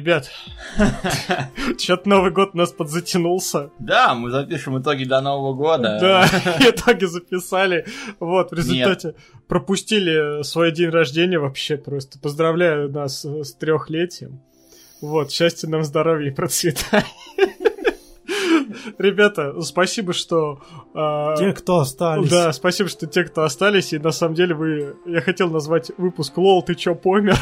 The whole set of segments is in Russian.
Ребят, что-то Новый год у нас подзатянулся. Да, мы запишем итоги до Нового года. Да, итоги записали. Вот, в результате пропустили свой день рождения вообще просто. Поздравляю нас с трехлетием. Вот, счастья нам, здоровья и процветания. Ребята, спасибо, что... Э, те, кто остались. Да, спасибо, что те, кто остались. И на самом деле вы... Я хотел назвать выпуск «Лол, ты чё, помер?»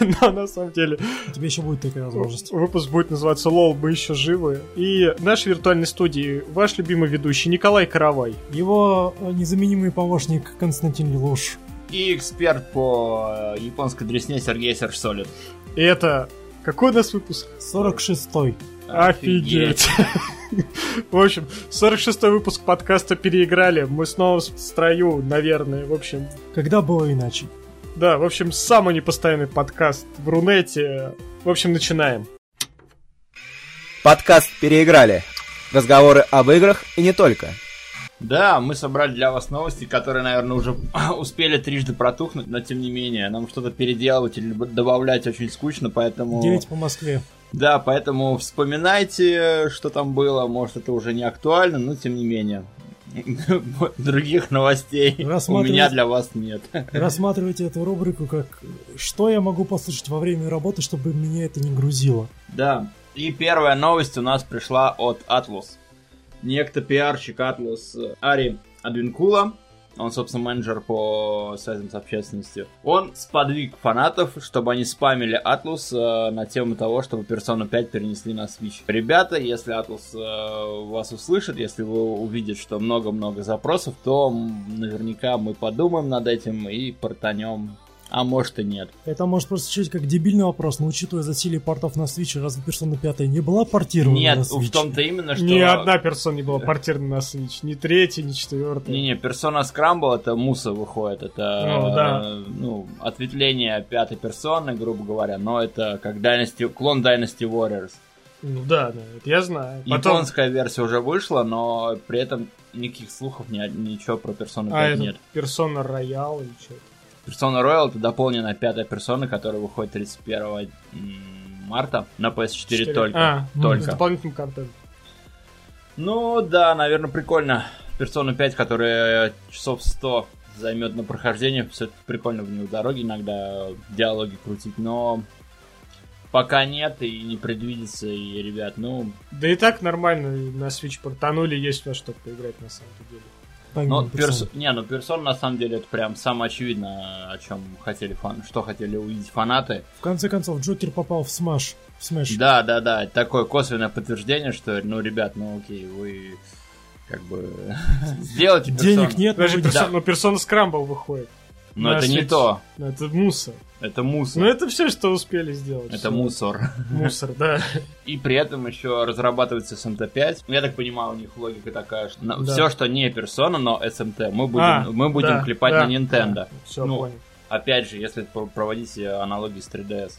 Но на самом деле... Тебе еще будет такая возможность. Выпуск будет называться «Лол, мы еще живы». И в нашей виртуальной студии ваш любимый ведущий Николай Каравай. Его незаменимый помощник Константин Лилуш. И эксперт по японской дресне Сергей Сержсолид. И это... Какой у нас выпуск? 46-й. Офигеть. В общем, 46-й выпуск подкаста переиграли. Мы снова в строю, наверное. В общем... Когда было иначе? Да, в общем, самый непостоянный подкаст в Рунете. В общем, начинаем. Подкаст «Переиграли». Разговоры об играх и не только. Да, мы собрали для вас новости, которые, наверное, уже успели трижды протухнуть, но тем не менее, нам что-то переделывать или добавлять очень скучно, поэтому... 9 по Москве. Да, поэтому вспоминайте, что там было. Может, это уже не актуально, но тем не менее. Других новостей у меня для вас нет. Рассматривайте эту рубрику как «Что я могу послушать во время работы, чтобы меня это не грузило?» Да, и первая новость у нас пришла от Atlus. Некто пиарщик Atlus Ари Адвинкула он, собственно, менеджер по связям с общественностью, он сподвиг фанатов, чтобы они спамили Atlus э, на тему того, чтобы Persona 5 перенесли на Switch. Ребята, если Atlus э, вас услышит, если вы увидите, что много-много запросов, то наверняка мы подумаем над этим и портанем а может и нет. Это может просто звучать как дебильный вопрос, но учитывая засилие портов на Switch, разве персона 5 не была портирована Нет, на Switch? в том-то именно, что... Ни одна персона не была портирована на Switch, ни третья, ни четвертая. Не-не, персона Scramble это муса выходит, это ну, да. ну, ответвление пятой персоны, грубо говоря, но это как Dynasty, клон Dynasty Warriors. Ну да, да, это я знаю. Потом... Японская версия уже вышла, но при этом никаких слухов, ни, ничего про персону 5 а, нет. Персона Роял или что-то. Persona Royal это дополненная пятая персона, которая выходит 31 марта на PS4 4. только. А, только. С дополнительным контентом. Ну да, наверное, прикольно. Persona 5, которая часов 100 займет на прохождение, все прикольно в нее дороги иногда диалоги крутить, но пока нет и не предвидится, и, ребят, ну... Да и так нормально, на Switch портанули, есть во что поиграть на самом деле. Но перс... Не, ну персон на самом деле это прям самое очевидное, о чем хотели фан... что хотели увидеть фанаты. В конце концов, Джокер попал в Smash. В Smash. Да, да, да. Такое косвенное подтверждение, что, ну, ребят, ну окей, вы как бы сделайте персон. Денег нет, Даже персон... но Persona Scramble выходит. Но это не то. Это мусор. Это мусор. Ну это все, что успели сделать. Это мусор. Мусор, да. И при этом еще разрабатывается SMT5. Я так понимаю, у них логика такая, что да. все, что не персона, но SMT, мы будем, а, мы будем да, клепать да, на Nintendo. Да, все, ну, понял. Опять же, если проводить аналогии с 3DS.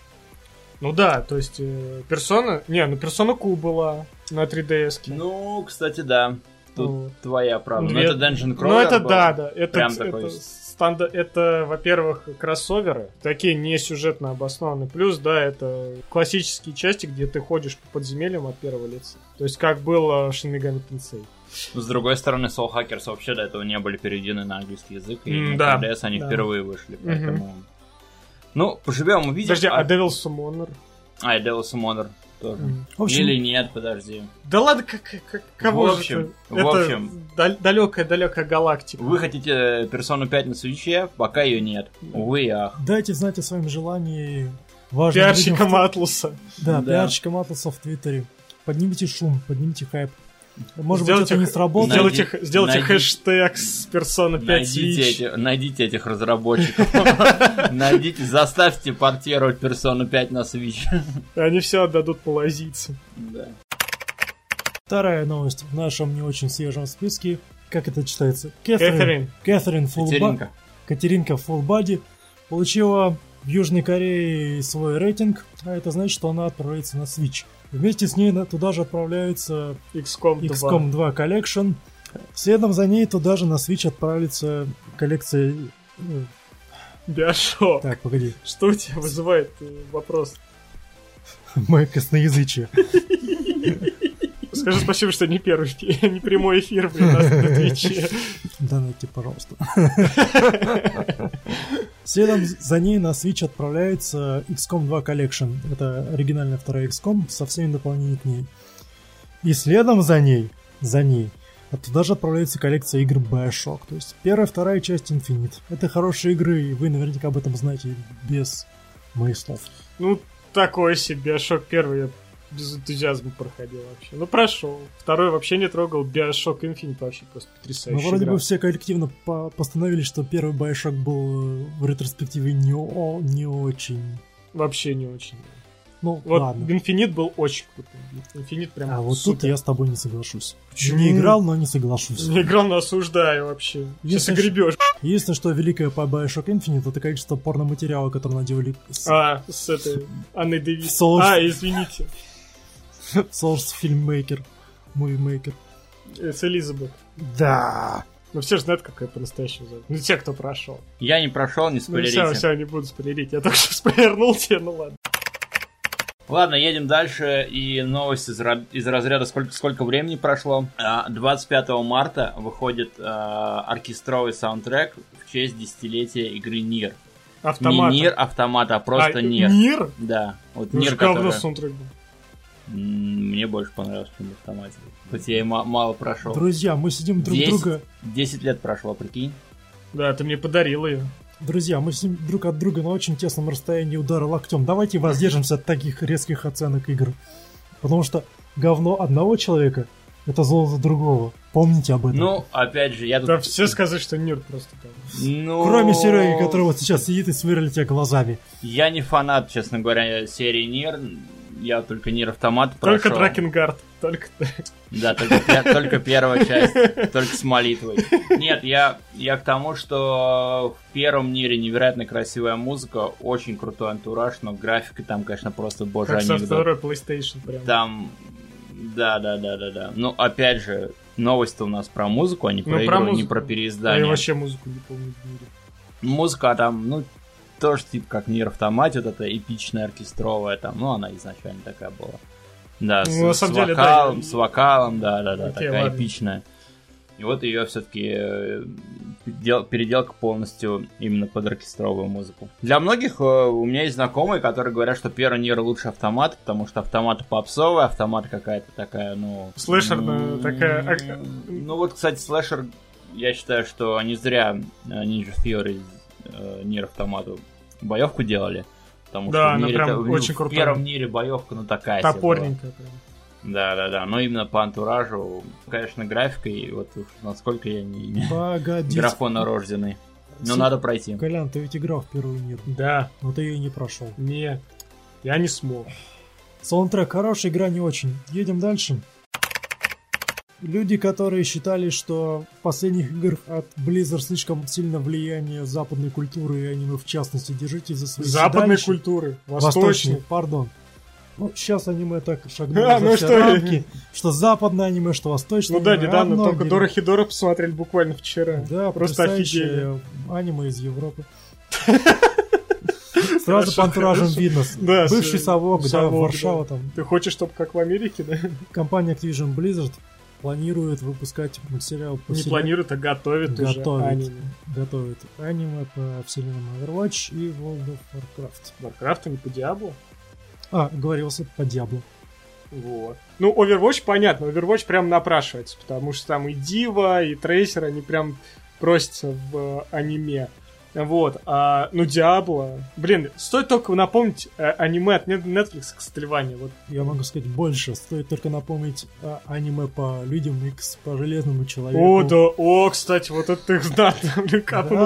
Ну да, то есть э, персона... Не, ну персона Q была на 3DS. Ну, кстати, да. Тут вот. твоя правда. Ну, это Dungeon Crawler Ну это был. да, да. Это, Прям это, такой станда... это, во-первых, кроссоверы, такие не сюжетно обоснованные. Плюс, да, это классические части, где ты ходишь по подземельям от первого лица. То есть, как было в Megami Tensei. С другой стороны, Soul Hackers вообще до этого не были переведены на английский язык, и mm, на да, DS они да. впервые вышли, поэтому... Mm-hmm. Ну, поживем, увидим. Подожди, а, а Devil Summoner? А, и Devil Summoner тоже. В общем, Или нет, подожди. Да ладно, как, как, кого в общем, же в общем, это далекая-далекая галактика. Вы хотите персону 5 на свече, пока ее нет. Увы, ах. Дайте знать о своем желании. Важно пиарщикам Атлуса. Да, да, пиарщикам Атлуса в Твиттере. Поднимите шум, поднимите хайп. Может сделайте, быть, это не сработает. Сделайте, найди, сделайте найди, хэштег с персона 5 найдите, эти, найдите этих разработчиков. Найдите, заставьте портировать персону 5 на Switch. Они все отдадут полозиться. Да. Вторая новость в нашем не очень свежем списке. Как это читается? Кэтрин. Кэтрин Фулбади. Катеринка Фулбади получила в Южной Корее свой рейтинг, а это значит, что она отправляется на Switch. Вместе с ней туда же отправляется XCOM 2, XCOM 2 Collection. Следом за ней туда же на Switch отправится коллекция... Биошок. Так, погоди. Что у тебя вызывает э, вопрос? Мое косноязычие. Скажи спасибо, что не первый, не прямой эфир, блин, нас на Твиче. Донайте, пожалуйста. Следом за ней на Switch отправляется XCOM 2 Collection. Это оригинальная вторая XCOM со всеми дополнениями к ней. И следом за ней, за ней, туда же отправляется коллекция игр Bioshock. То есть первая, вторая часть Infinite. Это хорошие игры, и вы наверняка об этом знаете без моих слов. Ну, такой себе. Bioshock первый я без энтузиазма проходил вообще. Ну, прошел. Второй вообще не трогал. Bioshock Infinite вообще просто потрясающий. Ну, вроде игра. бы все коллективно по постановили, что первый Bioshock был в ретроспективе не, о не очень. Вообще не очень. Ну, вот ладно. Инфинит был очень крутой. Инфинит прям А вот супер. тут я с тобой не соглашусь. Не играл, но не соглашусь. Не играл, но осуждаю вообще. Сейчас Если гребешь. Единственное, что великое по Bioshock Infinite, это количество порноматериала, который наделали с А, с этой Анной Дэвис. А, извините. Source Filmmaker, Movie С Элизабет. Да. Ну все же знают, какая по-настоящему зовут. Ну те, кто прошел. Я не прошел, не Ну спойлерите. все, все, не буду спойлерить. Я только что спойлернул тебе, ну ладно. Ладно, едем дальше. И новость из, из разряда сколько, сколько времени прошло. А, 25 марта выходит а, оркестровый саундтрек в честь десятилетия игры Nier. Automata. Не Nier Automata, а просто а, Nier. Nier? Да, вот Ну, Nier, который... саундтрек был. Мне больше понравился, чем в автомате. Хоть я и ма- мало прошел. Друзья, мы сидим друг Десять. друга... 10 лет прошло, прикинь. Да, ты мне подарил ее. Друзья, мы сидим друг от друга на очень тесном расстоянии удара локтем. Давайте воздержимся от таких резких оценок игр. Потому что говно одного человека — это золото другого. Помните об этом. Ну, опять же, я тут... Да все сказали, что Нир просто говно. Ну... Кроме Сереги, который вот сейчас сидит и сверлит тебя глазами. Я не фанат, честно говоря, серии Нир. Я только Нир Автомат прошел. Только Дракенгард. Только... Да, только, только первая часть, только с молитвой. Нет, я, я к тому, что в первом мире невероятно красивая музыка, очень крутой антураж, но графика там, конечно, просто божий Как со анекдот. второй PlayStation прям. Там, да, да, да, да, да. Ну, опять же, новость у нас про музыку, а не Ну, про про игру, не музыку. про А переиздание. я вообще музыку не помню в мире. Музыка там, ну, тоже типа как Нир Автомат, вот эта эпичная оркестровая там, ну, она изначально такая была. Да, Ну, с, на с самом деле, да, вокалом, я- с вокалом, да, да, да, Окей, такая ладно. эпичная. И вот ее все-таки переделка полностью именно под оркестровую музыку. Для многих э, у меня есть знакомые, которые говорят, что первый Нир лучше автомат, потому что автомат попсовый, автомат какая-то такая, ну... Слэшерная м, такая, а- Ну вот, кстати, слэшер, я считаю, что не зря э, Ninja Theory э, Нир автомату боевку делали. Потому Да, что в она мире прям это- в- очень в крутая. первом мире боевка, ну такая себе была. Топорненькая прям. Да, да, да. Но именно по антуражу, конечно, графикой, вот уж насколько я не, не Погоди. графона рожденный. Но надо пройти. Колян, ты ведь играл в первый мир, Да, но ты ее не прошел. нет. Я не смог. Саундтрек хорошая, игра не очень. Едем дальше. Люди, которые считали, что в последних играх от Blizzard слишком сильно влияние западной культуры и аниме в частности, держите за свои Западной седалища. культуры, Восточной, восточной. пардон. Ну, сейчас аниме так шагнуло А, за ну все что, рамки, что западное аниме, что восточное Ну да, аниме недавно одно только дело. Дора Хидора посмотрели буквально вчера. Да, Просто офигели. аниме из Европы. Сразу по антуражам видно. Да, Бывший совок, да, Варшава там. Ты хочешь, чтобы как в Америке, да? Компания Activision Blizzard планирует выпускать мультсериал по Не вселен- планирует, а готовит уже Готовит. аниме. готовит аниме по вселенным Overwatch и World of Warcraft. Warcraft, а не по Диаблу. А, говорился по Диабло. Вот. Ну, Overwatch понятно, Overwatch прям напрашивается, потому что там и Дива, и Трейсер, они прям просятся в э, аниме. Вот, а, ну, Диабло... Блин, стоит только напомнить э, аниме от Netflix Castlevania. Вот, Я могу сказать больше. Стоит только напомнить а, аниме по Людям Икс, по Железному Человеку. О, да, о, кстати, вот это ты знатно, блин, капнул.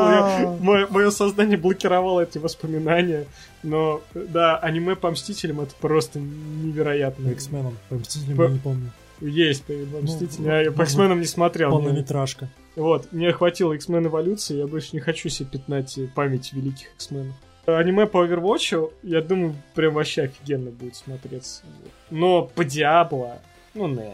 Мое, сознание блокировало эти воспоминания. Но, да, аниме по Мстителям это просто невероятно. X-менам, по Мстителям я не помню. Есть Мстителям. Ну, я по ну, X-менам не смотрел. Мне- Полнометражка. Вот, мне хватило X-Men эволюции, я больше не хочу себе пятнать память великих X-менов. Аниме по Overwatch, я думаю, прям вообще офигенно будет смотреться. Но по Diablo, ну не.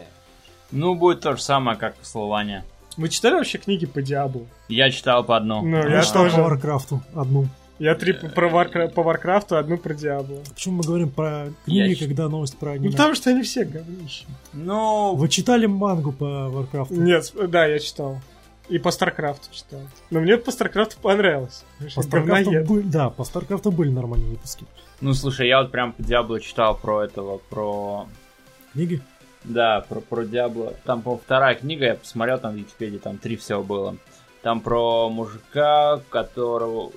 Ну, будет то же самое, как Castlevania. Вы читали вообще книги по Диаблу? Я читал по одну. Ну, Я я читал тоже. по Warcraft одну. Я три про Warcraft, по Варкрафту, одну про Diablo. Почему мы говорим про книги, а когда новость про аниме? Ну потому что они все говнищи. Ну... Вы читали мангу по Варкрафту? Нет, да, я читал. И по Старкрафту читал. Но мне по Старкрафту понравилось. По Старкрафту были, да, по Старкрафту были нормальные выпуски. Ну, слушай, я вот прям по Diablo читал про этого, про... Книги? Да, про, про Diablo. Там, по вторая книга, я посмотрел, там в Википедии, там три всего было. Там про мужика, которого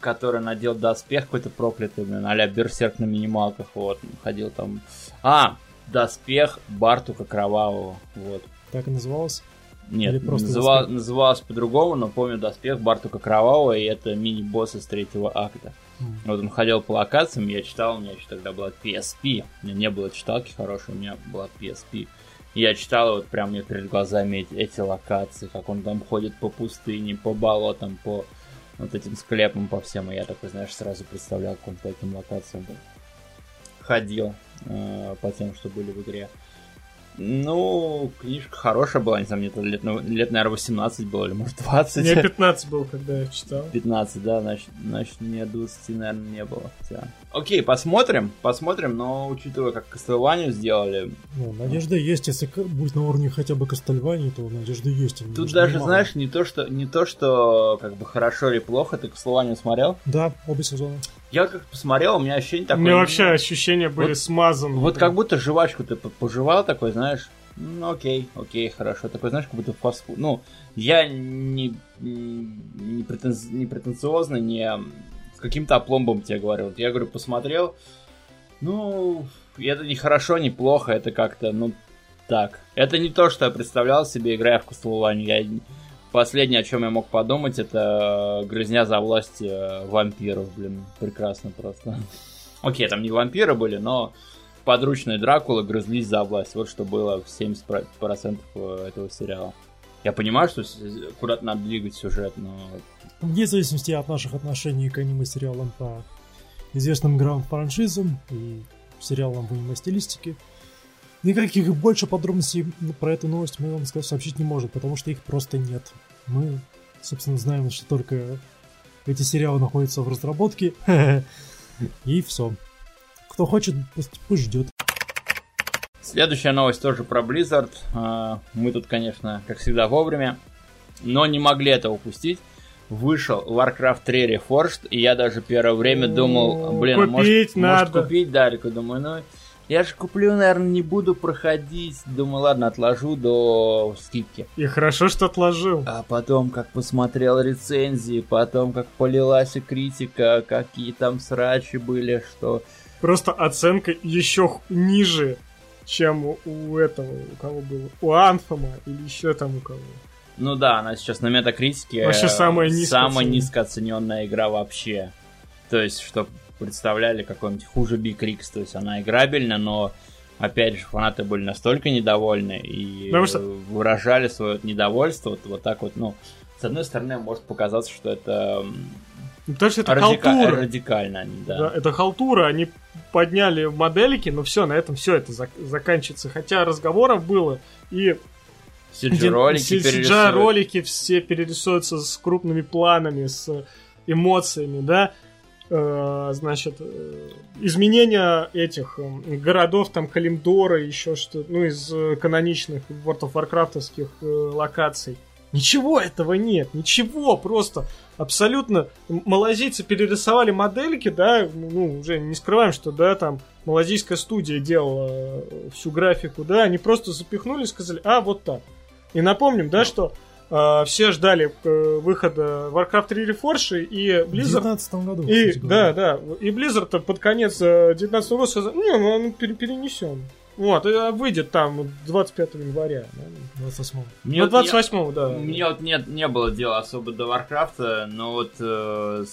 который надел доспех какой-то проклятый, блин, а-ля берсерк на минималках, вот, ходил там. А, доспех Бартука Кровавого, вот. Так и называлось? Нет, Или просто называл, называлось по-другому, но помню доспех Бартука Кровавого, и это мини-босс из третьего акта. Mm. Вот он ходил по локациям, я читал, у меня еще тогда была PSP. У меня не было читалки хорошей, у меня была PSP. Я читал, вот прям мне перед глазами эти, эти локации, как он там ходит по пустыне, по болотам, по вот этим склепам, по всем. И я такой, знаешь, сразу представлял, как он по этим локациям ходил, э, по тем, что были в игре. Ну, книжка хорошая была, не знаю, мне лет, ну, лет, наверное, 18 было, или может 20. Мне 15 было, когда я читал. 15, да, значит, значит мне 20, наверное, не было. Хотя... Окей, посмотрим, посмотрим, но учитывая, как Кастельванию сделали... Ну, надежда есть, если будет на уровне хотя бы Кастельвании, то надежда есть. Тут даже, мало. знаешь, не то, что, не то, что как бы хорошо или плохо, ты Кастельванию смотрел? Да, оба сезона. Я как посмотрел, у меня ощущение такое... У меня вообще ощущения были вот, смазаны. Вот как будто жвачку ты пожевал такой, знаешь, ну окей, окей, хорошо. Такой, знаешь, как будто фастфуд. Ну, я не, не, претенз, не претенциозно, не каким-то опломбом тебе говорю. Вот я говорю, посмотрел, ну, это не хорошо, не плохо, это как-то, ну, так. Это не то, что я представлял себе, играя в Castlevania. Я Последнее, о чем я мог подумать, это грызня за власть э, вампиров, блин, прекрасно просто. Окей, там не вампиры были, но подручные Дракулы грызлись за власть. Вот что было в 70% э, этого сериала. Я понимаю, что куда-то надо двигать сюжет, но... Вне зависимости от наших отношений к аниме-сериалам по известным играм франшизам и сериалам в аниме-стилистике, Никаких больше подробностей про эту новость мы вам сказать сообщить не можем, потому что их просто нет. Мы, собственно, знаем, что только эти сериалы находятся в разработке. И все. Кто хочет, пусть ждет. Следующая новость тоже про Blizzard. А, мы тут, конечно, как всегда, вовремя, но не могли это упустить. Вышел Warcraft 3 Reforged, и я даже первое время думал, блин, купить может, надо. может купить Дарику. Думаю, ну я же куплю, наверное, не буду проходить. Думаю, ладно, отложу до скидки. И хорошо, что отложил. А потом, как посмотрел рецензии, потом, как полилась и критика, какие там срачи были, что... Просто оценка еще ниже, чем у этого, у кого было, у Анфома или еще там у кого. Ну да, она сейчас на метакритике вообще самая низкая, самая низко оцененная игра вообще. То есть, что представляли какой-нибудь хуже Big Rix, то есть она играбельна, но опять же, фанаты были настолько недовольны и что... выражали свое недовольство вот, вот так вот, ну, с одной стороны, может показаться, что это ну, потому что это радика... халтура. Радикально да. да. Это халтура, они подняли моделики, но все, на этом все это зак- заканчивается. Хотя разговоров было, и CG-ролики CG-ролики все перерисуются с крупными планами, с эмоциями, да. Э, значит, э, изменения этих э, городов, там, Калимдора, еще что ну, из каноничных World of Warcraft'овских локаций. Ничего этого нет, ничего, просто абсолютно малазийцы перерисовали модельки, да, ну, уже не скрываем, что, да, там малазийская студия делала всю графику, да, они просто запихнули и сказали, а, вот так. И напомним, да, что Uh, все ждали uh, выхода Warcraft 3 Reforged и Blizzard... В 2019 году. И, да, да. И Blizzard под конец 2019 года сказал, не, ну, он перенесен. Вот, и выйдет там 25 января. 28 мне ну, 28 вот, да. Мне вот нет, не было дела особо до Варкрафта, но вот э,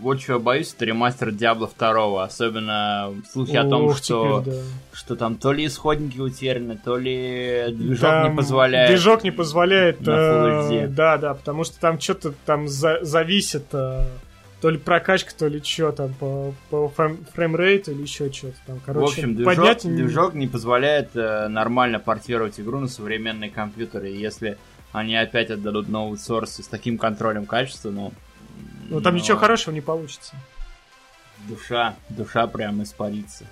вот чего я боюсь, это ремастер Diablo 2. Особенно слухи Ох, о том, что, теперь, да. что там то ли исходники утеряны, то ли движок там не позволяет. Движок не позволяет. Э, да, да, потому что там что-то там за, зависит. Э, то ли прокачка, то ли что там по, по фреймрейту или еще что-то там. Короче, в общем, движок, поднять... движок не позволяет э, нормально портировать игру на современные компьютеры. И если они опять отдадут новый сорс с таким контролем качества, ну, Но там Но... ничего хорошего не получится. Душа, душа прям испарится.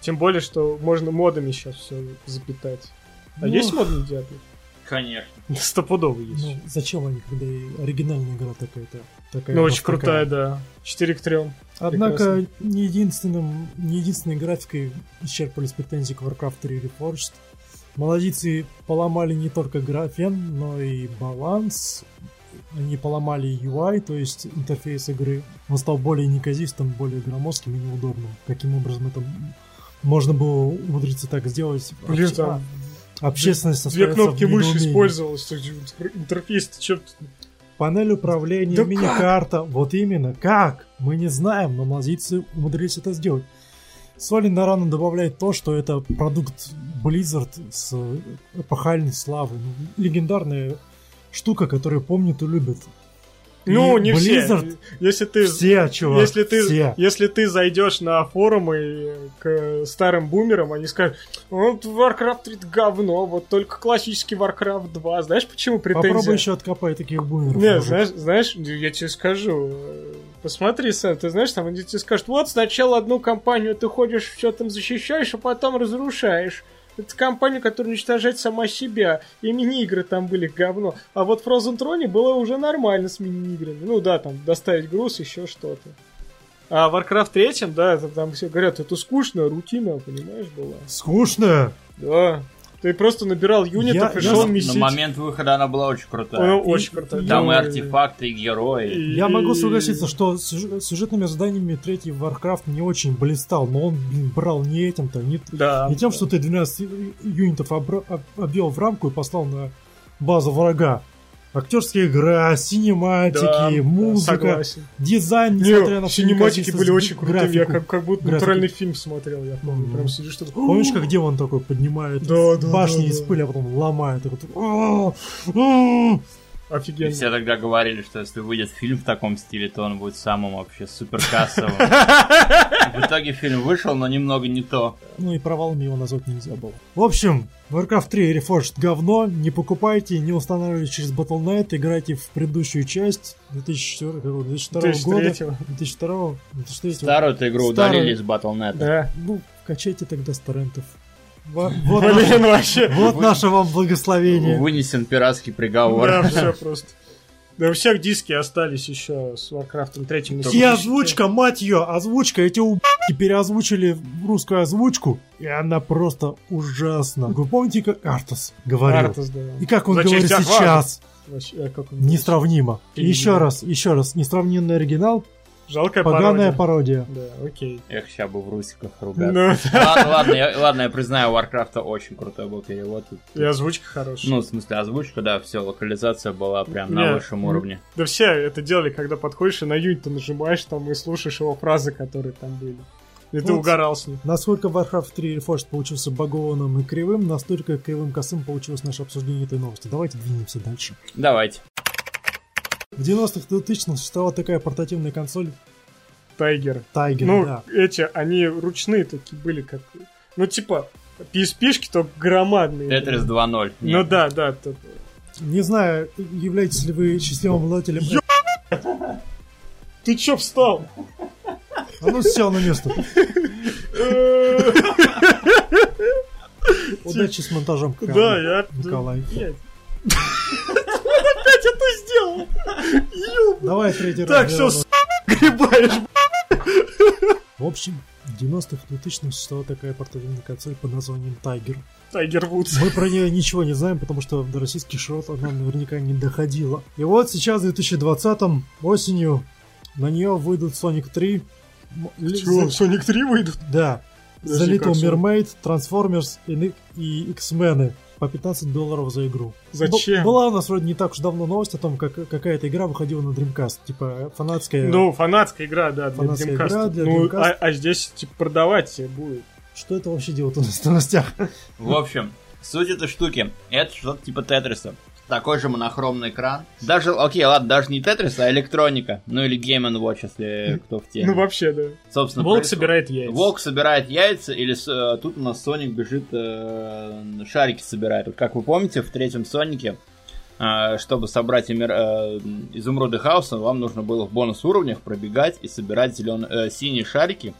Тем более, что можно модами сейчас все запитать. А ну... есть модный Диабло? Конечно. Стопудово есть. Ну, зачем они, когда оригинальная игра такая-то? Такая ну, очень крутая, да. 4 к 3. Однако не, единственным, не единственной графикой исчерпались претензии к Warcraft 3 Reforged. Молодицы поломали не только графен, но и баланс. Они поломали UI, то есть интерфейс игры. Он стал более неказистым, более громоздким и неудобным. Каким образом это можно было умудриться так сделать? Блин, там Общественность Две кнопки мыши использовалась. Интерфейс, ты Панель управления, да мини-карта. Как? Вот именно. Как? Мы не знаем, но мазицы умудрились это сделать. Соли на рану добавляет то, что это продукт Blizzard с эпохальной славой. Ну, легендарная штука, которую помнят и любят. Ну, не Blizzard, все. Если ты, все, чувак, если ты, все. если ты зайдешь на форумы к старым бумерам, они скажут, вот Warcraft 3 говно, вот только классический Warcraft 2. Знаешь, почему претензия? Попробуй еще откопай таких бумеров. Нет, знаешь, знаешь, я тебе скажу, посмотри сам, ты знаешь, там они тебе скажут, вот сначала одну компанию ты ходишь, все там защищаешь, а потом разрушаешь. Это компания, которая уничтожает сама себя. И мини-игры там были говно. А вот в Frozen Throne было уже нормально с мини-играми. Ну да, там доставить груз, еще что-то. А Warcraft 3, да, это там все говорят, это скучная рутина, понимаешь, была. Скучная? Да. Ты просто набирал юнитов я, и шел месить. На момент выхода она была очень крутая. Она очень крутая. Там и артефакты, и герои. И... Я могу согласиться, что сюжетными заданиями третий Warcraft не очень блистал, но он брал не этим-то, не, да, не тем, да. что ты 12 юнитов обвел в рамку и послал на базу врага. Актерская игра, синематики, да, музыка, да, дизайн, несмотря на Синематики были очень крутые, я как, как будто графику. натуральный фильм смотрел, я помню. Mm-hmm. Прям сидишь, что Помнишь, как демон такой поднимает да, да, башни да, из пыли, а потом ломает. Такой, Офигенно. И все тогда говорили, что если выйдет фильм в таком стиле, то он будет самым вообще суперкассовым. В итоге фильм вышел, но немного не то. Ну и провалом его назвать нельзя было. В общем, Warcraft 3 Reforged говно, не покупайте, не устанавливайте через Battle.net, играйте в предыдущую часть 2004, 2002 года. 2002 2003 Старую эту игру удалили с Battle.net. Да. Ну, качайте тогда с торрентов. Вот, Блин, вообще. Вот наше вам благословение. Вынесен пиратский приговор. Да, все просто. Да у всех диски остались еще с Warcraft 3. И озвучка, мать ее, озвучка. Эти уб***ки переозвучили русскую озвучку, и она просто ужасна. Вы помните, как Артас говорил? Артас, да. И как он говорит сейчас? Вообще, как он Несравнимо. Еще раз, еще раз. Несравненный оригинал Жалкая Поганая пародия. пародия. Да, окей. Эх, сейчас бы в русиках ругаться. Ну, ладно, ладно, я, ладно, я признаю, у Warcraft очень крутой был перевод. И озвучка хорошая. Ну, в смысле, озвучка, да, все, локализация была прям Нет, на высшем уровне. Да все это делали, когда подходишь и на юнит нажимаешь там и слушаешь его фразы, которые там были. И вот, ты угорал с ним. Насколько Warcraft 3 Reforged получился багованным и кривым, настолько кривым косым получилось наше обсуждение этой новости. Давайте двинемся дальше. Давайте. В 90-х 2000-х существовала такая портативная консоль. Тайгер. Тайгер, ну, да. эти, они ручные такие были, как... Ну, типа, PSP-шки только громадные. Тетрис 2.0. Ну да, да. То... Не знаю, являетесь ли вы счастливым обладателем... Ё... Ты чё встал? А ну сел на место. Удачи с монтажом, Да, я... Николай опять это сделал? Давай третий раз. Так, все, гребаешь, В общем, в 90-х 2000-х существовала такая портативная консоль под названием Tiger. Tiger Woods. Мы про нее ничего не знаем, потому что до российских широт она наверняка не доходила. И вот сейчас, в 2020-м, осенью, на нее выйдут Sonic 3. Чего, Sonic 3 выйдут? Да. The Little Mermaid, Transformers и, и X-Men по 15 долларов за игру. Зачем? Была у нас вроде не так уж давно новость о том, как какая-то игра выходила на Dreamcast. Типа фанатская... Ну, фанатская игра, да, для фанатская Dreamcast. Игра для ну, Dreamcast. А, а здесь, типа, продавать будет. Что это вообще делает у нас в новостях? В общем, суть этой штуки, это что-то типа Тетриса такой же монохромный экран. Даже, окей, ладно, даже не Тетрис, а электроника. Ну или Game Watch, если кто в теме. Ну вообще, да. Собственно, Волк происход... собирает яйца. Волк собирает яйца, или э, тут у нас Соник бежит, э, шарики собирает. Вот как вы помните, в третьем Сонике А, чтобы собрать эмер... Э, изумруды хаоса, вам нужно было в бонус уровнях пробегать и собирать зеленые, э, синие шарики,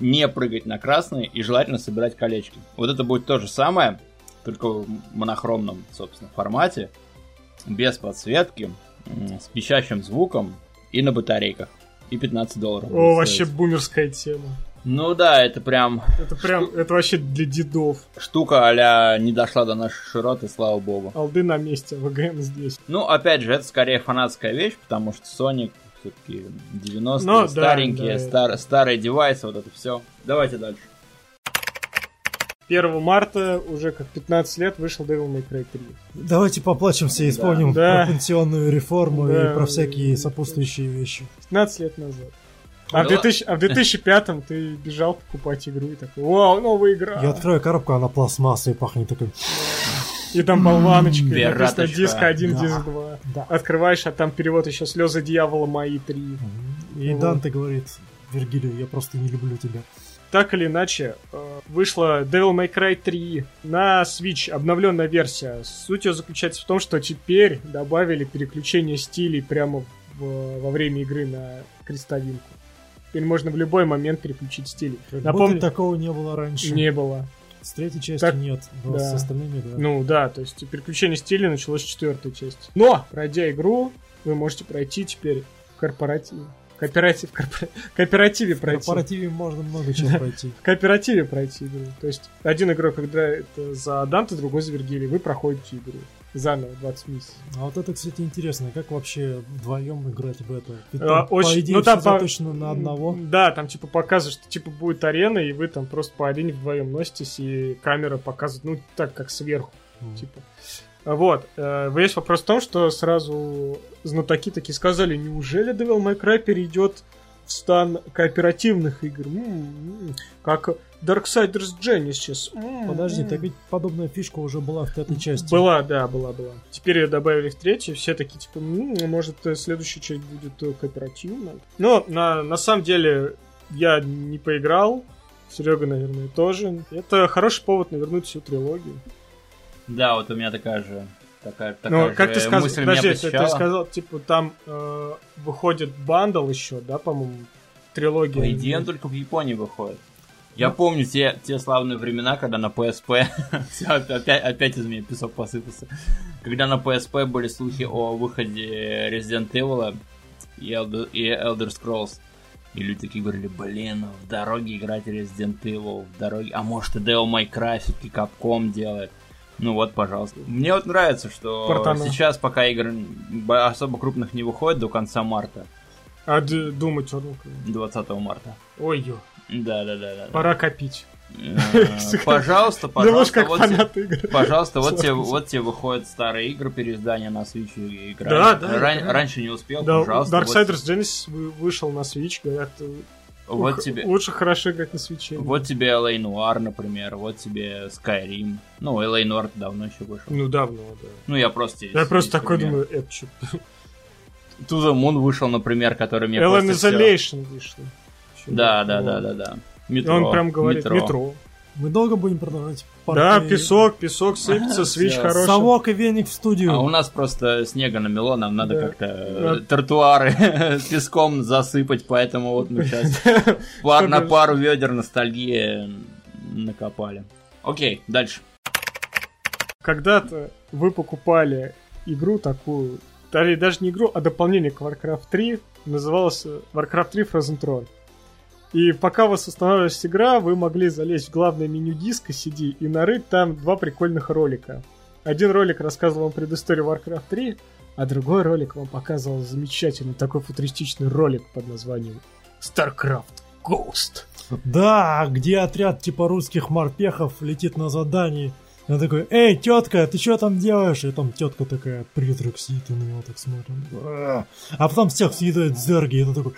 не прыгать на красные и желательно собирать колечки. Вот это будет то же самое, только в монохромном, собственно, формате, без подсветки, с пищащим звуком и на батарейках. И 15 долларов. О, вообще бумерская тема. Ну да, это прям... Это прям, это вообще для дедов. Штука а не дошла до нашей широты, слава богу. Алды на месте, ВГМ здесь. Ну, опять же, это скорее фанатская вещь, потому что Sonic все-таки 90-е, ну, старенькие, да, да. Стар, старые девайсы, вот это все. Давайте дальше. 1 марта, уже как 15 лет, вышел Devil May Cry 3. Давайте поплачемся и вспомним да. про пенсионную реформу да, и про всякие сопутствующие вещи. 15 лет назад. А, в 2000, а в 2005 ты бежал покупать игру и такой, вау, новая игра. Я открою коробку, она пластмассой пахнет такой. И там болваночка, и написано диск 1, да. диск 2. Да. Открываешь, а там перевод еще слезы дьявола мои 3. И вот. Данте говорит, Вергилию, я просто не люблю тебя. Так или иначе, э, вышла Devil May Cry 3 на Switch, обновленная версия. Суть ее заключается в том, что теперь добавили переключение стилей прямо в, во время игры на крестовинку. Теперь можно в любой момент переключить стиль. Напомню, такого не было раньше. Не было. С третьей частью так, нет, но да. с остальными да. Ну да, то есть переключение стиля началось с четвертой части. Но, пройдя игру, вы можете пройти теперь корпоратив. Кооператив, корпор... кооперативе пройти. В кооперативе можно много чего пройти. В кооперативе пройти игру. То есть один игрок, когда это за Данте, другой за Вергилий, вы проходите игру заново 20 миссий. А вот это, кстати, интересно, как вообще вдвоем играть в это? Ведь а, очень, по идее, ну, там по... точно на одного. Да, там типа показывают, что типа будет арена, и вы там просто по арене вдвоем носитесь, и камера показывает, ну, так, как сверху. Mm. Типа. Вот. Э, весь вопрос в том, что сразу знатоки такие сказали, неужели Devil May Cry перейдет в стан кооперативных игр? М-м-м, как Darksiders Genesis. М-м-м. Подожди, так ведь подобная фишка уже была в пятой части. Была, да, была, была. Теперь ее добавили в третью, все такие, типа, м-м, может, следующая часть будет э, кооперативная. Но на, на самом деле я не поиграл, Серега, наверное, тоже. Это хороший повод навернуть всю трилогию. Да, вот у меня такая же такая, такая ну, как ты сказал, мысль подожди, ты, ты сказал, типа, там э, выходит бандл еще, да, по-моему, трилогия. По идее, он только в Японии выходит. Я ну. помню те, те славные времена, когда на PSP... опять, опять из меня песок посыпался. Когда на PSP были слухи о выходе Resident Evil и Elder, и Elder Scrolls. И люди такие говорили, блин, в дороге играть Resident Evil, в дороге... А может и Devil May Cry все-таки Capcom делает. Ну вот, пожалуйста. Мне вот нравится, что Портана. сейчас, пока игр особо крупных не выходит до конца марта. А Дума Eternal? 20 марта. Ой-ё. Да, да, да, да. Пора копить. Э, пожалуйста, пожалуйста, вот тебе, пожалуйста, вот тебе, вот тебе выходят старые игры переиздания на Switch и играть. Да, да. Раньше не успел, пожалуйста. Darksiders Genesis вышел на Switch, говорят, вот тебе... Лучше хорошо играть на свече. Вот тебе LA Noir, например, вот тебе Skyrim. Ну, LA Noir давно еще вышел. Ну, давно, да. Ну, я просто... Я просто такой думаю, это что? To the Moon вышел, например, который мне Alien Isolation вышел. Да, да, да, да, да. Метро. Он прям говорит, метро. Мы долго будем продолжать Да, песок, песок сыпется, свич хороший. Совок и веник в студию. А у нас просто снега намело, нам надо как-то э, тротуары песком засыпать, поэтому вот мы сейчас на пару ведер ностальгии накопали. Окей, дальше. Когда-то вы покупали игру такую, даже не игру, а дополнение к Warcraft 3, называлось Warcraft 3 Frozen Throne. И пока у вас устанавливалась игра, вы могли залезть в главное меню диска CD и нарыть там два прикольных ролика. Один ролик рассказывал вам предысторию Warcraft 3, а другой ролик вам показывал замечательный такой футуристичный ролик под названием StarCraft Ghost. Да, где отряд типа русских морпехов летит на задание я такой, эй, тетка, ты что там делаешь? И там тетка такая, призрак сидит, и на него так смотрит. А потом всех съедает зерги, и это такой,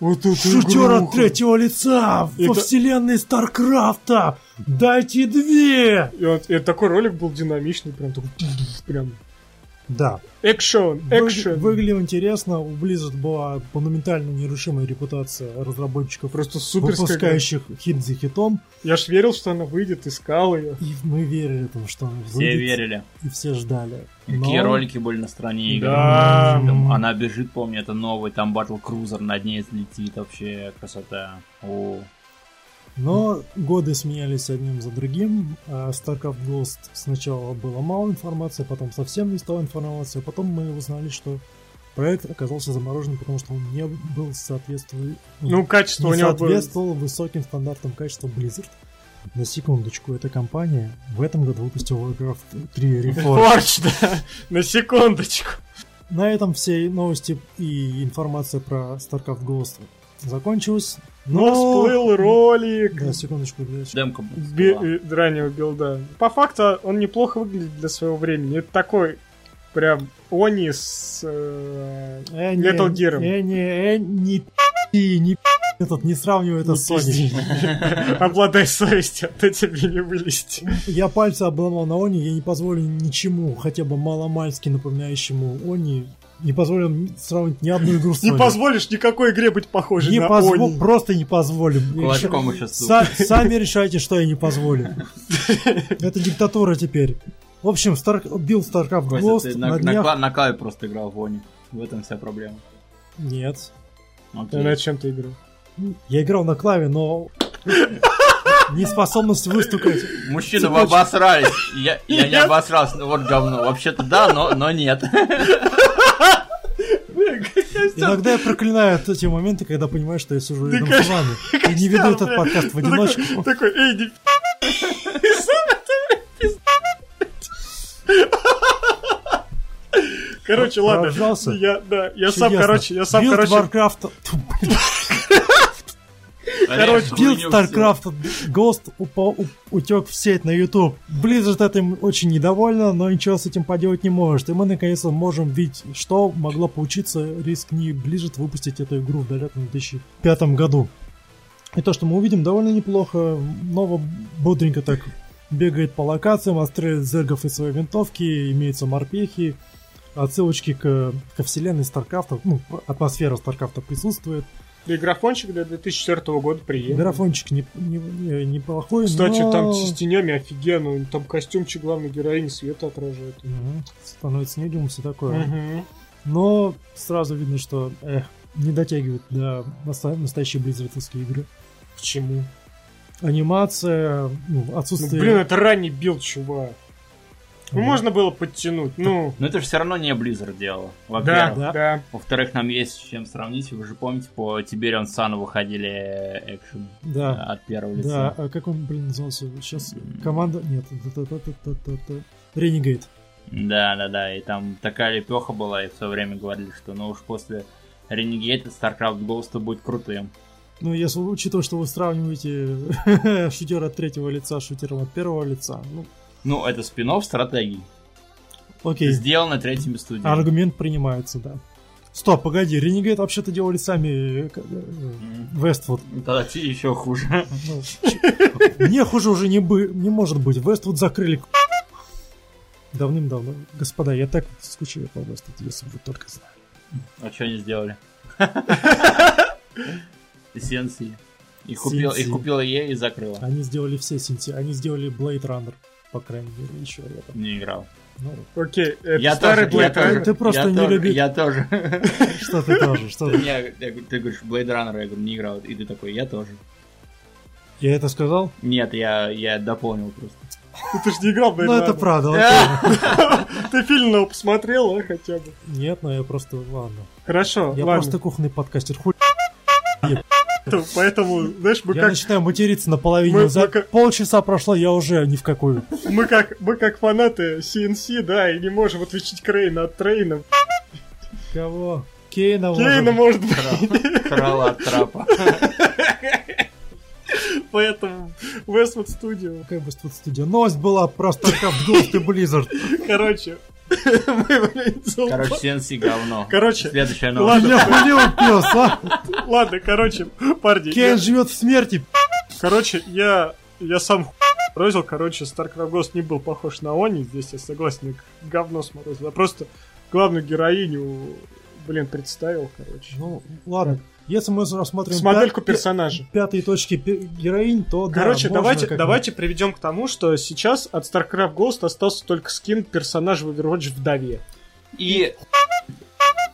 вот это Шутер от третьего лица это... во вселенной Старкрафта! Дайте две! И, вот, и такой ролик был динамичный, прям такой, прям Да. Экшен, экшен. Вы, выглядел интересно. У Blizzard была монументально нерушимая репутация разработчиков, просто супер выпускающих хит за хитом. Я ж верил, что она выйдет, искал ее. И мы верили, тому, что она выйдет. Все верили. И все ждали. Но... Какие ролики были на стороне игры. Да. Там, она бежит, помню, это новый, там Battle Cruiser над ней летит, вообще красота. О. Но годы сменялись одним за другим. А StarCraft Ghost сначала было мало информации, потом совсем не стало информации. Потом мы узнали, что проект оказался заморожен, потому что он не был соответствует... Ну, качество не у него соответствовал было... высоким стандартам качества Blizzard. На секундочку, эта компания в этом году выпустила Warcraft 3 Reforged. да, на секундочку. На этом все новости и информация про StarCraft Ghost закончилась. Но, Но всплыл ролик. Да, секундочку. Демка Би- э, раннего билда. По факту он неплохо выглядит для своего времени. Это такой прям Они с э, э, Metal Gear. Э, не, э, не, не, не этот не сравнивай это с Sony. Обладай совестью, а то тебе не вылезти. Я пальцы обломал на Они, я не позволю ничему, хотя бы маломальски напоминающему Они, не позволим сравнить ни одну игру с Не позволишь никакой игре быть похожей не на позво... Они. Просто не позволим. Кулачком еще Са- Сами решайте, что я не позволю. Это диктатура теперь. В общем, Star... Билл StarCraft Ghost ты на, на, днях... на, на клаве просто играл в Они. В этом вся проблема. Нет. Окей. А на чем ты играл? Я играл на клаве, но неспособность выстукать. Мужчина, вы обосрались. Я, я не обосрался, вот говно. Вообще-то да, но, но нет. Иногда я проклинаю эти моменты, когда понимаю, что я сижу рядом с вами и не веду этот подкаст в одиночку. Такой, эй, не Короче, ладно. Я, да, я сам, короче, я сам, короче... Warcraft. Короче, билд StarCraft Ghost утек в сеть на YouTube. Blizzard этим очень недовольна, но ничего с этим поделать не может. И мы наконец-то можем видеть, что могло получиться, рискни Blizzard выпустить эту игру в далеком 2005 году. И то, что мы увидим, довольно неплохо. Ново бодренько так бегает по локациям, отстреливает зергов из своей винтовки, имеются морпехи, отсылочки к, ко вселенной StarCraft, ну, атмосфера StarCraft присутствует. И графончик для 2004 года приехал. Графончик не, не, не, неплохой, Кстати, но... там с тенями офигенно. Там костюмчик главной героини света отражает. Угу. Становится невидимым, все такое. Угу. Но сразу видно, что эх, не дотягивает до настоящей близзардовской игры. Почему? Анимация, ну, отсутствие... Ну, блин, это ранний билд, чувак. Ну, можно было подтянуть, ну... Но это же все равно не Blizzard делало. Да, да, да. Во-вторых, нам есть с чем сравнить. Вы же помните, по Tiberian Sun выходили экшен да. от первого лица. Да, а как он, блин, назывался? Сейчас команда... Нет, Renegade. Да, да, да, и там такая лепеха была, и все время говорили, что ну уж после Renegade StarCraft Ghost будет крутым. Ну, если учитывая, что вы сравниваете шутера от третьего лица с шутером от первого лица, ну, ну, это спин стратегий. Окей. Сделано третьими студиями. Аргумент принимается, да. Стоп, погоди, Renegade вообще-то делали сами Вествуд. Э, Тогда тебе еще хуже. Ну, мне хуже уже не, бы, не может быть. Вествуд закрыли давным-давно. Господа, я так скучаю по Вествуд, если вы только знали. А что они сделали? Сенси. И купил, и купила EA и закрыла. Они сделали все Сенси. Они сделали Blade Runner по крайней мере, еще я там. Не играл. Ну, Окей, это я старый тоже, Blade Runner. Ты просто я не тоже, любишь. Я тоже. Что ты тоже? Что ты? Ты говоришь Blade Runner, я говорю, не играл. И ты такой, я тоже. Я это сказал? Нет, я, я дополнил просто. Ты же не играл в Blade Ну это правда, Ты фильм посмотрел, а, хотя бы? Нет, но я просто, ладно. Хорошо, Я просто кухонный подкастер. Хуй Поэтому, знаешь, мы я как... начинаю материться на половине. Мы, За мы как... полчаса прошло, я уже ни в какую. Мы как, мы как фанаты CNC, да, и не можем отличить Крейна от Трейна. Кого? Кейна, Кейна может быть. Крала от трапа. Поэтому Westwood Studio. Какая Westwood Studio? Новость была просто как в Ghost и Blizzard. Короче, Короче, CNC говно. Короче, следующая новость. Ладно, пес, а? Ладно, короче, парни. Кен живет в смерти. Короче, я, я сам сморозил, короче, StarCraft Ghost не был похож на Они, здесь я согласен, говно сморозил, а просто главную героиню, блин, представил, короче. Ну, ладно. Если мы рассмотрим С модельку пя- персонажа. Пятые точки героинь, то Короче, да, давайте, давайте приведем к тому, что сейчас от StarCraft Ghost остался только скин персонажа в Overwatch вдове. И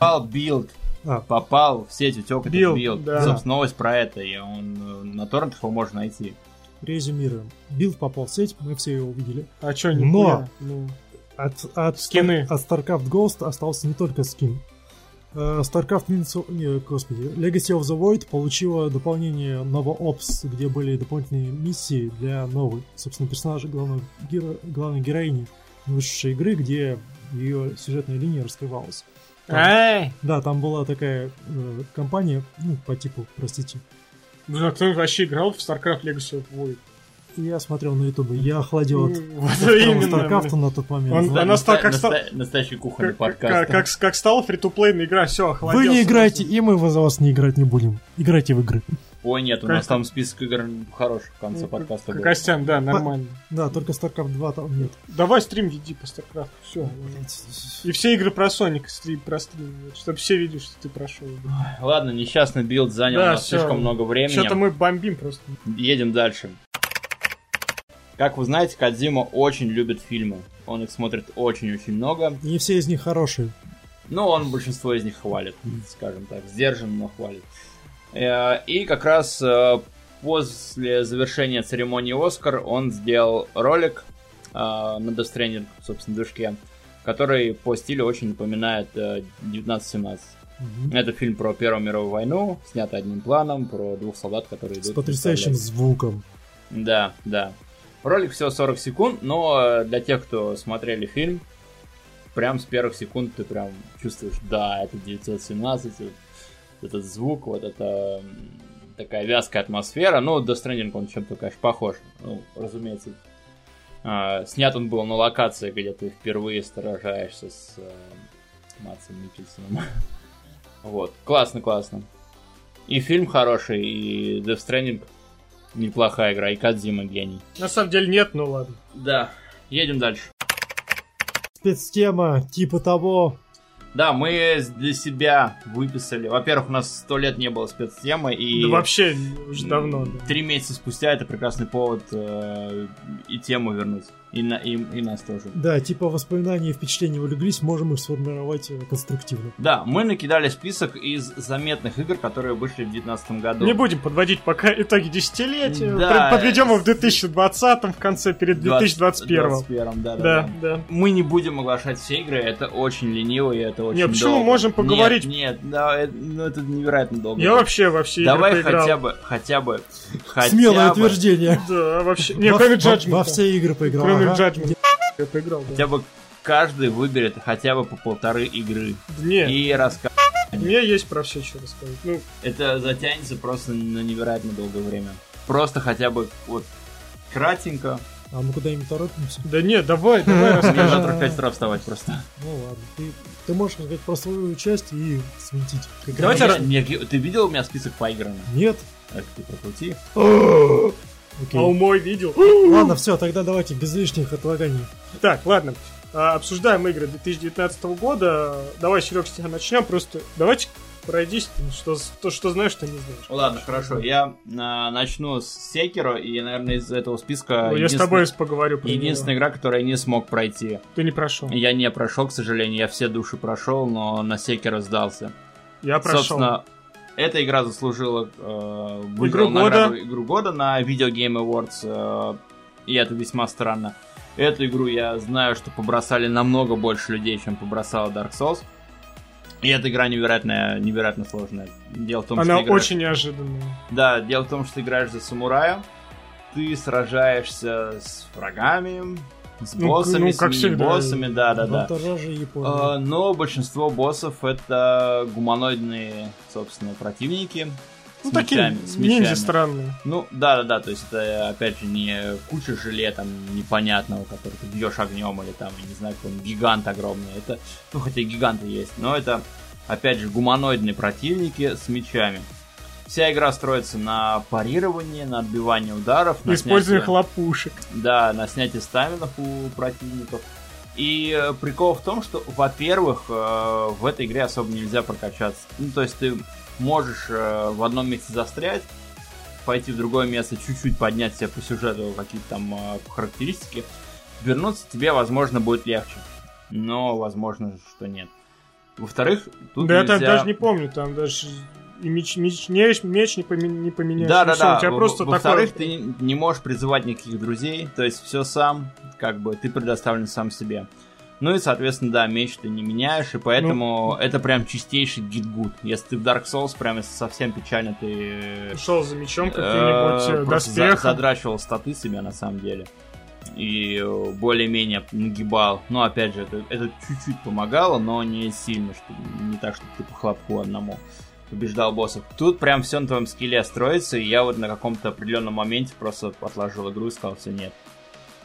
попал билд. А. Попал в сеть утек этот билд. Да. Собственно, новость про это, и он э, на торрентах его можно найти. Резюмируем. Билд попал в сеть, мы все его увидели. А что, не Но ну, от, от, Скины. от StarCraft Ghost остался не только скин. Э, StarCraft Minutes, не, господи, Legacy of the Void получила дополнение Nova Ops, где были дополнительные миссии для новой, собственно, персонажа главного, геро, главной героини вышедшей игры, где ее сюжетная линия раскрывалась. Там, да, там была такая э, компания, ну, по типу, простите. Ну, а кто вообще играл в StarCraft Legacy of Void? Я смотрел на ютубе, я охладел от StarCraft на тот момент. Он, она стала как стал... Настоящий кухонный подкаст. Как, как, как стала фри-то-плейная игра, все, охладился. Вы не играете, и мы за вас не играть не будем. Играйте в игры. Ой, нет, у нас там список игр хороших в конце ну, подкаста был. Костян, да, нормально. Да, только StarCraft 2 там нет. Давай стрим веди по StarCraft, все. И все игры про Sonic стрим, про стрим, чтобы все видели, что ты прошел. Ладно, несчастный билд занял да, у нас все. слишком много времени. Что-то мы бомбим просто. Едем дальше. Как вы знаете, Кадзима очень любит фильмы. Он их смотрит очень-очень много. Не все из них хорошие. Ну, он большинство из них хвалит, скажем так. Сдержан, но хвалит. Э, и как раз э, после завершения церемонии Оскар он сделал ролик э, на Death Stranding, собственно, движке, который по стилю очень напоминает 1917. Mm-hmm. Это фильм про Первую мировую войну, снятый одним планом, про двух солдат, которые идут... С потрясающим звуком. Да, да. Ролик всего 40 секунд, но для тех, кто смотрели фильм, прям с первых секунд ты прям чувствуешь, да, это 917, этот звук, вот это такая вязкая атмосфера. Ну, Death Stranding, он чем-то, конечно, похож. Ну, разумеется, а, снят он был на локации, где ты впервые сражаешься с э, Матсом Микельсоном. вот, классно, классно. И фильм хороший, и Death Stranding неплохая игра, и Кадзима гений. На самом деле нет, ну ладно. Да, едем дальше. Спецтема типа того, да, мы для себя выписали. Во-первых, у нас сто лет не было спецтемы, и... Да вообще уже давно. Да. Три месяца спустя это прекрасный повод э, и тему вернуть. И, на, и, и нас тоже. Да, типа воспоминания и впечатления улеглись, можем их сформировать э, конструктивно. Да, мы накидали список из заметных игр, которые вышли в 2019 году. Не будем подводить пока итоги десятилетия. Да, Подведем их в 2020 в конце, перед 2021. 2021 да, да, да, да. Мы не будем оглашать все игры, это очень лениво и это очень Нет, почему долго. можем поговорить? Нет, нет, да, это, ну, это невероятно долго. Я вообще во все Давай игры поиграл. хотя бы, хотя бы, хотя Смелое бы. утверждение. Да, вообще. Не, кроме Judgment. Во все игры поиграл. Ага. Judgment. Я поиграл, Хотя бы каждый выберет хотя бы по полторы игры. Нет. И расскажет. У меня есть про все, что рассказать. Ну... Это затянется просто на невероятно долгое время. Просто хотя бы вот кратенько. А мы куда-нибудь торопимся? Да нет, давай, давай расскажи. Мне завтра в 5 утра вставать просто. Ну ладно, ты, ты можешь сказать про свою часть и свинтить. Давайте... Ты видел у меня список поигранных? Нет. Это ты прокрути. Окей. А у мой видел. Ладно, все, тогда давайте без лишних отлаганий. Так, ладно. А, обсуждаем игры 2019 года. Давай, Серег, с тебя начнем. Просто давайте пройдись, что, то, что знаешь, что не знаешь. Ладно, хорошо. Я а, начну с Секера, и, наверное, из этого списка... Ну, я с тобой поговорю. Про единственная игра, которую я не смог пройти. Ты не прошел. Я не прошел, к сожалению. Я все души прошел, но на Секера сдался. Я прошел. Собственно, эта игра заслужила э, игру года. игру года на Video Game Awards, э, и это весьма странно. Эту игру я знаю, что побросали намного больше людей, чем побросала Dark Souls. И эта игра невероятно, невероятно сложная. Дело в том, Она что играешь... очень неожиданная. Да, дело в том, что ты играешь за самурая, ты сражаешься с врагами, с ну, боссами, ну, как с боссами, да, да, да. А, но большинство боссов это гуманоидные, собственно, противники. Ну, с такие мечами, с мечами. странные. Ну, да, да, да, то есть это, опять же, не куча желе там непонятного, который ты бьешь огнем, или там, я не знаю, какой гигант огромный. Это, ну, хотя гиганты есть, но это, опять же, гуманоидные противники с мечами. Вся игра строится на парировании, на отбивании ударов. На Использование снятие... хлопушек. Да, на снятие стаминов у противников. И э, прикол в том, что, во-первых, э, в этой игре особо нельзя прокачаться. Ну, то есть ты можешь э, в одном месте застрять, пойти в другое место, чуть-чуть поднять себя по сюжету какие-то там характеристики, вернуться тебе, возможно, будет легче. Но, возможно, что нет. Во-вторых, тут Да нельзя... я даже не помню, там даже и меч, меч, меч, меч не, поме, не поменяешь. Да, да, да. У тебя просто Во-вторых, такое... ты не можешь призывать никаких друзей, то есть все сам, как бы, ты предоставлен сам себе. Ну и, соответственно, да, меч ты не меняешь, и поэтому ну, это прям чистейший гитгуд. Если ты в Dark Souls, прям если совсем печально, ты... Шел за мечом э, каким-нибудь, э, доспехом. Задрачивал статы себя, на самом деле и более-менее нагибал. Но опять же, это, это чуть-чуть помогало, но не сильно, что не так, что ты по хлопку одному побеждал боссов. Тут прям все на твоем скилле строится, и я вот на каком-то определенном моменте просто отложил игру и сказал, все, нет.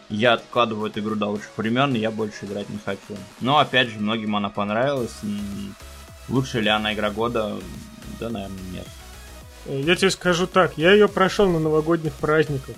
Я откладываю эту игру до лучших времен, и я больше играть не хочу. Но опять же, многим она понравилась. Лучше ли она игра года? Да, наверное, нет. Я тебе скажу так, я ее прошел на новогодних праздниках.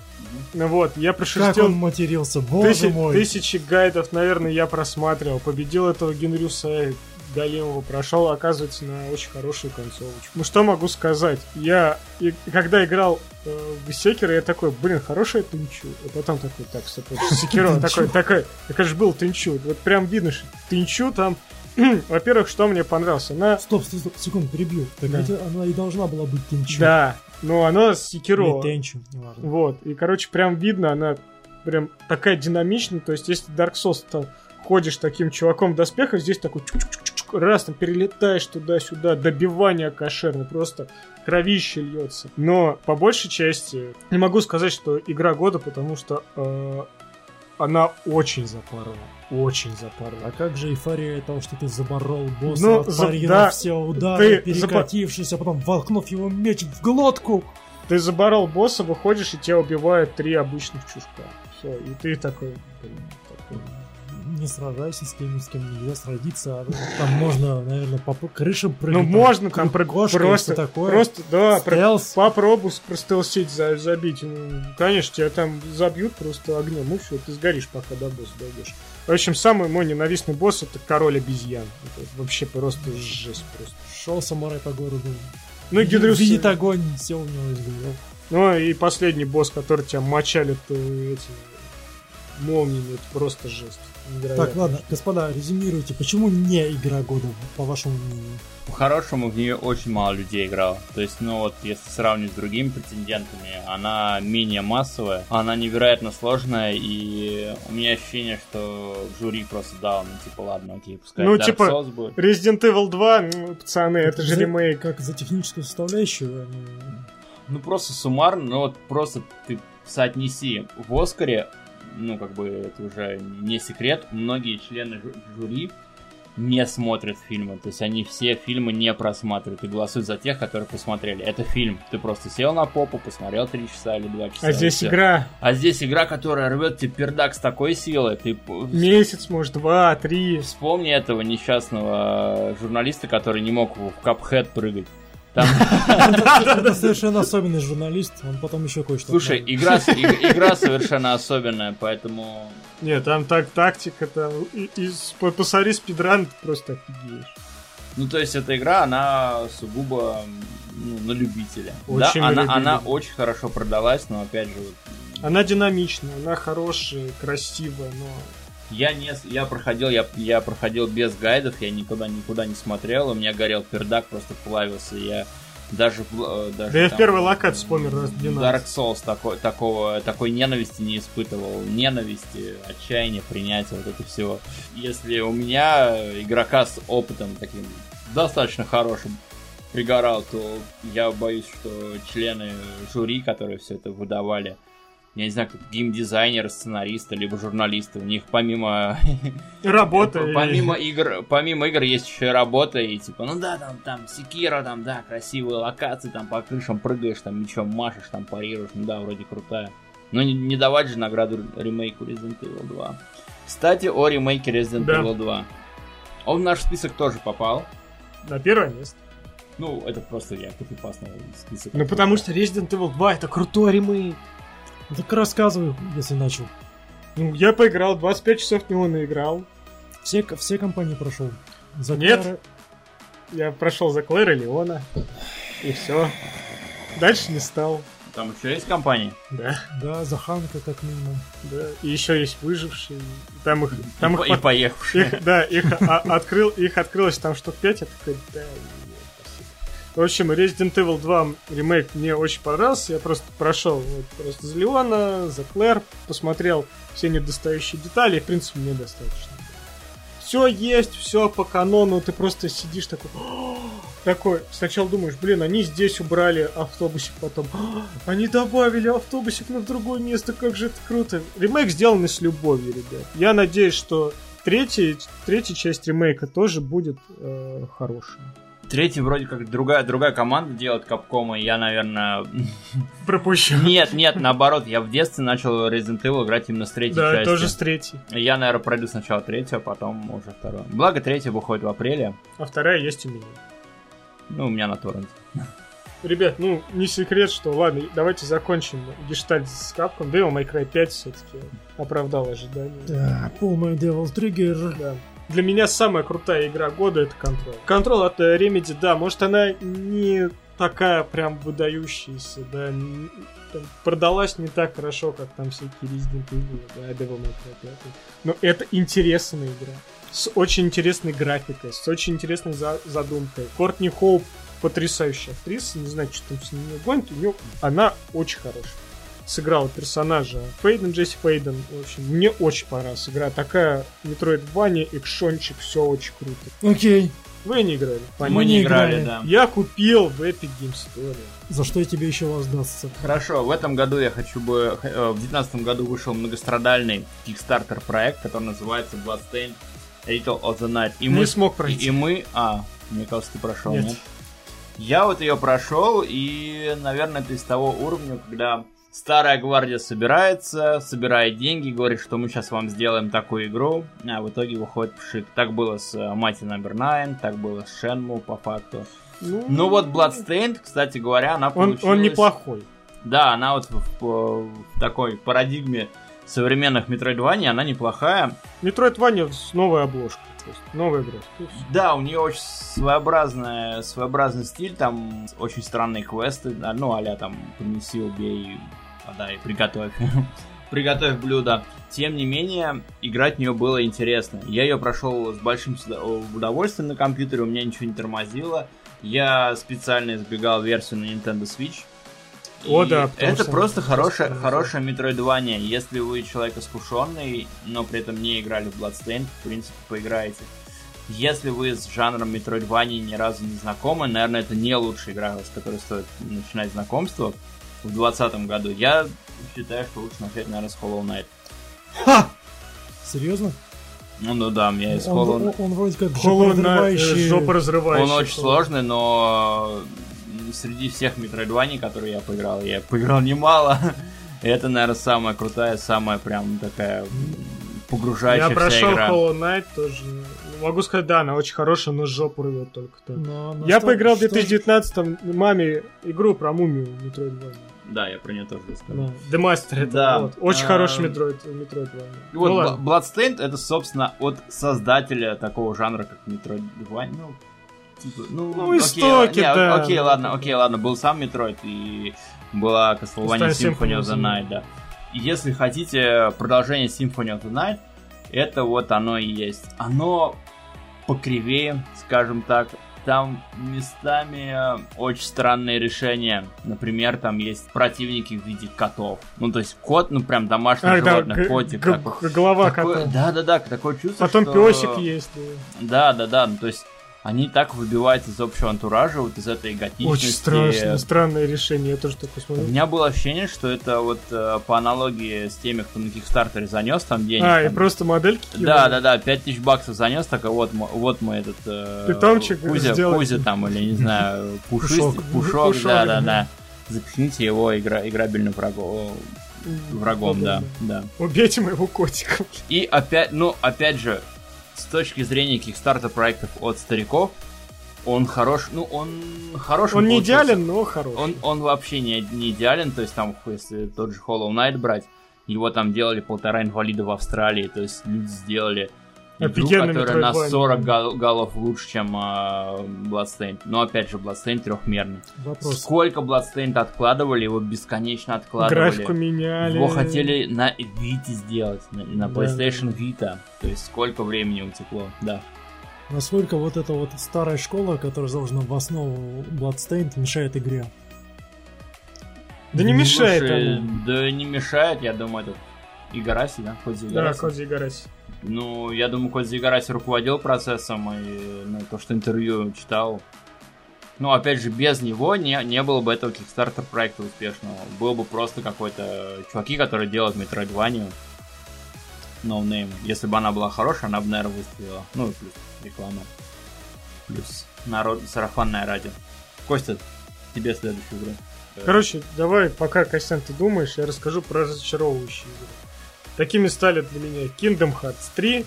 Ну вот, я прошерстил... Как он матерился, боже тысяч, мой. Тысячи гайдов, наверное, я просматривал. Победил этого Генрюса Галимова. Прошел, оказывается, на очень хорошую концовочку. Ну что могу сказать? Я, и, когда играл э, в Секера, я такой, блин, хорошая Тынчу. И потом такой, так, стоп, Секиро, такой, такой, так же был Тынчу. Вот прям видно, что Тынчу там во-первых, что мне понравилось, она... Стоп, стоп, стоп, секунду, перебью. Так да. ведь она и должна была быть Тенчу. Да, но она с Секиро. Тенчу, неважно. Вот, и, короче, прям видно, она прям такая динамичная, то есть, если Dark Souls там ходишь таким чуваком в доспехах, здесь такой чук -чук -чук, раз там перелетаешь туда-сюда, добивание кошерное, просто кровище льется. Но по большей части не могу сказать, что игра года, потому что э, она очень запарила. Очень запарила. А как же эйфория того, что ты заборол босса, ну, отпарил да, все удары, ты перекатившись, а потом волкнув его меч в глотку. Ты заборол босса, выходишь, и тебя убивают три обычных чушка. Все, и ты такой, блин, такой не сражайся с кем, с кем нельзя сразиться. Там можно, наверное, по крышам прыгать. Ну, можно там про просто такое. Просто, да, про, попробуй простелсить, забить. Ну, конечно, тебя там забьют просто огнем, и все, ты сгоришь, пока до босса дойдешь. В общем, самый мой ненавистный босс это король обезьян. Это вообще просто жесть просто. Шел самурай по городу. Ну, Гидрюс... Видит огонь, все у него из головы. Ну, и последний босс, который тебя мочалит эти молниями, это просто жесть. Невероятно. Так, ладно, господа, резюмируйте, почему не игра года, по вашему мнению? По-хорошему, в нее очень мало людей играло. То есть, ну вот, если сравнивать с другими претендентами, она менее массовая, она невероятно сложная, и у меня ощущение, что жюри просто дал, ну, типа, ладно, окей, пускай Ну, Dark типа, Souls будет. Resident Evil 2, ну, пацаны, это, это же ремейк. Как за техническую составляющую? Они... Ну, просто суммарно, ну, вот просто ты соотнеси в Оскаре ну, как бы это уже не секрет, многие члены жюри не смотрят фильмы. То есть они все фильмы не просматривают и голосуют за тех, которые посмотрели. Это фильм. Ты просто сел на попу, посмотрел три часа или два часа. А здесь все. игра. А здесь игра, которая рвет тебе пердак с такой силой. Ты... Месяц, может, два, три. Вспомни этого несчастного журналиста, который не мог в капхед прыгать. Это совершенно особенный журналист, он потом еще кое-что. Слушай, игра, игра совершенно особенная, поэтому... Нет, там так тактика, там... Посмотри спидран, ты просто офигеешь. Ну, то есть, эта игра, она сугубо ну, на любителя. Очень да, она, она очень хорошо продалась, но опять же... Вот... Она динамичная, она хорошая, красивая, но я не, я проходил, я, я проходил без гайдов, я никуда никуда не смотрел, у меня горел пердак, просто плавился, я даже, э, даже да я в первой локации помню раз 12. Dark Souls такой, такого, такой ненависти не испытывал. Ненависти, отчаяния, принятия, вот это всего. Если у меня игрока с опытом таким достаточно хорошим пригорал, то я боюсь, что члены жюри, которые все это выдавали, я не знаю, как геймдизайнеры, сценаристы, либо журналисты, у них помимо... Работа. помимо игр, помимо игр есть еще и работа, и типа, ну да, там, там, секира, там, да, красивые локации, там, по крышам прыгаешь, там, мечом машешь, там, парируешь, ну да, вроде крутая. Но не, не давать же награду ремейку Resident Evil 2. Кстати, о ремейке Resident да. Evil 2. Он в наш список тоже попал. На первое место. Ну, это просто я копипастный список. Ну, потому что Resident Evil 2 это крутой ремейк. Так рассказывай, если начал. Ну, я поиграл, 25 часов в него наиграл. Все, все компании прошел. За Нет, Клэр... я прошел за Клэр и Леона. И все. Дальше не стал. Там еще есть компании? Да. Да, за Ханка как минимум. Да. И еще есть выжившие. Там их, там и, их и поехавшие. Их, да, их а, открыл, их открылось там штук 5, я такой, да, в общем, Resident Evil 2 ремейк мне очень понравился. Я просто прошел вот, просто за Леона, за Клэр, посмотрел все недостающие детали, и, в принципе, мне достаточно. Все есть, все по канону, ты просто сидишь такой... Такой, сначала думаешь, блин, они здесь убрали автобусик, потом они добавили автобусик, в другое место, как же это круто. Ремейк сделан с любовью, ребят. Я надеюсь, что третья, третья часть ремейка тоже будет э, хорошая. Третий вроде как другая, другая команда делает Капком, и я, наверное... Пропущу. Нет, нет, наоборот, я в детстве начал Resident Evil играть именно с третьей да, части. Да, тоже с третьей. Я, наверное, пройду сначала третью, а потом уже вторую. Благо, третья выходит в апреле. А вторая есть у меня. Ну, у меня на торренте. Ребят, ну, не секрет, что, ладно, давайте закончим гештальт с капком. Devil May Cry 5 все-таки оправдал ожидания. Да, полный Devil Trigger. Да. Для меня самая крутая игра года это Control. Control от Remedy, да, может она не такая прям выдающаяся, да, не, там, продалась не так хорошо, как там всякие Resident Evil, да, Devil May Cry 5. Но это интересная игра. С очень интересной графикой, с очень интересной за задумкой. Кортни Хоуп потрясающая актриса, не знаю, что там с ней у нее она очень хорошая сыграл персонажа Фейден, Джесси Фейден. В общем, мне очень понравилась игра. Такая Metroidvania, экшончик, все очень круто. Окей. Вы не играли? Понятно. Мы не играли, да. Я купил в Epic Game Store. За что я тебе еще воздастся? Хорошо, в этом году я хочу бы... Э, в 2019 году вышел многострадальный Kickstarter проект, который называется Bloodstained Ritual of the Night. И не мы смог пройти. И, и мы... А, мне кажется, ты прошел, нет? нет? Я вот ее прошел, и, наверное, это из того уровня, когда Старая гвардия собирается, собирает деньги, говорит, что мы сейчас вам сделаем такую игру, а в итоге выходит пшик. Так было с Mighty Number 9, так было с Shenmue по факту. Ну, ну вот Bloodstained, кстати говоря, она получилась... Он, он неплохой. Да, она вот в, в, в такой парадигме современных Metroidvania, она неплохая. Metroidvania с новой обложкой. То есть новая игра. Да, у нее очень своеобразная, своеобразный стиль, там очень странные квесты, ну, а там принеси, убей, подай, приготовь. приготовь блюдо. Тем не менее, играть в нее было интересно. Я ее прошел с большим удовольствием на компьютере, у меня ничего не тормозило. Я специально избегал версию на Nintendo Switch. О, да, это просто хорошая, хорошая метроидвания. Если вы человек искушенный, но при этом не играли в Bloodstained, в принципе, поиграете. Если вы с жанром метроидвании ни разу не знакомы, наверное, это не лучшая игра, с которой стоит начинать знакомство в 2020 году. Я считаю, что лучше начать, наверное, с Hollow Knight. Ха! Серьезно? Ну, ну да, у меня есть Hollow Knight. Он, он, вроде как Hollow Knight, жопа разрывающий. Он очень сложный, но среди всех метроидваний, которые я поиграл, я поиграл немало. Это, наверное, самая крутая, самая прям такая погружающая Я прошел игра. Hollow Knight тоже. Могу сказать, да, она очень хорошая, но жопу рвет только то. Но, но я что, поиграл в 2019-м маме игру про мумию Metroidvania. Да, я про нее тоже рассказал. Да. The Master это да. вот. Очень а... хороший Metroid, Metroidvania. Вот, ну, Bloodstained это, собственно, от создателя такого жанра, как Metroidvania. Ну, Типа, ну, ну окей, истоки, не, да. Окей, ладно, окей, ладно, был сам Метроид и была Castlevania Symphony of the Night, да. И если хотите продолжение Symphony of the Night, это вот оно и есть. Оно покривее, скажем так. Там местами очень странные решения. Например, там есть противники в виде котов. Ну, то есть кот, ну, прям домашний а, животное, да, котик. Голова кота. Да-да-да, такое чувство, Потом что... песик есть. Да-да-да, ну, то есть они так выбиваются из общего антуража, вот из этой готичности. Очень страшно, странное решение, я тоже такое смотрю. У меня было ощущение, что это вот э, по аналогии с теми, кто на Кикстартере занес там денег. А, там, и просто модельки Да, да, да, 5000 баксов занес, так вот, вот мы этот... Э, Питомчик Кузя, сделать. Кузя там, или не знаю, пушистик, пушок, пушок, пушок да, да, да. Запихните его игра, играбельным врагом врагом, да, да. Убейте моего котика. И опять, ну, опять же, с точки зрения кикстарта проектов от стариков, Он хорош, ну он хорош. Он не идеален, но хорош. Он, он вообще не, не идеален, то есть там, если тот же Hollow Knight брать, его там делали полтора инвалида в Австралии, то есть люди сделали игру, которая на 40 гол- голов лучше, чем э, Bloodstained. Но опять же, Bloodstained трехмерный. Вопрос. Сколько Bloodstained откладывали, его бесконечно откладывали. Графику меняли. Его хотели на Vita сделать, на, на PlayStation Vita. То есть сколько времени утекло, да. Насколько вот эта вот старая школа, которая заложена в основу Bloodstained, мешает игре? Да не мешает Слушай, Да не мешает, я думаю, это Игараси, да? Кодзи Игараси. Да, Кодзи Игараси. Ну, я думаю, Кодзи Игараси руководил процессом, и ну, то, что интервью читал. Ну, опять же, без него не, не было бы этого Kickstarter проекта успешного. Был бы просто какой-то чуваки, которые делают Metroidvania. No name. Если бы она была хорошая, она бы, наверное, выстрелила. Ну, плюс реклама. Плюс народ, сарафанное радио. Костя, тебе следующую игру. Короче, давай, пока, Костян, ты думаешь, я расскажу про разочаровывающие игры. Такими стали для меня Kingdom Hearts 3,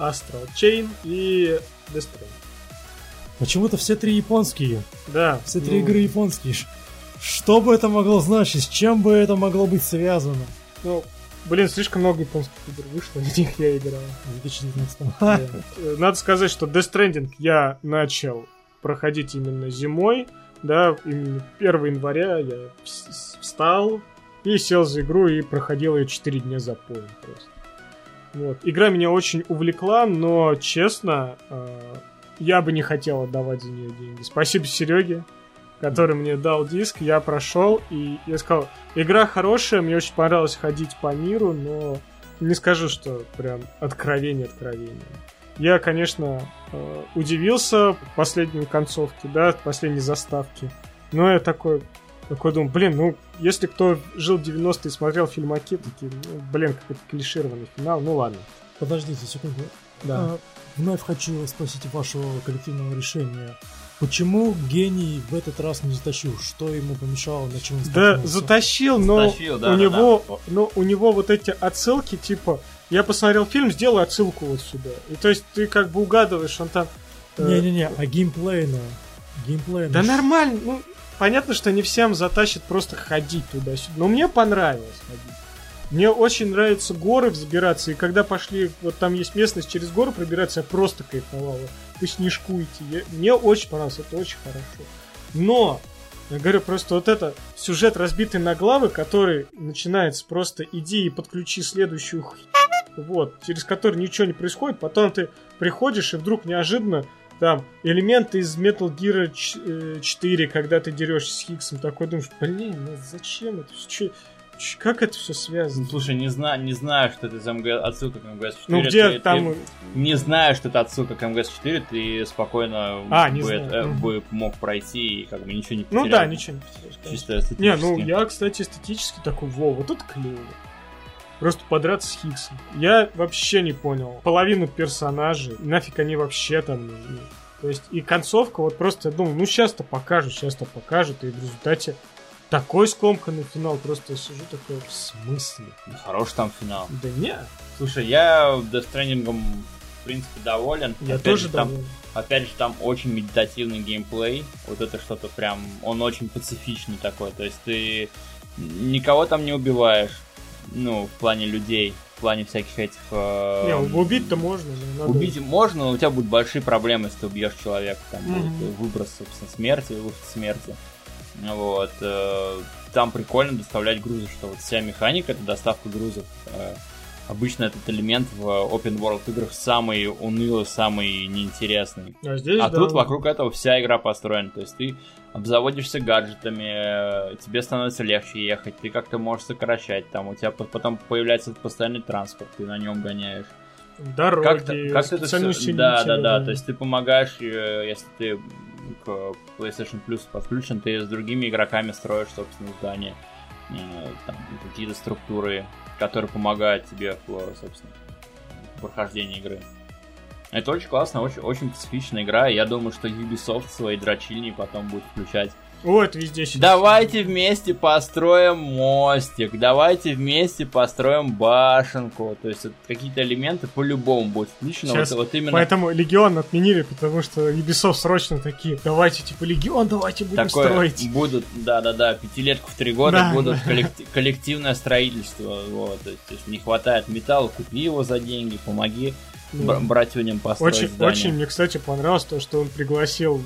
Astral Chain и Death. Почему-то все три японские. Да. Все три ну... игры японские. Что бы это могло значить? С чем бы это могло быть связано? Ну, блин, слишком много японских игр вышло, в них я играл. 2019 Надо сказать, что Death Stranding я начал проходить именно зимой, да, именно 1 января я встал, и сел за игру и проходил ее 4 дня за поем просто. Вот. Игра меня очень увлекла, но, честно, э, я бы не хотел отдавать за нее деньги. Спасибо Сереге, который мне дал диск, я прошел, и я сказал, игра хорошая, мне очень понравилось ходить по миру, но не скажу, что прям откровение откровение. Я, конечно, э, удивился последней концовке, да, последней заставки, но я такой, такой думаю, блин, ну, если кто жил в 90-е и смотрел фильмаки, такие, ну, блин, какой-то клишированный финал, ну ладно. Подождите секунду. Да. А, вновь хочу спросить вашего коллективного решения. Почему гений в этот раз не затащил? Что ему помешало, на чем он Да, затащил, но затащил, да, у да, него, да. но у него вот эти отсылки, типа, я посмотрел фильм, сделаю отсылку вот сюда. И то есть ты как бы угадываешь, он там... Э, Не-не-не, а геймплейно? Геймплейно. Да нормально, ну, понятно, что не всем затащит просто ходить туда-сюда. Но мне понравилось ходить. Мне очень нравятся горы взбираться, и когда пошли, вот там есть местность через горы пробираться, я просто кайфовал. По снежку идти. Я, мне очень понравилось, это очень хорошо. Но, я говорю, просто вот это сюжет разбитый на главы, который начинается просто иди и подключи следующую вот, через который ничего не происходит, потом ты приходишь и вдруг неожиданно там элементы из Metal Gear 4, э, когда ты дерешься с Хиггсом, такой думаешь, блин, ну зачем это все? Как это все связано? Ну, слушай, не знаю, не знаю, что это за МГ... отсылка к МГС-4. Ну где ты, там... Ты... Не знаю, что это отсылка к МГС-4, ты спокойно а, бы, это, бы мог пройти и как бы ничего не потерял. Ну да, ничего не потерял. Чисто эстетически. Не, ну я, кстати, эстетически такой, во, вот это клево. Просто подраться с Хиггсом. Я вообще не понял. Половину персонажей, нафиг они вообще там нужны. То есть и концовка, вот просто я думал, ну сейчас-то покажут, сейчас-то покажут, и в результате такой скомканный финал, просто я сижу такой, в смысле? Ну, хорош там финал. Да нет. Слушай, я Stranding в принципе доволен. Я опять тоже же, доволен. Там, опять же, там очень медитативный геймплей. Вот это что-то прям, он очень пацифичный такой. То есть ты никого там не убиваешь ну, в плане людей, в плане всяких этих... Э, не, убить-то можно. Надо... Убить можно, но у тебя будут большие проблемы, если ты убьешь человека. Там mm-hmm. будет выброс, собственно, смерти, выход смерти. Вот. Э, там прикольно доставлять грузы, что вот вся механика, это доставка грузов. Э, обычно этот элемент в open world играх самый унылый, самый неинтересный. А, здесь, а да. тут вокруг этого вся игра построена. То есть ты обзаводишься гаджетами, тебе становится легче ехать, ты как-то можешь сокращать, там у тебя потом появляется постоянный транспорт, ты на нем гоняешь. Дороги, как, как это все... Да, да, да, то есть ты помогаешь, э, если ты к PlayStation Plus подключен, ты с другими игроками строишь, собственно, здание, э, какие-то структуры, которые помогают тебе в, собственно, в прохождении игры. Это очень классно, очень, очень специфичная игра. Я думаю, что Ubisoft свои дрочильни потом будет включать Вот везде сейчас. Давайте вместе построим мостик, давайте вместе построим башенку. То есть какие-то элементы по-любому будут включены. Сейчас, вот, вот именно... Поэтому Легион отменили, потому что Ubisoft срочно такие, давайте, типа, Легион, давайте будем Такое строить. Будут, да-да-да, пятилетку в три года да, будут да. Коллектив, коллективное строительство. Вот, то есть не хватает металла, купи его за деньги, помоги да. братюням построить очень, здание. Очень мне, кстати, понравилось то, что он пригласил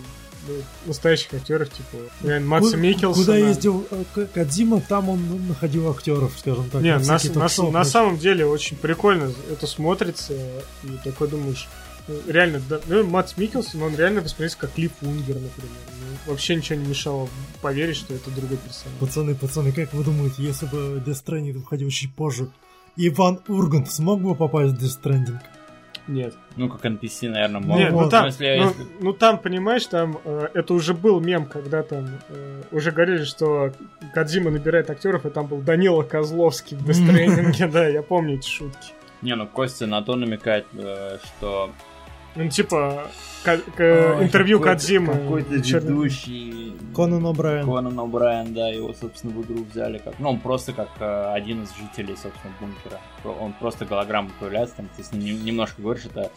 настоящих актеров, типа Матса Микелсона. Куда ездил э, Кадзима, там он находил актеров, скажем так. Не, на, на, на самом деле очень прикольно это смотрится, и такой думаешь, ну, реально, да, ну, Матс Микелсон, он реально воспринимается как Клип Унгер, например. Ну, вообще ничего не мешало поверить, что это другой персонаж. Пацаны, пацаны, как вы думаете, если бы Death Stranding выходил чуть позже, Иван Ургант смог бы попасть в Death Stranding? Нет. Ну, как NPC, наверное, мог. Нет, ну там, смысле, ну, ну там, понимаешь, там э, это уже был мем, когда там э, уже говорили, что Кадзима набирает актеров, и там был Данила Козловский в Дестрейнинге, да, я помню эти шутки. Не, ну Костя на то намекает, э, что ну, типа, к- к- интервью какой Кадзимы. Какой-то ведущий... Конан О'Брайен. Конан О'Брайен, да, его, собственно, в игру взяли как... Ну, он просто как э, один из жителей, собственно, бункера. Он просто голограмма появляется, там, ты с ним немножко говоришь, это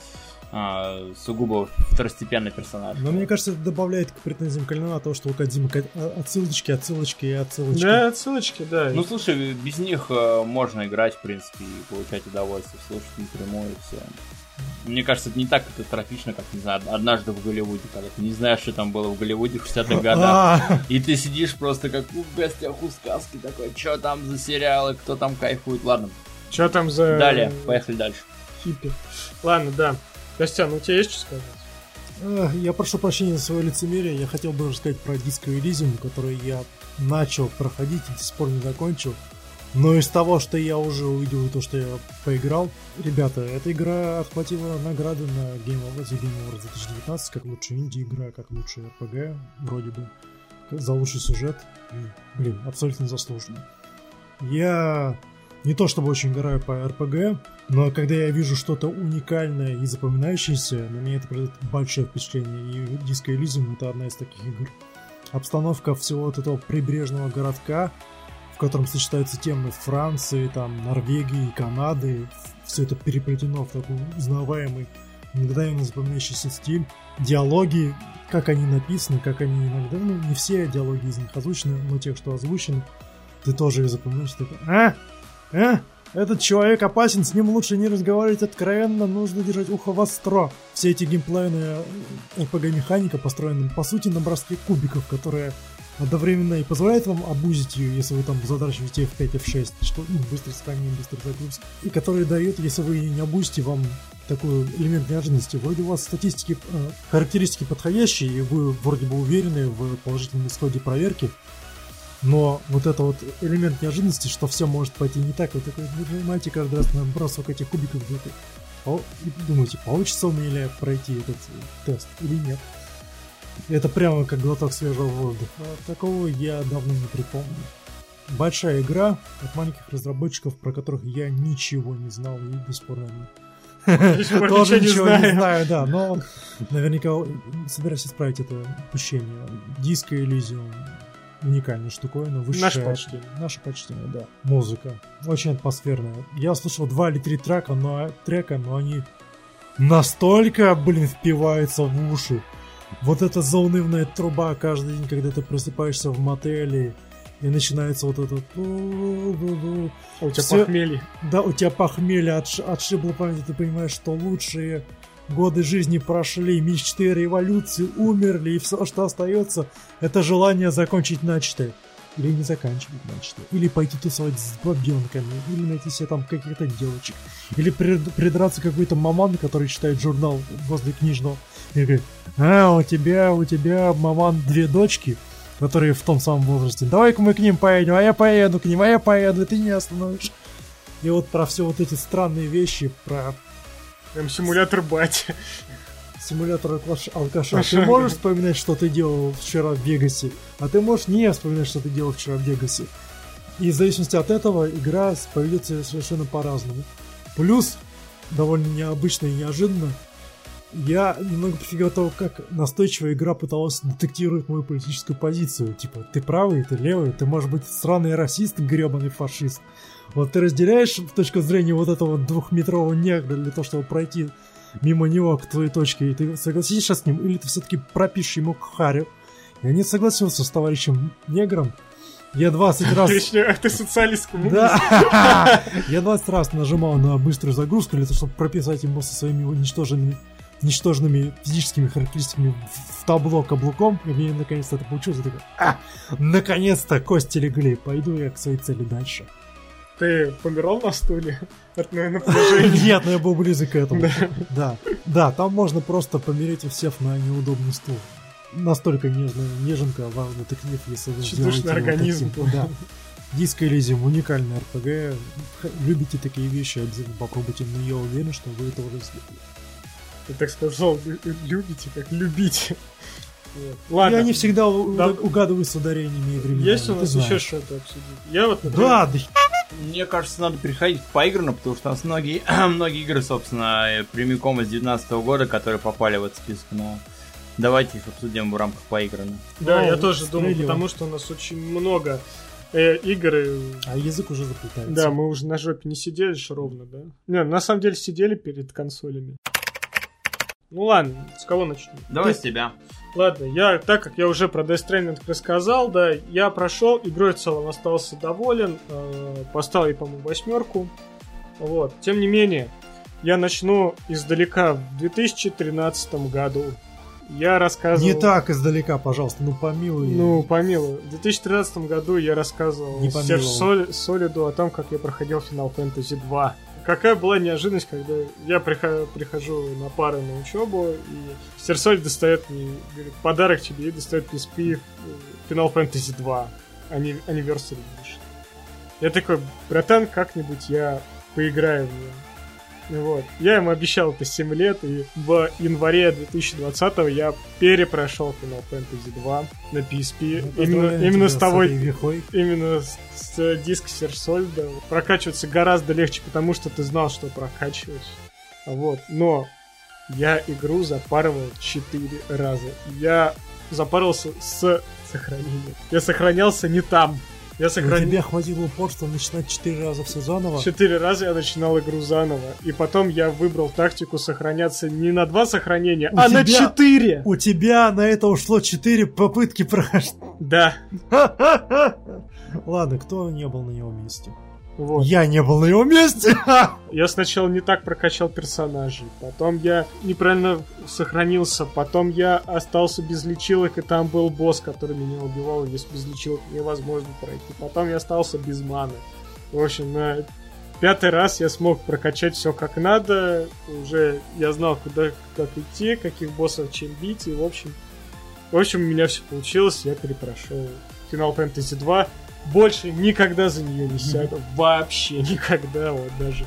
а, сугубо второстепенный персонаж. Но мне кажется, это добавляет к претензиям Калинова то, что у Кадзимы а, отсылочки, отсылочки и отсылочки. Да, отсылочки, да. Ну, слушай, без них э, можно играть, в принципе, и получать удовольствие, слушать напрямую и все. Мне кажется, это не так это трофично, как, не знаю, однажды в Голливуде, когда ты не знаешь, что там было в Голливуде в 60-х годах. А. И ты сидишь просто как в гостях у сказки такой, что там за сериалы, кто там кайфует. Ладно. Что там за... Далее, поехали дальше. Хиппи. Ладно, да. Костян, у тебя есть что сказать? Я прошу прощения за свое лицемерие. Я хотел бы рассказать про диско Elysium, который я начал проходить и до сих пор не закончил. Но из того, что я уже увидел, и то, что я поиграл, ребята, эта игра отхватила награды на Game Awards, Game Awards 2019, как лучшая инди-игра, как лучшая RPG, вроде бы, за лучший сюжет. И, блин, абсолютно заслуженно. Я не то чтобы очень играю по RPG, но когда я вижу что-то уникальное и запоминающееся, на меня это производит большое впечатление. И Disco Elysium это одна из таких игр. Обстановка всего вот этого прибрежного городка, котором сочетаются темы Франции, там, Норвегии, Канады. Все это переплетено в такой узнаваемый, мгновенно запоминающийся стиль. Диалоги, как они написаны, как они иногда, ну, не все диалоги из них озвучены, но тех, что озвучены, ты тоже их запоминаешь. Такой, а? А? Этот человек опасен, с ним лучше не разговаривать откровенно, нужно держать ухо востро. Все эти геймплейные RPG-механика построены, по сути, на броске кубиков, которые одновременно и позволяет вам обузить ее, если вы там задрачиваете F5, F6, что ну, быстрый сохранение, быстрый загруз, и который дает, если вы не обузите, вам такой элемент неожиданности. Вроде у вас статистики, э, характеристики подходящие, и вы вроде бы уверены в положительном исходе проверки, но вот это вот элемент неожиданности, что все может пойти не так, вы такой нажимаете каждый раз на бросок этих кубиков, и думаете, получится у меня пройти этот тест или нет. Это прямо как глоток свежего воздуха. Такого я давно не припомню. Большая игра от маленьких разработчиков, про которых я ничего не знал и до сих пор, наверное, тоже ничего не знаю, да, но наверняка собираюсь исправить это упущение. Диско Elysium уникальная штуковина, высшая. Наше почтение. Наше почтение, да. Музыка. Очень атмосферная. Я слышал два или три трека, но, трека, но они настолько, блин, впиваются в уши. Вот эта заунывная труба каждый день, когда ты просыпаешься в мотеле, и начинается вот этот... А у тебя Все... похмелье. Да, у тебя похмелье отш... отшибло память, ты понимаешь, что лучшие годы жизни прошли, мечты революции умерли, и все, что остается, это желание закончить начатое. Или не заканчивать начатое. Или пойти тусовать с бабенками. Или найти себе там каких-то девочек. Или придраться к какой-то маман, который читает журнал возле книжного и говорит, а, у тебя, у тебя, маман, две дочки, которые в том самом возрасте. Давай-ка мы к ним поедем, а я поеду к ним, а я поеду, и ты не остановишь. И вот про все вот эти странные вещи, про... Прям симулятор бати. Симулятор алкаша. Ты можешь вспоминать, что ты делал вчера в Вегасе, а ты можешь не вспоминать, что ты делал вчера в Вегасе. И в зависимости от этого игра поведется совершенно по-разному. Плюс, довольно необычно и неожиданно, Я немного прифигел того, как настойчивая игра пыталась детектировать мою политическую позицию. Типа, ты правый, ты левый, ты, может быть, сраный расист, гребаный фашист. Вот ты разделяешь точку зрения вот этого двухметрового негра для того, чтобы пройти мимо него к твоей точке, и ты согласишься с ним, или ты все-таки пропишешь ему харю. Я не согласился с товарищем негром, я 20 раз... Ты, ты социалист Да. Я 20 раз нажимал на быструю загрузку для того, чтобы прописать ему со своими уничтоженными ничтожными физическими характеристиками в табло каблуком, и мне наконец-то это получилось. Я такой, а, наконец-то кости легли, пойду я к своей цели дальше. Ты помирал на стуле от Нет, но я был близок к этому. Да, да, там можно просто помереть, усев на неудобный стул. Настолько нежная неженка, важный детектив, если вы сделаете организм. Да. Диско Elysium уникальный РПГ. Любите такие вещи, обязательно попробуйте, но я уверен, что вы это уже сделали. Ты так сказал, любите, как любите. Вот. Ладно. Я не всегда да. угадываю с ударениями и временами. Есть у нас еще что-то обсудить? Я вот, например... Да, да. Мне кажется, надо переходить к поигранным, потому что у нас многие, многие игры, собственно, прямиком из 2019 года, которые попали в этот список, но давайте их обсудим в рамках поигранных. Да, ну, я тоже думаю, потому что у нас очень много э, игр. А язык уже заплетается. Да, мы уже на жопе не сидели же ровно, да? Не, на самом деле сидели перед консолями. Ну ладно, с кого начнем? Давай Ты... с тебя. Ладно, я, так как я уже про Death Stranding рассказал, да, я прошел, игрой в целом остался доволен, э, поставил, по-моему, восьмерку. Вот, тем не менее, я начну издалека в 2013 году. Я рассказывал... Не так издалека, пожалуйста, ну помилуй. Ну, помилуй. В 2013 году я рассказывал Серж Соль, Солиду о том, как я проходил Final Fantasy 2 какая была неожиданность, когда я прихожу, на пары на учебу, и Стерсоль достает мне, говорит, подарок тебе, и достает PSP Final Fantasy 2, Anniversary Edition. Я такой, братан, как-нибудь я поиграю в нее. Вот. Я ему обещал это 7 лет, и в январе 2020 я перепрошел Final Fantasy 2 на PSP. Ну, именно, именно с того... Именно с, с диска Серсольда. Прокачиваться гораздо легче, потому что ты знал, что прокачиваешь. Вот. Но я игру запарывал 4 раза. Я запарился с сохранением. Я сохранялся не там. Я сохранил... Тебе хватило упорства начинать четыре раза все заново? Четыре раза я начинал игру заново. И потом я выбрал тактику сохраняться не на два сохранения, у а тебя... на четыре! У тебя на это ушло четыре попытки прохождения. Да. Ладно, кто не был на его месте? Вот. Я не был на его месте. Я сначала не так прокачал персонажей, потом я неправильно сохранился, потом я остался без лечилок, и там был босс, который меня убивал, и без лечилок невозможно пройти. Потом я остался без маны. В общем, на пятый раз я смог прокачать все как надо. Уже я знал, куда как идти, каких боссов чем бить, и в общем... В общем, у меня все получилось, я перепрошел Final Fantasy 2 больше никогда за нее не сяду. Вообще никогда, вот даже.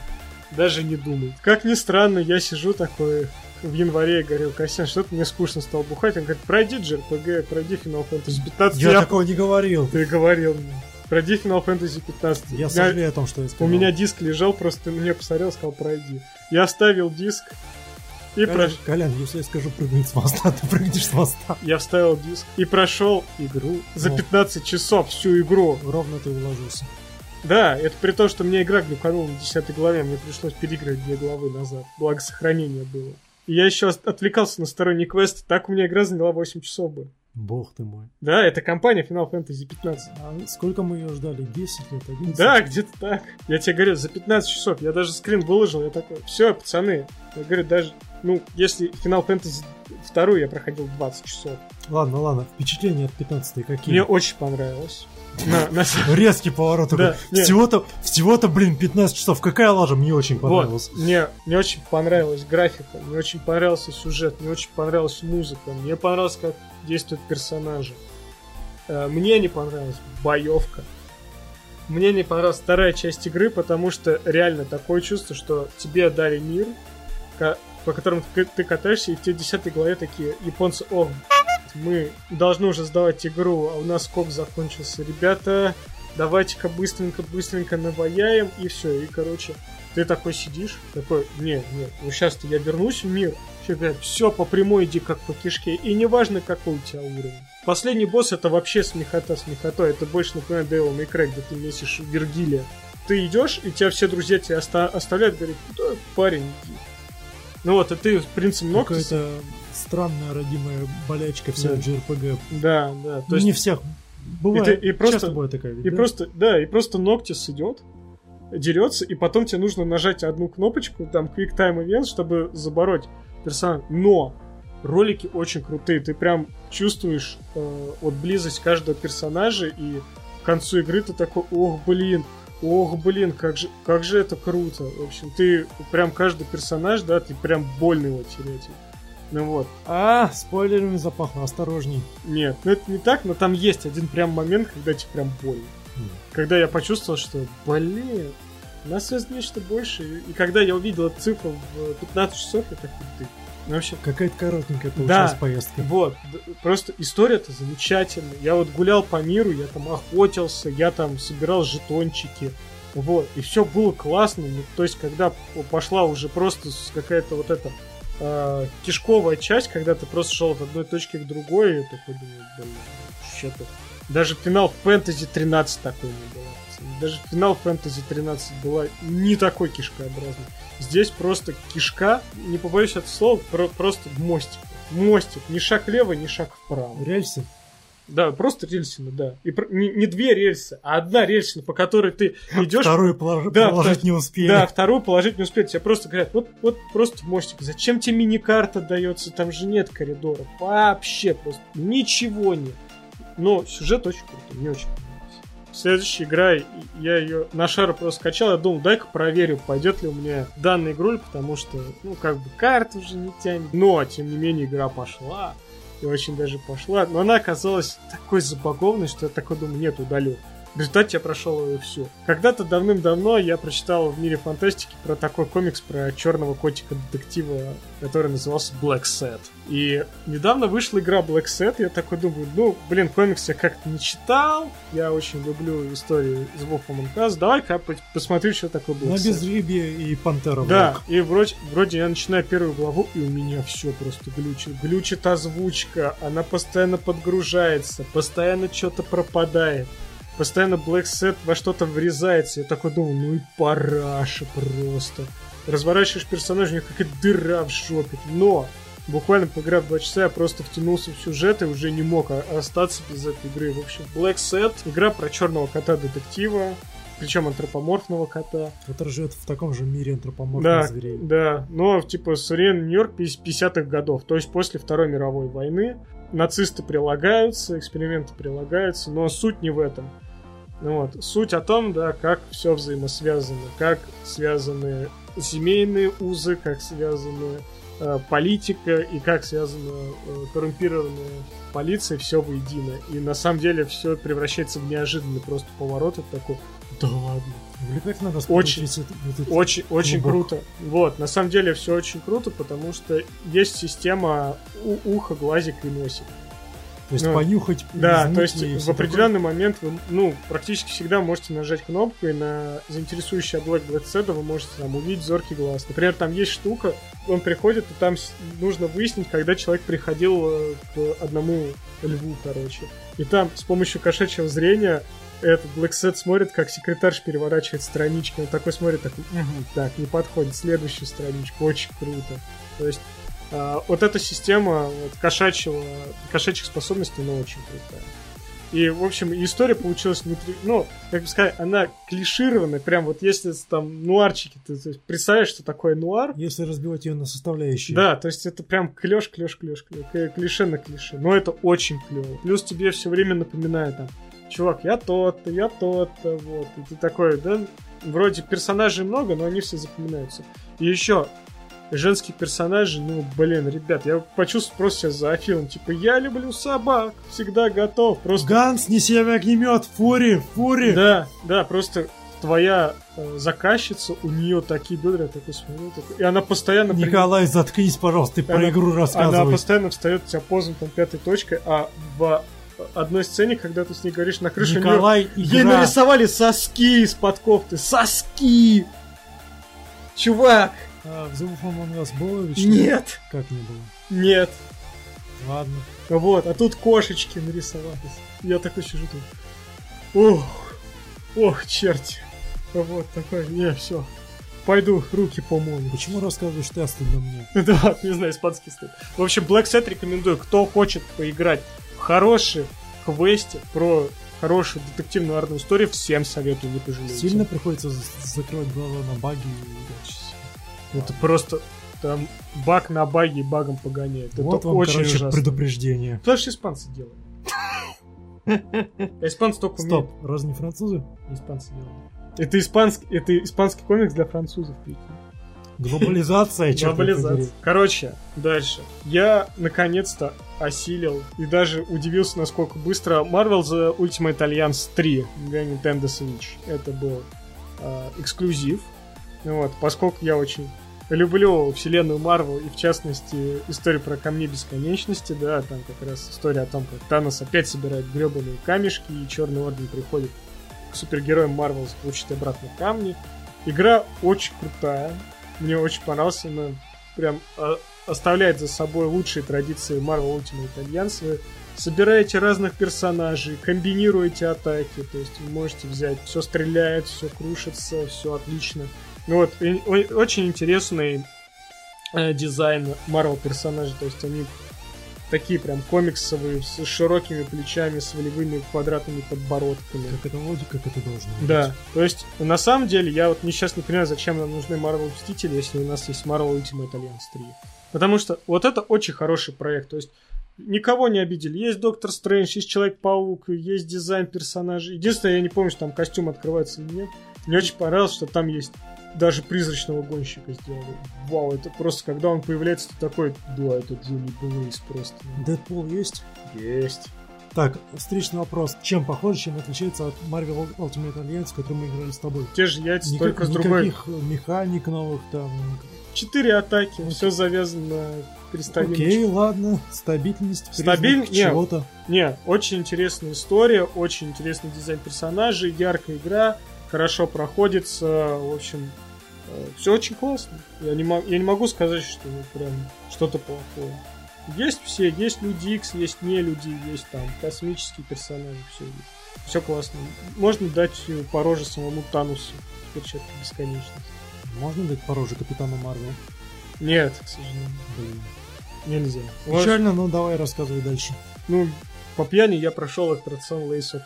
Даже не думай. Как ни странно, я сижу такой в январе и говорил, Костян, что-то мне скучно стал бухать. Он говорит, пройди JRPG, пройди Final Fantasy 15. Я, я такого не говорил. Ты говорил мне. Пройди Final Fantasy 15. Я сожалею о том, что я сказал. У меня диск лежал, просто мне посмотрел, сказал, пройди. Я оставил диск, и Колян, прош... Колян, если я скажу прыгнуть с моста, ты прыгнешь с моста. Я вставил диск и прошел игру за 15 часов, всю игру. Ровно ты уложился. Да, это при том, что мне игра глюканула на 10 главе, мне пришлось переиграть две главы назад. Благо сохранение было. И я еще отвлекался на сторонний квест, так у меня игра заняла 8 часов бы. Бог ты мой. Да, это компания Final Fantasy 15. А сколько мы ее ждали? 10 лет? 11? Да, где-то так. Я тебе говорю, за 15 часов. Я даже скрин выложил, я такой, все, пацаны. Я говорю, даже ну, если Final Fantasy 2 я проходил 20 часов. Ладно, ладно, впечатления от 15 какие? Мне очень понравилось. На, на... Резкий поворот. Да, всего-то, всего-то, блин, 15 часов. Какая лажа? Мне очень понравилось. Вот, мне, мне очень понравилась графика, мне очень понравился сюжет, мне очень понравилась музыка, мне понравилось, как действуют персонажи. Э, мне не понравилась боевка. Мне не понравилась вторая часть игры, потому что реально такое чувство, что тебе дали мир, по которым ты катаешься, и в те десятой главе такие японцы, о, мы должны уже сдавать игру, а у нас скок закончился. Ребята, давайте-ка быстренько-быстренько наваяем, и все, и, короче, ты такой сидишь, такой, не, не, ну сейчас-то я вернусь в мир, говорят, все по прямой иди как по кишке. И неважно, какой у тебя уровень. Последний босс это вообще смехота смехотой. Это больше напоминает Devil May Cry, где ты месишь Вергилия. Ты идешь, и тебя все друзья тебя оста- оставляют, говорят, да, парень. Ну вот, и ты, в принципе, ног... Какая-то странная родимая болячка вся да. JRPG. Да, да. То есть... Не всех. Бывает, и, ты, и просто, часто бывает такая И да? просто, да, и просто Ноктис идет, дерется, и потом тебе нужно нажать одну кнопочку, там, Quick Time Event, чтобы забороть персонажа. Но ролики очень крутые, ты прям чувствуешь э, вот близость каждого персонажа, и к концу игры ты такой, ох, блин, ох, блин, как же, как же это круто. В общем, ты прям каждый персонаж, да, ты прям больно его терять. Ну вот. А, спойлерами запахло, осторожней. Нет, ну это не так, но там есть один прям момент, когда тебе прям больно. Mm. Когда я почувствовал, что, блин, у нас есть нечто большее. И когда я увидел цифру в 15 часов, я такой, ты, вообще... Какая-то коротенькая получилась да, поездка. Вот. Просто история-то замечательная. Я вот гулял по миру, я там охотился, я там собирал жетончики. Вот. И все было классно. Ну, то есть, когда пошла уже просто какая-то вот эта э, кишковая часть, когда ты просто шел от одной точки к другой, и такой думаю, блин, что-то... Даже финал фэнтези 13 такой не было. Даже финал фэнтези 13 была не такой кишкообразный. Здесь просто кишка, не побоюсь этого слова, про- просто мостик. Мостик. Ни шаг влево, ни шаг вправо. Рельсы? Да, просто рельсины, да. И не, не две рельсы, а одна рельсина, по которой ты идешь. Вторую полож... да, положить не успели. Да, вторую положить не успели. Тебе просто говорят, вот, вот просто мостик. Зачем тебе мини-карта дается? Там же нет коридоров. Вообще просто ничего нет. Но сюжет очень крутой, мне очень Следующая игра, я ее на шару просто скачал, я думал, дай-ка проверю, пойдет ли у меня данная игруль, потому что, ну, как бы карта уже не тянет. Но, тем не менее, игра пошла. И очень даже пошла. Но она оказалась такой забагованной, что я такой думаю, нет, удалю. В результате я прошел ее всю. Когда-то давным-давно я прочитал в мире фантастики про такой комикс про черного котика-детектива, который назывался Black Set. И недавно вышла игра Black Set, я такой думаю, ну, блин, комикс я как-то не читал, я очень люблю историю из Wolf Among Us, давай-ка я посмотрю, что такое Black На Set. безрыбье и Пантера. Да, и вроде, вроде я начинаю первую главу, и у меня все просто глючит. Глючит озвучка, она постоянно подгружается, постоянно что-то пропадает постоянно Black Set во что-то врезается. Я такой думаю, ну и параша просто. Разворачиваешь персонажа, у него какая-то дыра в жопе. Но буквально поиграв два часа, я просто втянулся в сюжет и уже не мог остаться без этой игры. В общем, Black Set, игра про черного кота-детектива, причем антропоморфного кота. Который живет в таком же мире антропоморфных да, зверей. Да, но типа современный Нью-Йорк 50-х годов, то есть после Второй мировой войны. Нацисты прилагаются, эксперименты прилагаются, но суть не в этом. Ну вот. Суть о том, да, как все взаимосвязано, как связаны семейные узы, как связаны э, политика и как связана э, коррумпированная полиция, все воедино. И на самом деле все превращается в неожиданный просто поворот. Это такой, да ладно. надо очень, это, это, очень, очень круто. Вот, на самом деле все очень круто, потому что есть система у, уха, глазик и носик. Есть ну, понюхать. Да, то есть в определенный такое. момент вы, ну, практически всегда можете нажать кнопку, и на заинтересующий объект Black вы можете там увидеть зоркий глаз. Например, там есть штука, он приходит, и там нужно выяснить, когда человек приходил э, к одному льву, короче. И там с помощью кошачьего зрения этот Black Set смотрит, как секретарш переворачивает странички. Он такой смотрит, такой, угу, так, не подходит, следующую страничку, очень круто. То есть вот эта система вот, кошачьего, кошачьих способностей, она очень крутая. И, в общем, история получилась внутри, ну, как бы сказать, она клишированная, прям вот если там нуарчики, ты, ты представляешь, что такое нуар. Если разбивать ее на составляющие. Да, то есть это прям клеш, клеш, клеш, клеш, клише на клише. Но это очень клево. Плюс тебе все время напоминает там, чувак, я тот-то, я тот-то, вот. И ты такой, да, вроде персонажей много, но они все запоминаются. И еще женские персонажи, ну, блин, ребят, я почувствовал просто сейчас за Афилом, типа, я люблю собак, всегда готов, просто... Ганс, неси огнемет, фури, фури! Да, да, просто твоя э, заказчица, у нее такие бедра, такой смотрю, такой, и она постоянно... Николай, заткнись, пожалуйста, ты про игру рассказывай. Она постоянно встает у тебя поздно, там, пятой точкой, а в одной сцене, когда ты с ней говоришь на крыше, Николай, нее... игра... ей нарисовали соски из-под кофты, соски! Чувак, А в было или Нет! Как не было? Нет. Ладно. Вот, а тут кошечки нарисовались. Я такой сижу тут. Ох, ох, черти. Вот такой, не, все. Пойду руки помою. Почему рассказываешь ты остальным мне? Да, не знаю, испанский стыд. В общем, Black Set рекомендую. Кто хочет поиграть в хороший квесте про хорошую детективную арную историю, всем советую, не пожалеете. Сильно приходится закрывать глаза на баги и Это просто там баг на баге и багом погоняет. Вот это вам, очень короче, ужасно. предупреждение. Потому что испанцы делают. А Испанцы только умеют. Стоп, разве не французы? Испанцы делают. Это испанский, это испанский комикс для французов, прикинь. Глобализация, черт Глобализация. Короче, дальше. Я наконец-то осилил и даже удивился, насколько быстро Marvel The Ultimate Alliance 3 для Nintendo Switch. Это был э, эксклюзив. Вот, поскольку я очень люблю вселенную Марвел и в частности историю про камни бесконечности, да, там как раз история о том, как Танос опять собирает гребаные камешки и Черный Орден приходит к супергероям Марвел получить обратно камни. Игра очень крутая, мне очень понравилась, она прям а, оставляет за собой лучшие традиции Marvel Ultimate Alliance. Вы собираете разных персонажей, комбинируете атаки, то есть вы можете взять, все стреляет, все крушится, все отлично. Ну вот, и, о- очень интересный э, дизайн Marvel персонажей, то есть они такие прям комиксовые, с широкими плечами, с волевыми квадратными подбородками. Как это вроде как это должно быть. Да, то есть, на самом деле, я вот не сейчас не понимаю, зачем нам нужны Marvel Мстители, если у нас есть Marvel Ultimate Alliance 3. Потому что вот это очень хороший проект, то есть никого не обидели. Есть Доктор Стрэндж, есть Человек-паук, есть дизайн персонажей. Единственное, я не помню, что там костюм открывается или нет. Мне очень понравилось, что там есть даже призрачного гонщика сделали. Вау, это просто, когда он появляется, ты такой, да, это Джонни Блейз просто. Дэдпул есть? Есть. Так, встречный вопрос. Чем похоже, чем отличается от Marvel Ultimate Alliance, в котором мы играли с тобой? Те же яйца, Никак- только с другой. Никаких механик новых там. Четыре атаки, все завязано на переставлении. Окей, ладно. Стабильность, Стабиль- чего-то. Не, очень интересная история, очень интересный дизайн персонажей, яркая игра, хорошо проходится, в общем, все очень классно. Я не, мо- я не могу сказать, что ну, прям что-то плохое. Есть все, есть люди X, есть не люди, есть там космические персонажи, все есть. Все классно. Можно дать э, по роже самому Танусу в перчатке бесконечности. Можно дать пороже Капитану Марвел? Нет, к сожалению, Блин. нельзя. Может, Печально, но давай рассказывай дальше. Ну, по пьяни я прошел аттракцион Lace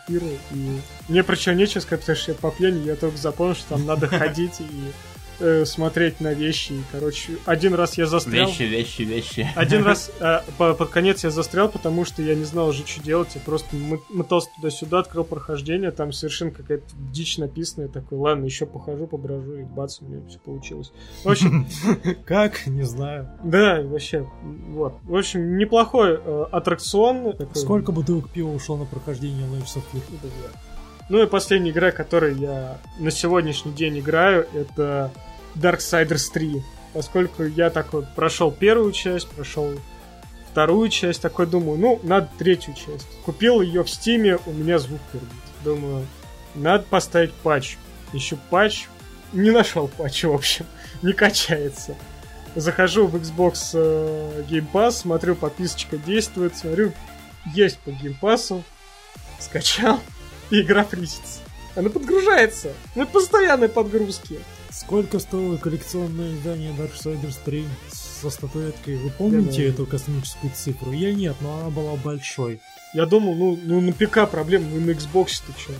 и мне про чего нечего сказать, потому что по пьяни я только запомнил, что там надо ходить и э, смотреть на вещи. И, короче, один раз я застрял. Вещи, вещи, вещи. Один раз э, по- под конец я застрял, потому что я не знал уже, что делать. Я просто мы- мотался туда-сюда, открыл прохождение, там совершенно какая-то дичь написанная. Такой, ладно, еще похожу, поброжу, и бац, у меня все получилось. В общем, Как? Не знаю. да, вообще, вот. В общем, неплохой э, аттракцион. Такой- Сколько бутылок пива ушло на прохождение Layers of Fear? Ну и последняя игра, которой я на сегодняшний день играю, это Darksiders 3. Поскольку я так вот прошел первую часть, прошел вторую часть, такой думаю, ну, надо третью часть. Купил ее в Steam е, у меня звук пердит. Думаю, надо поставить патч. Ищу патч, не нашел патча, в общем, не качается. Захожу в Xbox э, Game Pass, смотрю, подписочка действует, смотрю, есть по Game Pass, скачал, и игра фризится. Она подгружается. На постоянной подгрузке. Сколько стоило коллекционное издание Darksiders 3 со статуэткой? Вы помните эту космическую цифру? Я нет, но она была большой. Я думал, ну, ну на ПК проблем, ну на Xbox ты чё?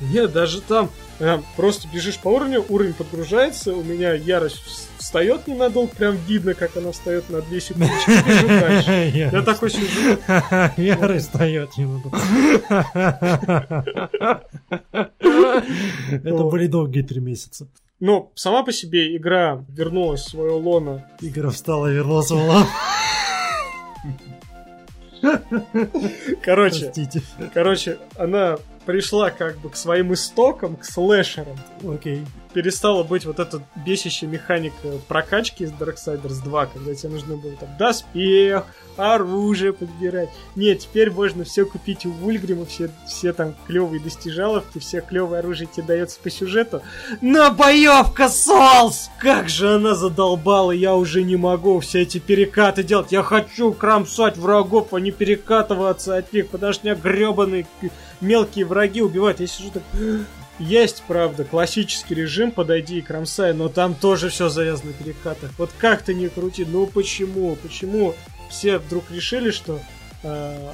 Нет, даже там э, просто бежишь по уровню, уровень подгружается, у меня ярость вс- встает ненадолго, прям видно, как она встает на 2 секунды. Бежу дальше. Я такой сижу, Ярость встает немного. Это были долгие три месяца. Но сама по себе игра вернулась в свое лоно. Игра встала и вернулся в лав. Короче, Простите. Короче, она пришла как бы к своим истокам, к слэшерам. Окей. Перестала быть вот эта бесящая механика прокачки из Darksiders 2, когда тебе нужно было там доспех, оружие подбирать. Нет, теперь можно все купить у Вульгрима, все, все там клевые достижаловки, все клевое оружие тебе дается по сюжету. Но боевка Солс! Как же она задолбала, я уже не могу все эти перекаты делать. Я хочу кромсать врагов, а не перекатываться от них, потому что меня гребаные мелкие враги убивают. Я сижу так... Есть, правда, классический режим, подойди и кромсай, но там тоже все завязано на перекатах. Вот как ты не крути, ну почему, почему все вдруг решили, что э,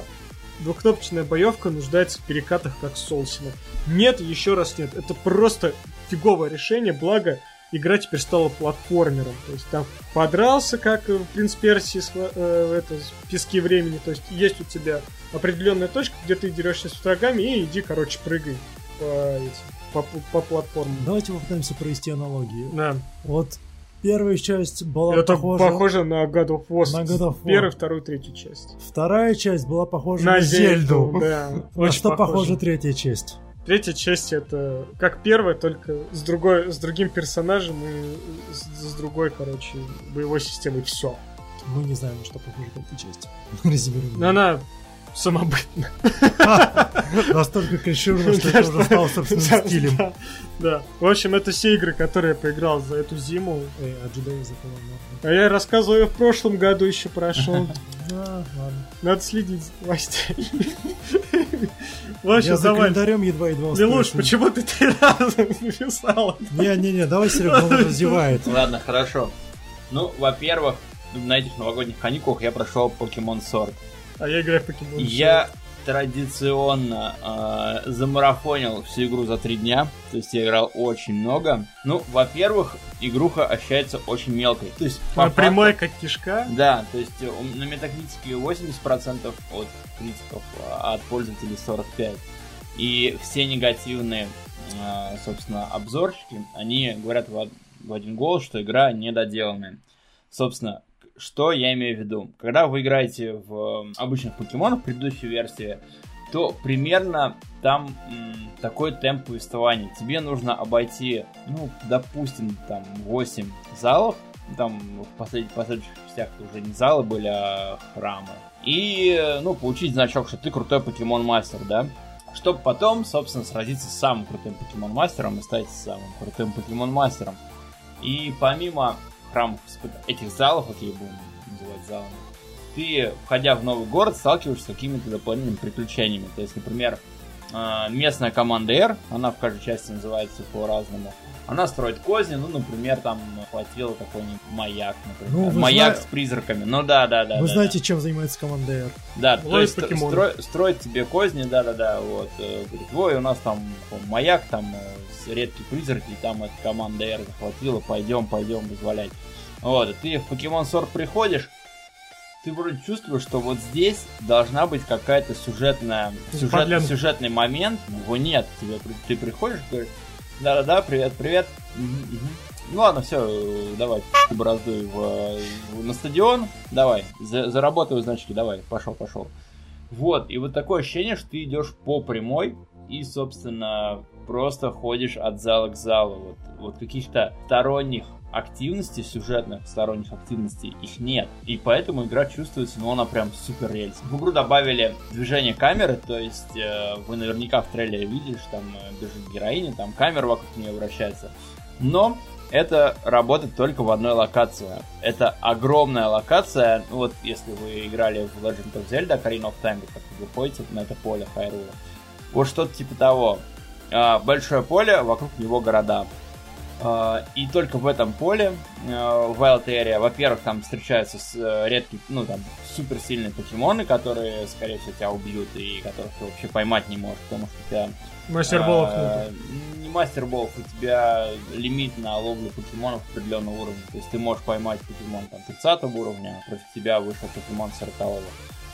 двухкнопочная боевка нуждается в перекатах, как Солсина. Нет, еще раз нет. Это просто фиговое решение, благо игра теперь стала платформером. То есть там подрался, как в Принц Персии с, э, это, в песке времени. То есть есть у тебя определенная точка, где ты дерешься с врагами, и иди, короче, прыгай по, этим, по, по платформам. Давайте попытаемся провести аналогию. Да. Вот первая часть была Это похожа... похоже на God of War. На God of War. Первую, вторую, третью часть. Вторая часть была похожа На на, Зельду, Зельду. да. На Очень что похоже. похожа третья часть? Третья часть это как первая, только с другой, с другим персонажем и с, с другой, короче, боевой системой. Все. Мы не знаем, на что похожа третья часть. Резюмируем. Она самобытна. Настолько клишированно, что это уже стало собственным стилем. Да. В общем, это все игры, которые я поиграл за эту зиму. Эй, а. А я рассказывал, я в прошлом году еще прошел. Да, ладно. Надо следить за новостями. В Я общем, за календарем едва-едва успел. Милуш, почему ты три раза написал? Не-не-не, давай Серега, он раздевает. Ладно, хорошо. Ну, во-первых, на этих новогодних каникулах я прошел Pokemon Sword. А я играю в покемон. Я традиционно э, замарафонил всю игру за три дня. То есть я играл очень много. Ну, во-первых, игруха ощущается очень мелкой. То есть, по Она факту- прямая как кишка. Да, то есть э, на метакритике 80% от критиков, а от пользователей 45%. И все негативные, э, собственно, обзорщики, они говорят в в один голос, что игра недоделанная. Собственно, что я имею в виду? Когда вы играете в обычных покемонов предыдущей версии, то примерно там м, такой темп повествования. Тебе нужно обойти, ну, допустим, там 8 залов, там в послед- последующих частях уже не залы были, а храмы. И, ну, получить значок, что ты крутой покемон-мастер, да? Чтобы потом, собственно, сразиться с самым крутым покемон-мастером и стать самым крутым покемон-мастером. И помимо храмов этих залов, окей, будем называть залами, ты, входя в новый город, сталкиваешься с какими-то дополнительными приключениями. То есть, например, э, местная команда R, она в каждой части называется по-разному, она строит козни, ну, например, там хватило какой-нибудь маяк, например. Ну, маяк зна- с призраками. Ну да, да, да. Вы да, знаете, чем занимается команда R? да, то Ловит есть покемонов. строй- строить тебе козни, да-да-да, вот. э, Говорит, ой, у нас там маяк, там э, редкие призраки, и там эта команда R захватила, пойдем, пойдем вызволять. Вот, и ты в Покемон Sword приходишь, ты вроде чувствуешь, что вот здесь должна быть какая-то сюжетная, сюжет, сюжетный момент, его нет, тебе, ты приходишь, говоришь, да-да-да, привет, привет, Мгм, мгм. Ну ладно, все, давай, ты бороздуй в, в- на стадион, давай, за, заработаю значки, давай, пошел, пошел. Вот, и вот такое ощущение, что ты идешь по прямой и, собственно, просто ходишь от зала к залу. Вот, вот каких-то сторонних активностей, сюжетных сторонних активностей, их нет. И поэтому игра чувствуется, ну, она прям супер рельс. В игру добавили движение камеры, то есть э, вы наверняка в трейлере видели, что там э, бежит героиня, там камера вокруг нее вращается. Но это работает только в одной локации. Это огромная локация. Ну, Вот если вы играли в Legend of Zelda Ocarina of Time, как вы ходите на это поле Хайрула. Вот что-то типа того. А, Большое поле, вокруг него города. А, И только в этом поле, э, в Wild Area, во-первых, там встречаются э, редкие, ну, там, суперсильные покемоны, которые, скорее всего, тебя убьют и которых ты вообще поймать не можешь, потому что у тебя Мастер Болов а, Не мастер болов, у тебя лимит на ловлю покемонов определенного уровня. То есть ты можешь поймать покемон там 30 уровня, а против тебя вышел покемон 40 -го.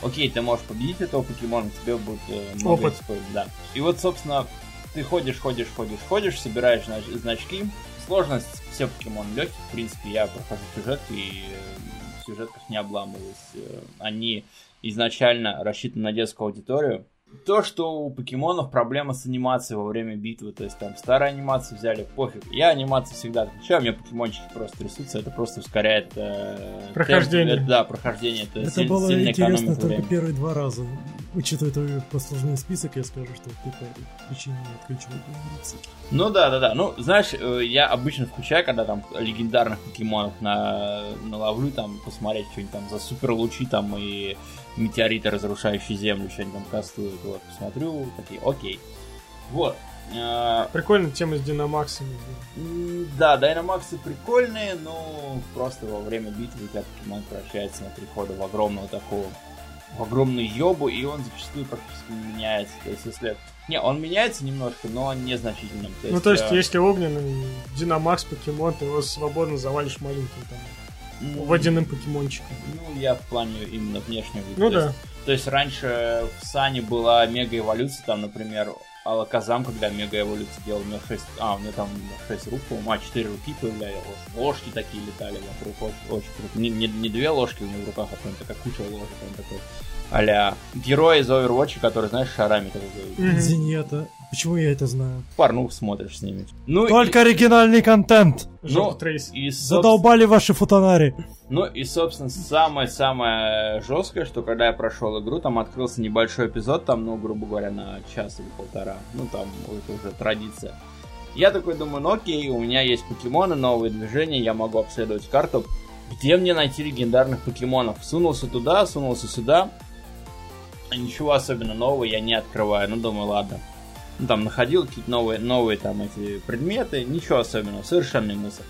Окей, ты можешь победить этого покемона, тебе будет э, много Опыт. XP, да. И вот, собственно, ты ходишь, ходишь, ходишь, ходишь, собираешь знач- значки. Сложность все покемоны легких, в принципе, я прохожу сюжетки и э, в сюжетках не обламываюсь. Э, Они изначально рассчитаны на детскую аудиторию, то, что у покемонов проблема с анимацией во время битвы, то есть там старые анимации взяли, пофиг. Я анимации всегда отключаю, у меня покемончики просто трясутся, это просто ускоряет... Э, прохождение. Темп, да, прохождение. Это, это было интересно только время. первые два раза. Учитывая твой послужный список, я скажу, что ты по причине не отключил Ну да, да, да. Ну, знаешь, э, я обычно включаю, когда там легендарных покемонов на, наловлю, там, посмотреть что-нибудь там за супер лучи там и метеориты, разрушающие землю, что-нибудь там кастуют. Вот, посмотрю, такие, окей. Вот. А, Прикольная тема с динамаксами. Да, динамаксы прикольные, но просто во время битвы у тебя покемон превращается на три хода в огромного такого в огромную ёбу, и он зачастую практически не меняется. То есть, если... Не, он меняется немножко, но незначительным. То есть, ну, то есть, э... если огненный Динамакс покемон, ты его свободно завалишь маленьким там. Водяным покемончиком. Ну, я в плане именно внешнего вида. Ну, то да. Есть, то есть, раньше в Сане была мега-эволюция, там, например, Алаказам, когда мега-эволюция делал, у него 6... А, у него там 6 рук, по-моему, а 4 руки появлялись. Ложки такие летали вокруг, очень, очень круто. Не, не, не две ложки у него в руках, а прям такая куча ложек, он такой а герой из Overwatch, который, знаешь, шарами такой. Mm-hmm. Почему я это знаю? Порнух смотришь с ними. Ну, Только и... оригинальный контент! Ну, и, собственно... Задолбали ваши футонари. Ну и, собственно, самое-самое жесткое, что когда я прошел игру, там открылся небольшой эпизод, там, ну, грубо говоря, на час или полтора. Ну, там, это уже традиция. Я такой думаю, ну окей, у меня есть покемоны, новые движения, я могу обследовать карту. Где мне найти легендарных покемонов? Сунулся туда, сунулся сюда. Ничего особенно нового я не открываю. Ну, думаю, ладно. Ну, там находил какие-то новые, новые там эти предметы. Ничего особенного. Совершенный мусор.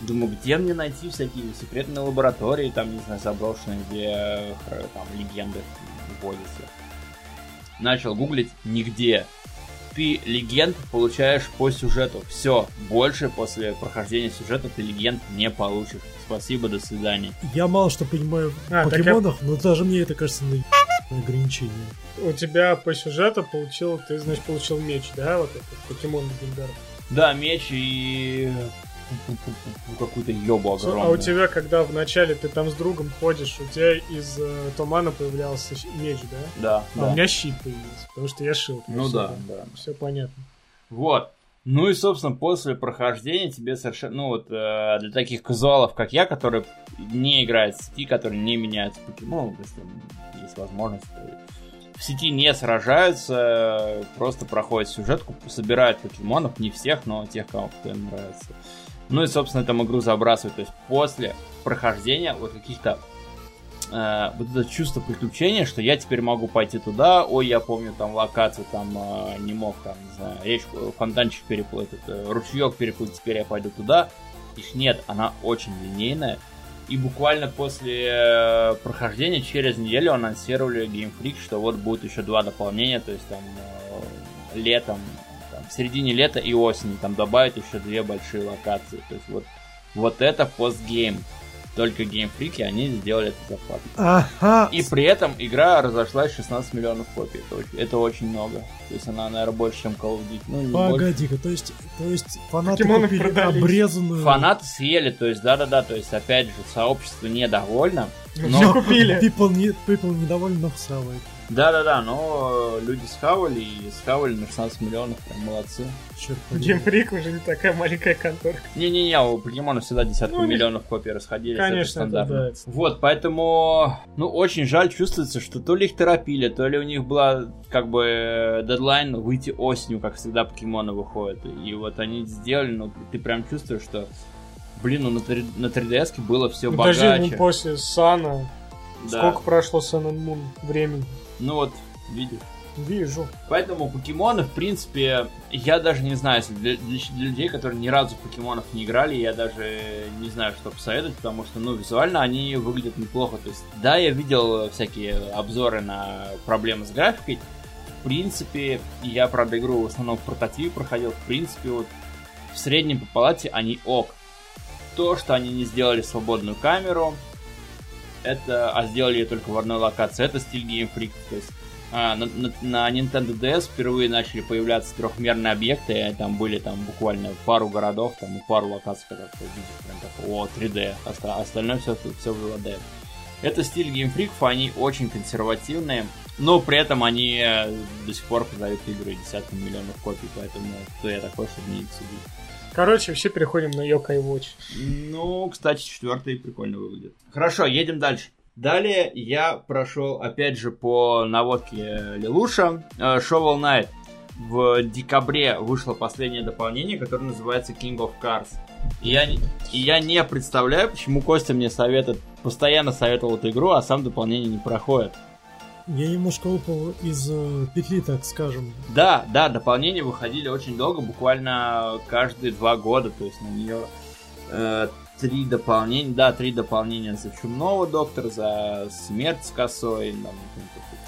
Думаю, где мне найти всякие секретные лаборатории, там, не знаю, заброшенные, где э, там легенды вводятся. Начал гуглить, нигде. Ты легенд получаешь по сюжету. Все, больше после прохождения сюжета ты легенд не получишь. Спасибо, до свидания. Я мало что понимаю в а, покемонах, я... но даже мне это кажется на ограничение. У тебя по сюжету получил, ты, значит, получил меч, да, вот этот покемон легендарный? Да, меч и какую-то ёбу огромную. А у тебя, когда вначале ты там с другом ходишь, у тебя из э, тумана появлялся меч, да? Да. А да. у меня щит появился, потому что я шил. Ну да, да. Все понятно. Вот. Ну и, собственно, после прохождения тебе совершенно, ну вот, э, для таких казуалов, как я, которые не играют в сети, которые не меняют покемонов, если есть возможность, в сети не сражаются, просто проходят сюжетку, собирают покемонов, не всех, но тех, кому им нравится. Ну и, собственно, там игру забрасывают. То есть после прохождения вот каких-то э, вот это чувство приключения, что я теперь могу пойти туда, ой, я помню там локацию, там э, не мог, там, не знаю, речку, фонтанчик переплыть, э, ручеек переплыть, теперь я пойду туда. Их нет, она очень линейная. И буквально после э, прохождения, через неделю анонсировали Game Freak, что вот будет еще два дополнения, то есть там э, летом в середине лета и осени там добавить еще две большие локации. То есть вот, вот это постгейм. Только Freak, они сделали это плату. Ага. И при этом игра разошлась 16 миллионов копий. Это очень, это очень много. То есть она, наверное, больше, чем Call of Duty. Ну, Погоди-ка, то есть, то есть фанаты Покемоны купили продались. обрезанную... Фанаты съели, то есть, да-да-да, то есть, опять же, сообщество недовольно. Но... Все купили. People, не, people недовольны, но всавают. Да-да-да, но люди схавали и схавали на 16 миллионов, прям молодцы. Геймфрик уже не такая маленькая конторка. Не-не-не, у покемонов всегда десятки ну, миллионов копий расходились. Конечно, это, это да. Вот, поэтому, ну, очень жаль, чувствуется, что то ли их торопили, то ли у них была, как бы, дедлайн выйти осенью, как всегда покемоны выходят. И вот они сделали, ну, ты прям чувствуешь, что, блин, ну, на, 3, на 3DS было все ну, богаче. Даже ну, после Сана, да. сколько прошло Sun and Moon времени? Ну вот, видишь. Вижу. Поэтому покемоны, в принципе, я даже не знаю, для, для, для людей, которые ни разу в покемонов не играли, я даже не знаю, что посоветовать, потому что, ну, визуально они выглядят неплохо. То есть, да, я видел всякие обзоры на проблемы с графикой. В принципе, я, правда, игру в основном в прототипе проходил. В принципе, вот в среднем по палате они ок. То, что они не сделали свободную камеру, это, а сделали ее только в одной локации, это стиль Game Freak. То есть а, на, на, на Nintendo DS впервые начали появляться трехмерные объекты, там были там буквально пару городов, там и пару локаций, когда ты видишь прям такой, о, 3D, Оста- остальное все, все в 2D. Это стиль Freak, они очень консервативные, Но при этом они э, до сих пор продают игры десятками миллионов копий, поэтому кто я такой, чтобы не судить. Короче, все переходим на Yokai Watch. Ну, кстати, четвертый прикольно выглядит. Хорошо, едем дальше. Далее я прошел, опять же, по наводке Лилуша, э, Shovel Knight. В декабре вышло последнее дополнение, которое называется King of Cars. И я, и я не представляю, почему Костя мне советует, постоянно советовал эту игру, а сам дополнение не проходит. Я немножко выпал из э, петли, так скажем. Да, да, дополнения выходили очень долго, буквально каждые два года, то есть на нее э, три дополнения, да, три дополнения за Чумного Доктора, за Смерть с косой, там,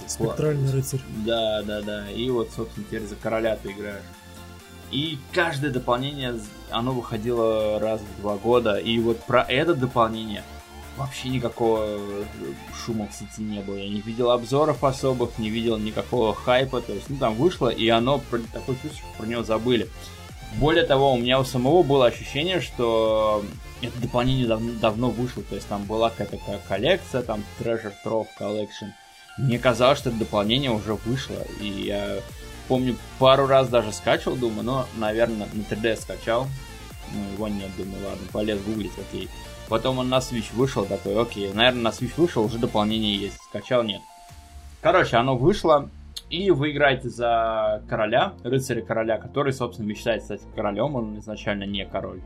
Спектральный рыцарь. Да, да, да, и вот, собственно, теперь за Короля ты играешь. И каждое дополнение, оно выходило раз в два года, и вот про это дополнение – вообще никакого э, шума в сети не было. Я не видел обзоров особых, не видел никакого хайпа. То есть, ну, там вышло, и оно, такое чувство, про него забыли. Более того, у меня у самого было ощущение, что это дополнение давно, давно вышло. То есть, там была какая-то коллекция, там Treasure Trove Collection. Мне казалось, что это дополнение уже вышло. И я помню, пару раз даже скачивал, думаю, ну, наверное, на 3D скачал. Ну, его нет, думаю, ладно, полез гуглить, окей. Потом он на Switch вышел, такой, окей, наверное, на Switch вышел, уже дополнение есть, скачал, нет. Короче, оно вышло, и вы играете за короля, рыцаря короля, который, собственно, мечтает стать королем, он изначально не король.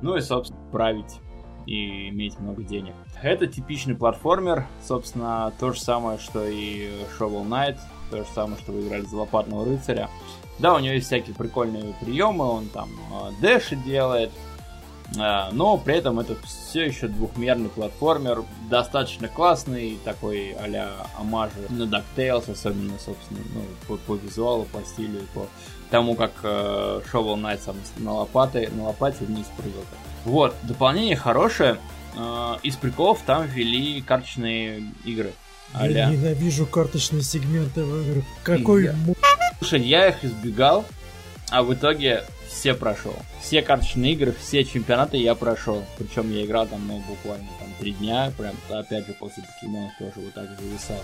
Ну и, собственно, править и иметь много денег. Это типичный платформер, собственно, то же самое, что и Shovel Knight, то же самое, что вы играли за лопатного рыцаря. Да, у него есть всякие прикольные приемы, он там э, дэши делает, но при этом это все еще двухмерный платформер, достаточно классный, такой а-ля омажи на DuckTales, особенно, собственно, ну, по, по визуалу, по стилю, по тому, как э, Shovel Knight сам на, лопаты, на лопате вниз прыгал. Вот, дополнение хорошее. Э, из приколов там ввели карточные игры. Я ненавижу карточные сегменты в играх. Какой... Я... Слушай, я их избегал, а в итоге все прошел. Все карточные игры, все чемпионаты я прошел. Причем я играл там, ну, буквально там три дня, прям, опять же, после покемонов тоже вот так зависал.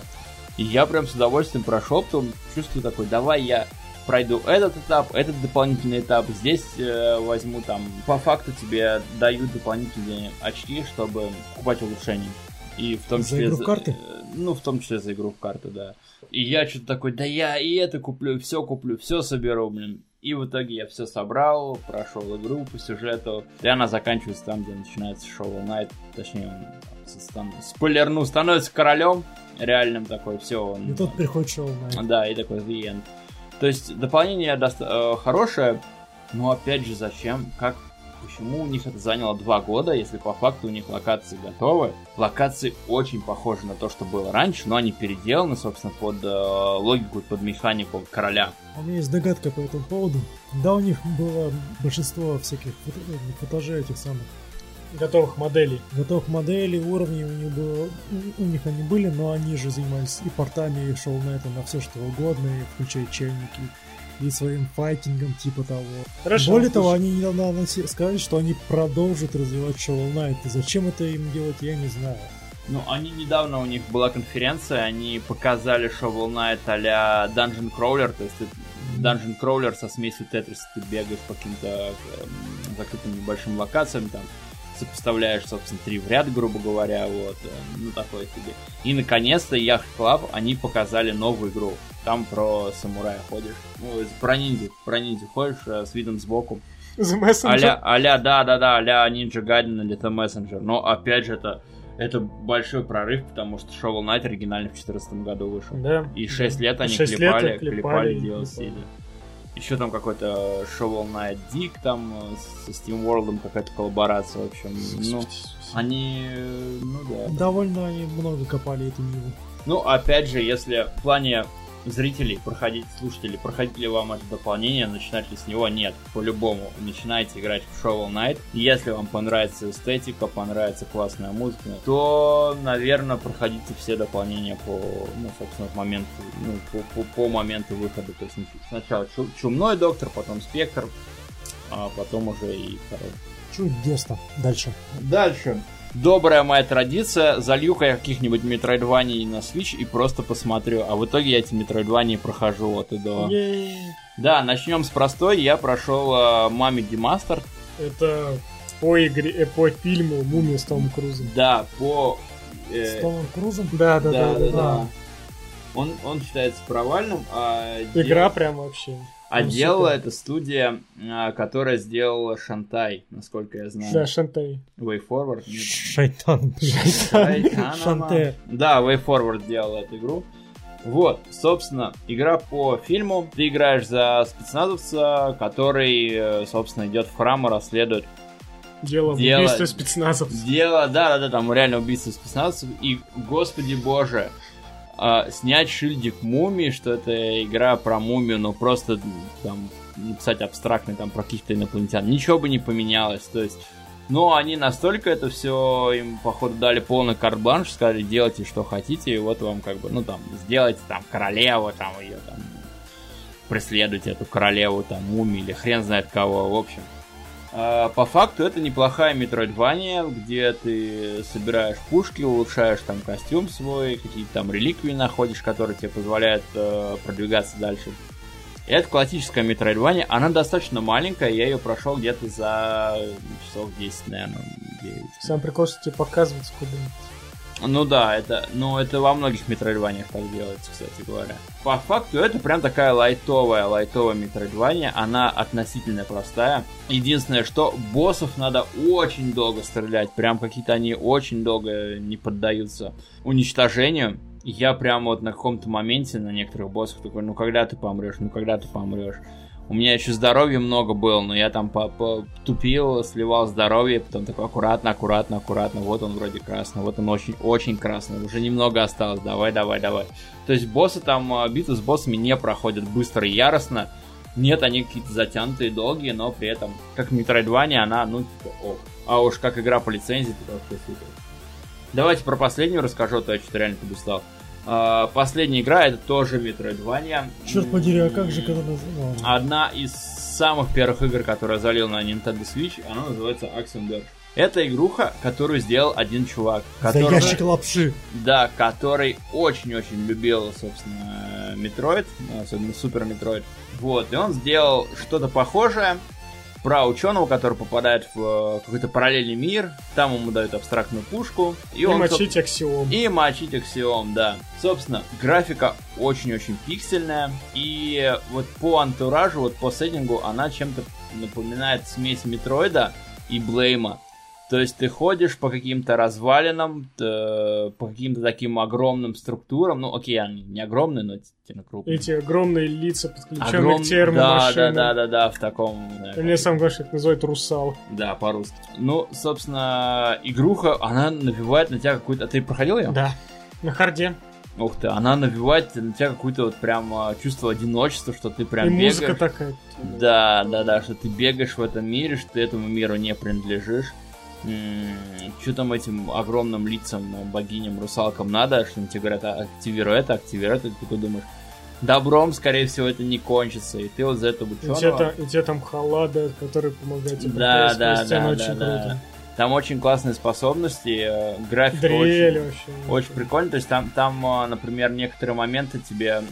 И я прям с удовольствием прошел, потом чувствую такой, давай я пройду этот этап, этот дополнительный этап, здесь э, возьму там, по факту тебе дают дополнительные очки, чтобы покупать улучшения. И в том за числе... Игру в карты? Э, ну, в том числе за игру в карты, да. И я что-то такой, да я и это куплю, все куплю, все соберу, блин. И в итоге я все собрал, прошел игру по сюжету. И она заканчивается там, где начинается Shovel Knight. Точнее, он там, спойлерну, становится королем реальным такой, все. Он, и тут приходит Shovel Knight. Да, и такой The End. То есть дополнение доста- э, хорошее, но опять же, зачем? Как Почему у них это заняло два года, если по факту у них локации готовы? Локации очень похожи на то, что было раньше, но они переделаны, собственно, под э, логику, под механику короля. У меня есть догадка по этому поводу. Да, у них было большинство всяких футажей этих самых готовых моделей. Готовых моделей, уровней у них было, у них они были, но они же занимались и портами, и шоу на это, на все что угодно, включая чайники, и своим файтингом типа того. Хорошо, Более того, они недавно сказали, что они продолжат развивать Shovel Knight. И зачем это им делать, я не знаю. Ну, они недавно, у них была конференция, они показали Shovel Knight а-ля Dungeon Crawler, то есть Dungeon Crawler со смесью Tetris, ты бегаешь по каким-то э, закрытым небольшим локациям, там, сопоставляешь, собственно, три в ряд, грубо говоря, вот, э, ну, такое себе. И, наконец-то, Yacht Club, они показали новую игру. Там про самурая ходишь, ну, про ниндзю, про ниндзю ходишь э, с видом сбоку. The Messenger? Аля, аля, да, да, да, аля Ninja Gaiden или The Messenger. Но, опять же, это это большой прорыв, потому что Shovel Knight оригинально в 2014 году вышел. Да. И 6 лет они 6 клепали, лет клепали, клепали DLC. Да. Еще там какой-то Shovel Knight Dick там э, со Steam World какая-то коллаборация, в общем. Ну, они, ну да. Довольно они много копали эту ниву. Ну, опять же, если в плане зрителей, проходить, слушателей, проходить ли вам это дополнение, начинать ли с него? Нет, по-любому. Начинайте играть в Shovel Knight. Если вам понравится эстетика, понравится классная музыка, то, наверное, проходите все дополнения по, ну, собственно, моменту, ну, по, по, по моменту выхода. То есть сначала Чумной Доктор, потом Спектр, а потом уже и второй. Чудесно. Дальше. Дальше. Добрая моя традиция, залью-ка я каких-нибудь метроидваний на Switch и просто посмотрю. А в итоге я эти метроидвании прохожу от и до. Да, начнем с простой. Я прошел uh, Мами Демастер. Это по игре, э, по фильму Мумия с Томом Крузом. Да, по... Э... С Томом Крузом? Да, да, да, да. да, да. Он, он считается провальным, а... Игра дел... прям вообще. А ну, делала это студия, а, которая сделала Шантай, насколько я знаю. Да, Шантай. Way Forward. Шайтан. Шантай. Да, Way Forward делала эту игру. Вот, собственно, игра по фильму. Ты играешь за спецназовца, который, э, собственно, идет в храм и расследует Дело, дело убийства спецназовцев. Дело, да, да, да, там реально убийство спецназовцев. И, господи боже, э, снять шильдик мумии, что это игра про мумию, но просто там написать абстрактный там про каких-то инопланетян. Ничего бы не поменялось. То есть, но они настолько это все им, походу, дали полный карт-бланш, сказали, делайте, что хотите, и вот вам как бы, ну там, сделайте там королеву, там ее там преследуйте эту королеву, там, мумии или хрен знает кого, в общем. А, по факту это неплохая метроидвания, где ты собираешь пушки, улучшаешь там костюм свой, какие-то там реликвии находишь, которые тебе позволяют э, продвигаться дальше. Это классическая метроидвания, она достаточно маленькая, я ее прошел где-то за часов 10, наверное, 9. Сам прикол, что тебе показывается куда-нибудь. Ну да, это, ну это во многих метроидваниях так делается, кстати говоря. По факту это прям такая лайтовая, лайтовая метроидвания. Она относительно простая. Единственное, что боссов надо очень долго стрелять. Прям какие-то они очень долго не поддаются уничтожению. Я прям вот на каком-то моменте на некоторых боссах такой, ну когда ты помрешь, ну когда ты помрешь. У меня еще здоровья много было, но я там тупил, сливал здоровье, потом такой аккуратно, аккуратно, аккуратно. Вот он вроде красный, вот он очень, очень красный. Уже немного осталось. Давай, давай, давай. То есть боссы там, а, битвы с боссами не проходят быстро и яростно. Нет, они какие-то затянутые, долгие, но при этом, как Metroidvania, она, ну, типа, ок. А уж как игра по лицензии, то вообще супер. Давайте про последнюю расскажу, то я что-то реально подустал. Uh, последняя игра это тоже Metroidvania. Черт подери, а как же когда называлась? Одна из самых первых игр, которую я залил на Nintendo Switch, она называется Verge. Это игруха, которую сделал один чувак. Который, За ящик лапши. Да, который очень-очень любил, собственно, Metroid, особенно Супер Metroid. Вот, и он сделал что-то похожее, про ученого, который попадает в э, какой-то параллельный мир, там ему дают абстрактную пушку. И, и он, мочить аксиом. И мочить аксиом, да. Собственно, графика очень-очень пиксельная, и вот по антуражу, вот по сеттингу, она чем-то напоминает смесь Метроида и Блейма. То есть ты ходишь по каким-то развалинам, по каким-то таким огромным структурам. Ну, окей, они не огромные, но действительно крупные. Эти огромные лица, подключенные Огром... к термомашинам. Да, да, да, да, да, в таком... Да, Мне сам говоришь, это называют русал. Да, по-русски. Ну, собственно, игруха, она навевает на тебя какую-то... А ты проходил ее? Да, на харде. Ух ты, она навевает на тебя какое-то вот прям а, чувство одиночества, что ты прям И бегаешь. музыка такая. Да, да, да, что ты бегаешь в этом мире, что ты этому миру не принадлежишь что там этим огромным лицам, богиням, русалкам надо, что тебе говорят, «А, активируй это, активируй это, ты такой думаешь, добром, скорее всего, это не кончится, и ты вот за это ученого... И тебе там, и тебе там халада, который помогает тебе да, да, да, очень да, круто. Да. Там очень классные способности, э, графика Дрель очень, вообще. очень прикольно. То есть там, там, э, например, некоторые моменты тебе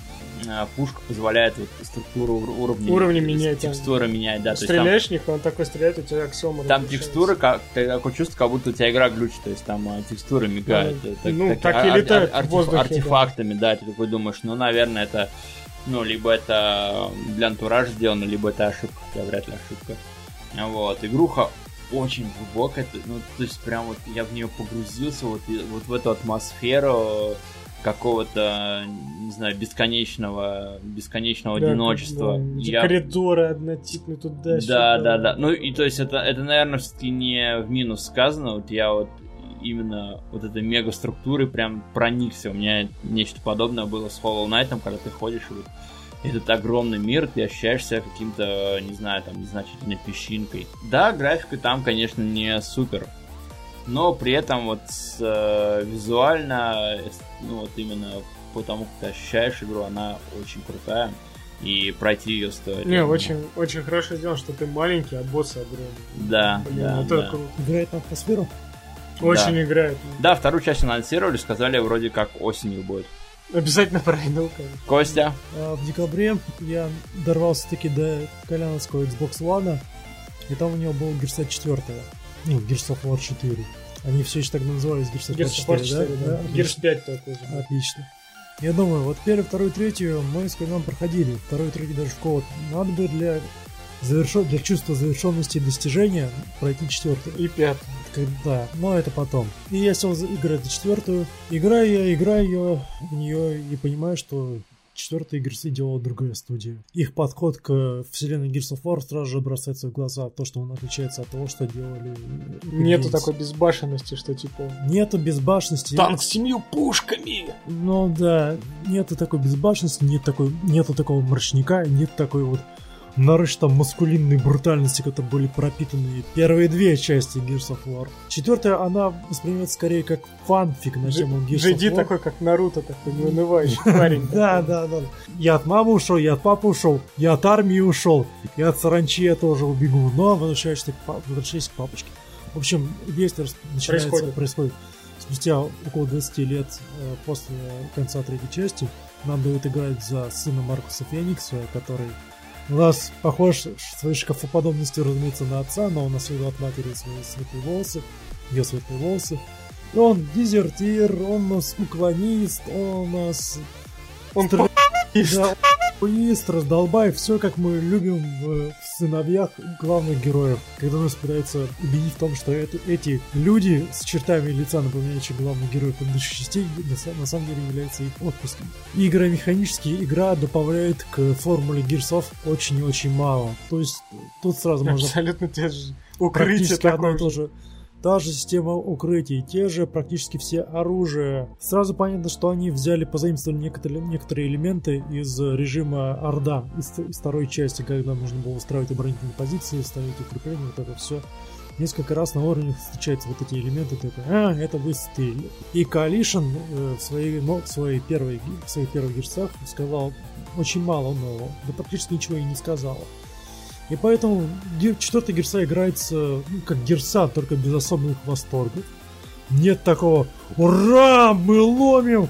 пушка позволяет вот, структуру уровня, уровня менять. Текстуры менять, да. Стреляешь в них, он такой стреляет, у тебя аксиома Там текстуры, как, такое чувство, как будто у тебя игра глючит, то есть там а, текстуры мигают. Ну, так, ну, так, и летают Артефактами, да. да, ты такой думаешь, ну, наверное, это, ну, либо это для антуража сделано, либо это ошибка, хотя вряд ли ошибка. Вот, игруха очень глубокая, ну, то есть прям вот я в нее погрузился, вот, вот в эту атмосферу, какого-то, не знаю, бесконечного, бесконечного да, одиночества. Да, я... коридоры однотипные туда Да, да, да. Ну и то есть это, это наверное, все-таки не в минус сказано. Вот я вот именно вот этой мегаструктуры прям проникся. У меня нечто подобное было с Hollow Knight, когда ты ходишь и вот этот огромный мир, ты ощущаешь себя каким-то, не знаю, там, незначительной песчинкой. Да, графика там, конечно, не супер но при этом вот э, визуально, ну вот именно потому, как ты ощущаешь игру, она очень крутая. И пройти ее стоит. Не, очень, очень хорошо сделано, что ты маленький, а боссы огромные. Да, Блин, да, это да. круто. Играет на атмосферу? Очень да. играет. Да, вторую часть анонсировали, сказали, вроде как осенью будет. Обязательно пройду. Костя? А, в декабре я дорвался таки до коляновского Xbox One, и там у него был Gears 4. Ну, Gears of War 4. Они все еще так назывались Gears of War 4, 4 да? да? Gears 5 такой же. Отлично. Я думаю, вот первую, вторую, третью мы с Коляном проходили. Вторую, третью даже в код. Надо бы для завершен, для чувства завершенности и достижения пройти четвертую. И пятую. Да, но это потом. И я сел играть четвертую. Играю я, играю в нее и понимаю, что четвертый Gears делала другая студия. Их подход к вселенной Gears of War сразу же бросается в глаза. То, что он отличается от того, что делали... Нету такой безбашенности, что типа... Нету безбашенности. Танк с семью пушками! Ну да, нету такой безбашенности, нет такой, нету такого мрачника, нет такой вот нарыш там маскулинной брутальности, которые были пропитаны первые две части Gears of War. Четвертая, она воспринимается скорее как фанфик на тему Gears of War. Такой, как Наруто, такой неунывающий парень. Да, да, да. Я от мамы ушел, я от папы ушел, я от армии ушел, я от саранчи я тоже убегу, но возвращаюсь к папочке. В общем, действие начинается, происходит спустя около 20 лет э, после конца третьей части. Нам дают играть за сына Маркуса Феникса, который у нас похож своей шкафоподобностью, разумеется, на отца, но он наследовал от матери свои светлые волосы, ее светлые волосы. И он дезертир, он у нас уклонист, он у нас... Он стр... да, есть, раздолбай, все как мы любим в, в сыновьях главных героев. Когда нас пытаются убедить в том, что это, эти люди с чертами лица, напоминающие главных героев предыдущих частей, на, на самом деле являются их отпуском. Игра механически, игра добавляет к формуле гирсов очень и очень мало. То есть тут сразу можно... Абсолютно те же укрытие такое же. Та же система укрытий, те же практически все оружия. Сразу понятно, что они взяли, позаимствовали некоторые, некоторые элементы из режима Орда, из, из второй части, когда нужно было устраивать оборонительные позиции, ставить укрепления, вот это все несколько раз на уровнях встречаются вот эти элементы, такой, а, это вы стиль. И Coalition э, в, своей, ну, в, своей первой, в своих первых герцах сказал очень мало нового, да практически ничего и не сказал. И поэтому четвертая герса играется ну, как герса, только без особенных восторгов. Нет такого «Ура! Мы ломим!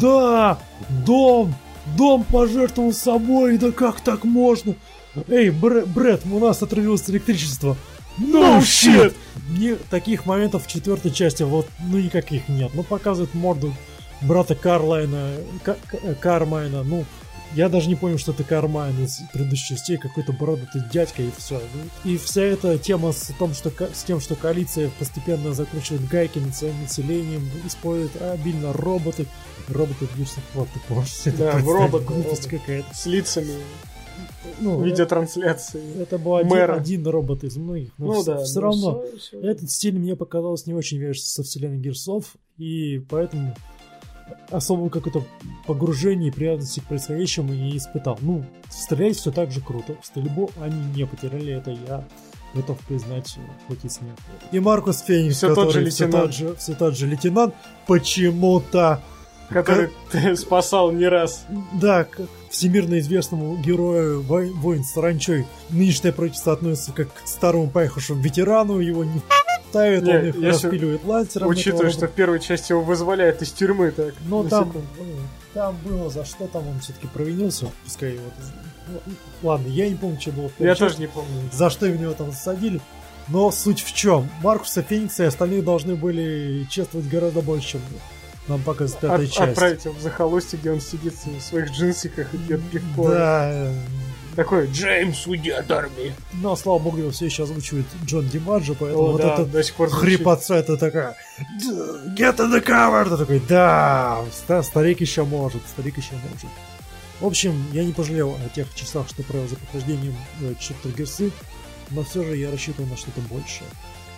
Да! Дом! Дом пожертвовал собой! Да как так можно? Эй, Бр Брэд, у нас отравилось электричество!» No shit! Не, таких моментов в четвертой части вот, ну никаких нет. Ну показывает морду брата Карлайна, Кармайна, ну я даже не понял, что это Кармайн из предыдущих частей, какой-то бородатый дядька и все. И вся эта тема с, том, что, с тем, что коалиция постепенно закручивает гайки над своим населением, использует обильно роботы. Роботы в Gears of ты помнишь? Да, в робот, глупость какая-то. С лицами ну, видеотрансляции. Это был один, один робот из многих. Но ну все, да. Все равно все, все. этот стиль мне показалось не очень вяжется со вселенной Герсов, и поэтому особого какого-то погружения и привязанности к происходящему не испытал. Ну, стрелять все так же круто. В стрельбу они не потеряли, это я готов признать, хоть и смех. И Маркус Феникс, все тот же лейтенант. Все тот же, все тот же лейтенант, почему-то... Который как... спасал не раз. Да, к всемирно известному герою воин с ранчой нынешнее правительство относится как к старому поехавшему ветерану, его не ставит, не, он их распиливает лазером. Учитывая, что в первой части его вызволяют из тюрьмы, так. Ну там, ну, там было за что там он все-таки провинился, пускай его. Ну, ладно, я не помню, что было в Я части, тоже не помню. За что его там засадили. Но суть в чем? Маркуса Феникса и остальные должны были чествовать гораздо больше, чем нам показывает пятая От, часть. Отправить его в захолустье, где он сидит в своих джинсиках и пьет пивко. Да, такой Джеймс, уйди от армии. Но, слава богу, его все еще озвучивает Джон Димаджо, поэтому О, вот да, это до сих пор хрипотца, это такая Get in the cover! Ты такой, да, старик еще может, старик еще может. В общем, я не пожалел о тех часах, что провел за прохождением э, Чиптер Герсы, но все же я рассчитывал на что-то большее.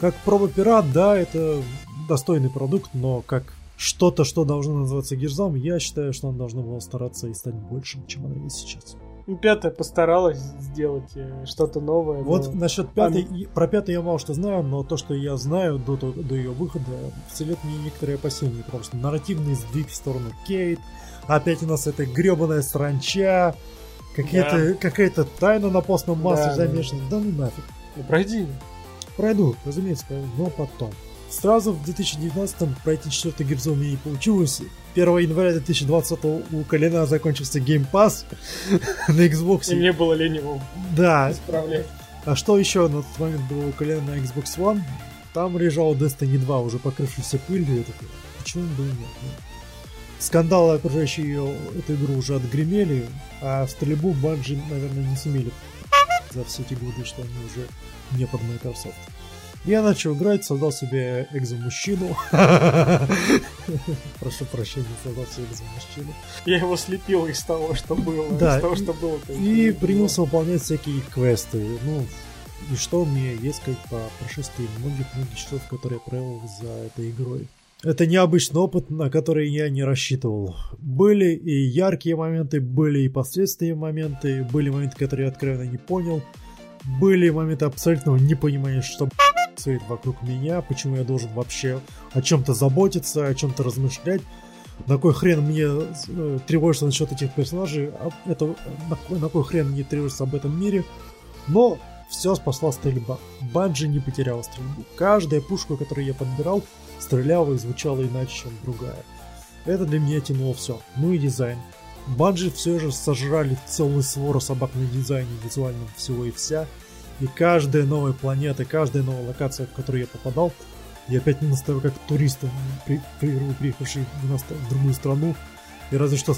Как проба пират, да, это достойный продукт, но как что-то, что должно называться Герзом, я считаю, что он должно было стараться и стать большим, чем оно есть сейчас. Пятая постаралась сделать э, что-то новое. Вот но... насчет пятой, а... про пятой я мало что знаю, но то, что я знаю до, до, ее выхода, вселит мне некоторые опасения, потому что нарративный сдвиг в сторону Кейт, опять у нас эта гребаная сранча, какая-то да. какая-то тайна на постном масле да, замешана. Да. да ну нафиг. Ну, пройди. Пройду, разумеется, но потом. Сразу в 2019 пройти четвертый меня не получилось. 1 января 2020 у Колена закончился Game Pass на Xbox. И мне было лень его да. исправлять. А что еще на тот момент было у Колена на Xbox One? Там лежал Destiny 2, уже покрывшийся пылью. Я такой, почему бы и нет? Скандалы, окружающие ее, эту игру, уже отгремели, а в стрельбу Банжи, наверное, не сумели за все эти годы, что они уже не под Microsoft. Я начал играть, создал себе экзо-мужчину. Прошу прощения, создал себе экзо-мужчину. Я его слепил из того, что было. Да. Из того, что было. И принялся выполнять всякие квесты. Ну, и что мне есть сказать по прошествии многих-многих часов, которые я провел за этой игрой. Это необычный опыт, на который я не рассчитывал. Были и яркие моменты, были и последствия моменты, были моменты, которые я откровенно не понял, были моменты абсолютного непонимания, что происходит вокруг меня, почему я должен вообще о чем-то заботиться, о чем-то размышлять. На кой хрен мне э, тревожиться насчет этих персонажей, а это, на, на кой хрен мне тревожиться об этом мире. Но все спасла стрельба. Банджи не потерял стрельбу. Каждая пушка, которую я подбирал, стреляла и звучала иначе, чем другая. Это для меня тянуло все. Ну и дизайн. Банджи все же сожрали целый свору собак на дизайне визуальном всего и вся. И каждая новая планета, каждая новая локация, в которую я попадал, я опять не настаю как турист, при, при, приехавший в, другую страну, и разве что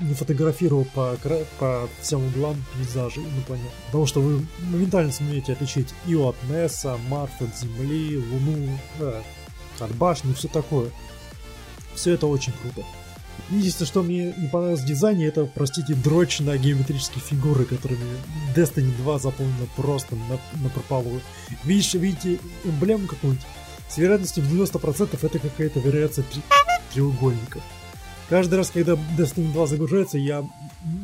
не фотографировал по, по всем углам пейзажи инопланетных. Потому что вы моментально сумеете отличить и от Несса, Марс от Земли, Луну, э, от башни, все такое. Все это очень круто. Единственное, что мне не понравилось в дизайне, это, простите, дрочь на геометрические фигуры, которыми Destiny 2 заполнена просто на, на прополую. Видишь, видите эмблему какую-нибудь? С вероятностью в 90% это какая-то вариация три... треугольников. Каждый раз, когда Destiny 2 загружается, я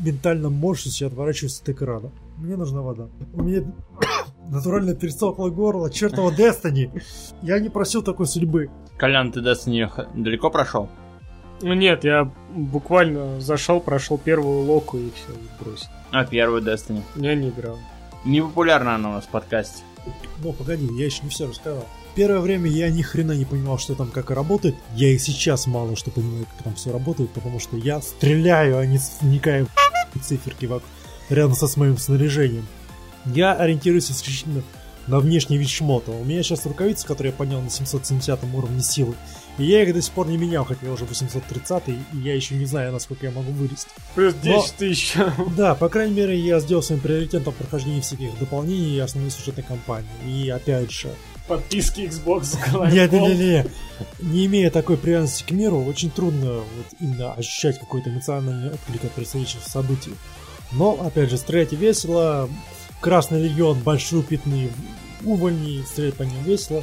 ментально морщусь и отворачиваюсь от экрана. Мне нужна вода. У меня натурально пересохло горло, чертова Destiny. Я не просил такой судьбы. Колян, ты Destiny далеко прошел? Ну нет, я буквально зашел, прошел первую локу и все, бросил. А первую Destiny? Я не играл. Не популярна она у нас в подкасте. Ну, погоди, я еще не все рассказал. Первое время я ни хрена не понимал, что там как работает. Я и сейчас мало что понимаю, как там все работает, потому что я стреляю, а не вникаю в циферки рядом со своим снаряжением. Я ориентируюсь исключительно на внешний вид шмота. У меня сейчас рукавицы, которые я поднял на 770 уровне силы. И я их до сих пор не менял, хотя я уже 830 и я еще не знаю, насколько я могу вырасти. Плюс 10 Но, тысяч. Да, по крайней мере, я сделал своим приоритетом прохождение всяких дополнений и основной сюжетной кампании. И опять же... Подписки Xbox Нет, не, не, не. Не имея такой привязанности к миру, очень трудно вот именно ощущать какой-то эмоциональный отклик от происходящих событий. Но, опять же, стрелять весело, Красный Легион, большие упитанные увольни, стрелять по ним весело.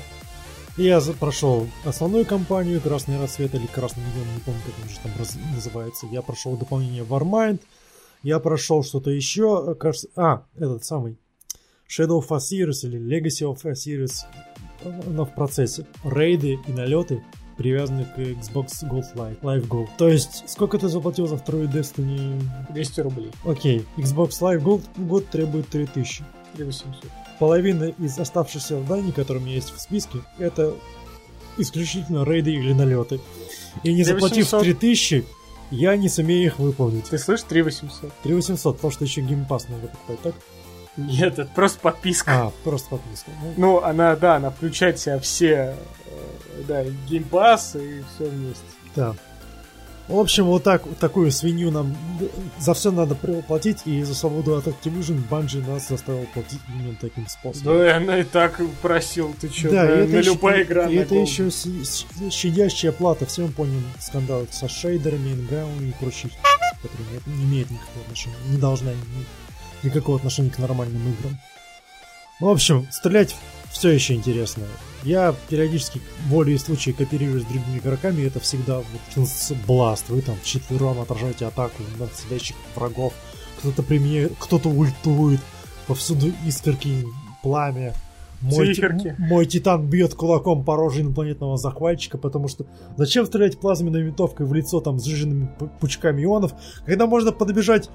Я прошел основную кампанию Красный Рассвет или Красный Легион, не помню, как он же там раз, называется. Я прошел дополнение Warmind. Я прошел что-то еще, кажется... А, этот самый Shadow of Osiris или Legacy of Osiris. Она в процессе. Рейды и налеты привязаны к Xbox Gold Live, Live Gold. То есть, сколько ты заплатил за вторую Destiny? 200 рублей. Окей. Xbox Live Gold год требует 3000. 3800 половина из оставшихся зданий, которые у меня есть в списке, это исключительно рейды или налеты. И не заплатив 3000, я не сумею их выполнить. Ты слышишь? 3800. 3800, потому что еще Game Pass надо покупать, так? Нет, это просто подписка. А, просто подписка. Ну, ну она, да, она включает в себя все, э, да, Game Pass и все вместе. Да. В общем, вот так, вот такую свинью нам за все надо платить, и за свободу от Activision Bungie нас заставил платить именно таким способом. Да, она и так просил, ты что, да, на, это на еще, любая игра И это еще щадящая плата, все мы помним скандал со шейдерами, инграундами и прочей, которые не имеют никакого отношения, не должна иметь никакого отношения к нормальным играм. В общем, стрелять все еще интересно. Я периодически волей случая кооперируюсь с другими игроками, и это всегда вот, бласт. Вы там четвером отражаете атаку на сидящих врагов. Кто-то применяет, кто-то ультует, повсюду искорки, пламя. Мой, Циферки. мой титан бьет кулаком по роже инопланетного захватчика, потому что зачем стрелять плазменной винтовкой в лицо там с сжиженными пучками ионов, когда можно подбежать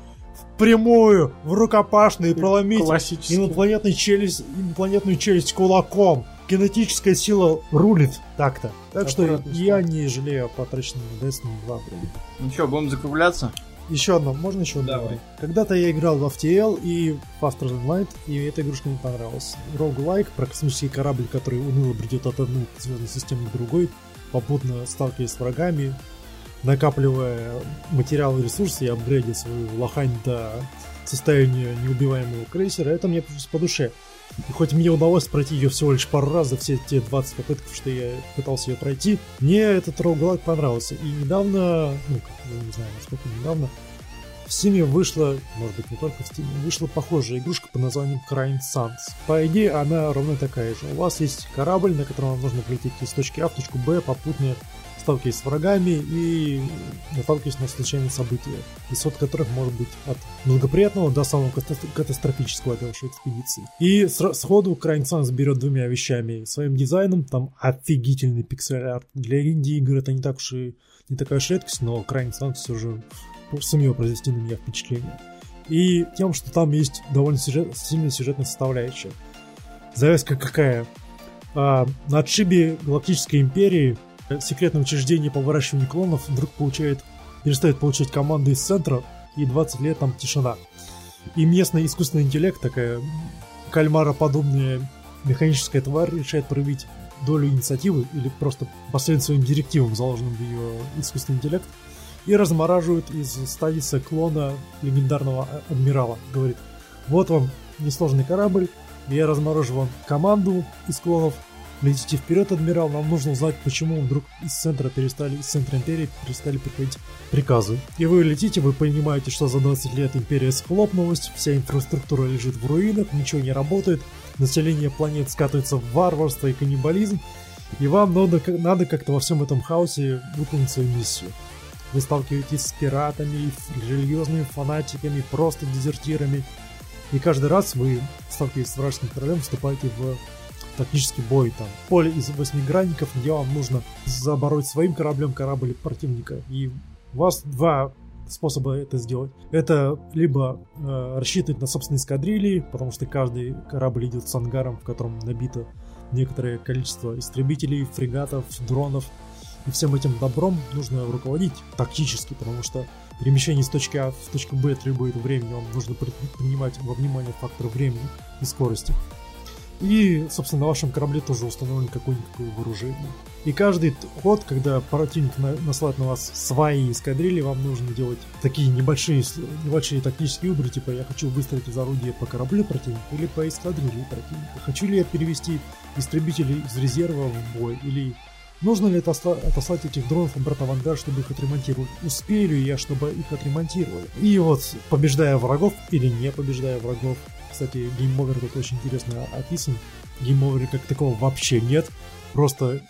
впрямую, в рукопашную и проломить инопланетную челюсть, инопланетную челюсть кулаком. кинетическая сила рулит так-то. Так что я не жалею о потраченном Destiny 2 времени. Ну что, будем закругляться? Еще одно, можно еще одно? Давай. Когда-то я играл в FTL и Faster Than Light, и эта игрушка мне понравилась. Roguelike про космический корабль, который уныло бредет от одной звездной системы к другой, попутно сталкиваясь с врагами, накапливая материалы ресурсы и апгрейдя свою лохань до состояния неубиваемого крейсера, это мне по душе. И хоть мне удалось пройти ее всего лишь пару раз за все те 20 попыток, что я пытался ее пройти, мне этот роуглайк понравился. И недавно, ну, я не знаю, насколько недавно, в Steam вышла, может быть не только в Steam, вышла похожая игрушка под названием Crying Suns. По идее, она ровно такая же. У вас есть корабль, на котором вам нужно прилететь из точки А в точку Б, попутно сталкиваясь с врагами и наталкиваясь на случайные события, исход которых может быть от благоприятного до самого катастрофического для вашей экспедиции. И сходу Sans берет двумя вещами. Своим дизайном, там офигительный пиксель-арт. Для инди-игр это не так уж и не такая уж редкость, но Sans все же сумел произвести на меня впечатление. И тем, что там есть довольно сюжет, сильная сюжетная составляющая. Завязка какая? А, на отшибе Галактической Империи секретное учреждение по выращиванию клонов вдруг получает, перестает получать команды из центра, и 20 лет там тишина. И местный искусственный интеллект, такая кальмароподобная механическая тварь, решает проявить долю инициативы или просто последовать своим директивам, заложенным в ее искусственный интеллект, и размораживает из столицы клона легендарного адмирала. Говорит, вот вам несложный корабль, я разморожу вам команду из клонов, Летите вперед, адмирал, нам нужно узнать, почему вдруг из центра перестали, из центра империи перестали приходить приказы. И вы летите, вы понимаете, что за 20 лет империя схлопнулась, вся инфраструктура лежит в руинах, ничего не работает, население планет скатывается в варварство и каннибализм, и вам надо, надо как-то во всем этом хаосе выполнить свою миссию. Вы сталкиваетесь с пиратами, религиозными фанатиками, просто дезертирами. И каждый раз вы, сталкиваясь с вражеским королем, вступаете в тактический бой, там, поле из восьмигранников, где вам нужно забороть своим кораблем корабль противника. И у вас два способа это сделать. Это либо э, рассчитывать на собственные эскадрильи, потому что каждый корабль идет с ангаром, в котором набито некоторое количество истребителей, фрегатов, дронов. И всем этим добром нужно руководить тактически, потому что перемещение с точки А в точку Б требует времени, вам нужно принимать во внимание фактор времени и скорости. И, собственно, на вашем корабле тоже установлено какое-никакое вооружение. И каждый ход, когда противник на, насылает на вас свои эскадрильи, вам нужно делать такие небольшие, небольшие тактические выборы, типа я хочу выстрелить из орудия по кораблю противника или по эскадрилье противника. Хочу ли я перевести истребители из резерва в бой или Нужно ли отослать этих дронов обратно в ангар, чтобы их отремонтировать? Успею ли я, чтобы их отремонтировали? И вот, побеждая врагов или не побеждая врагов, кстати, game over тут очень интересно описан. Game over а как такого вообще нет. Просто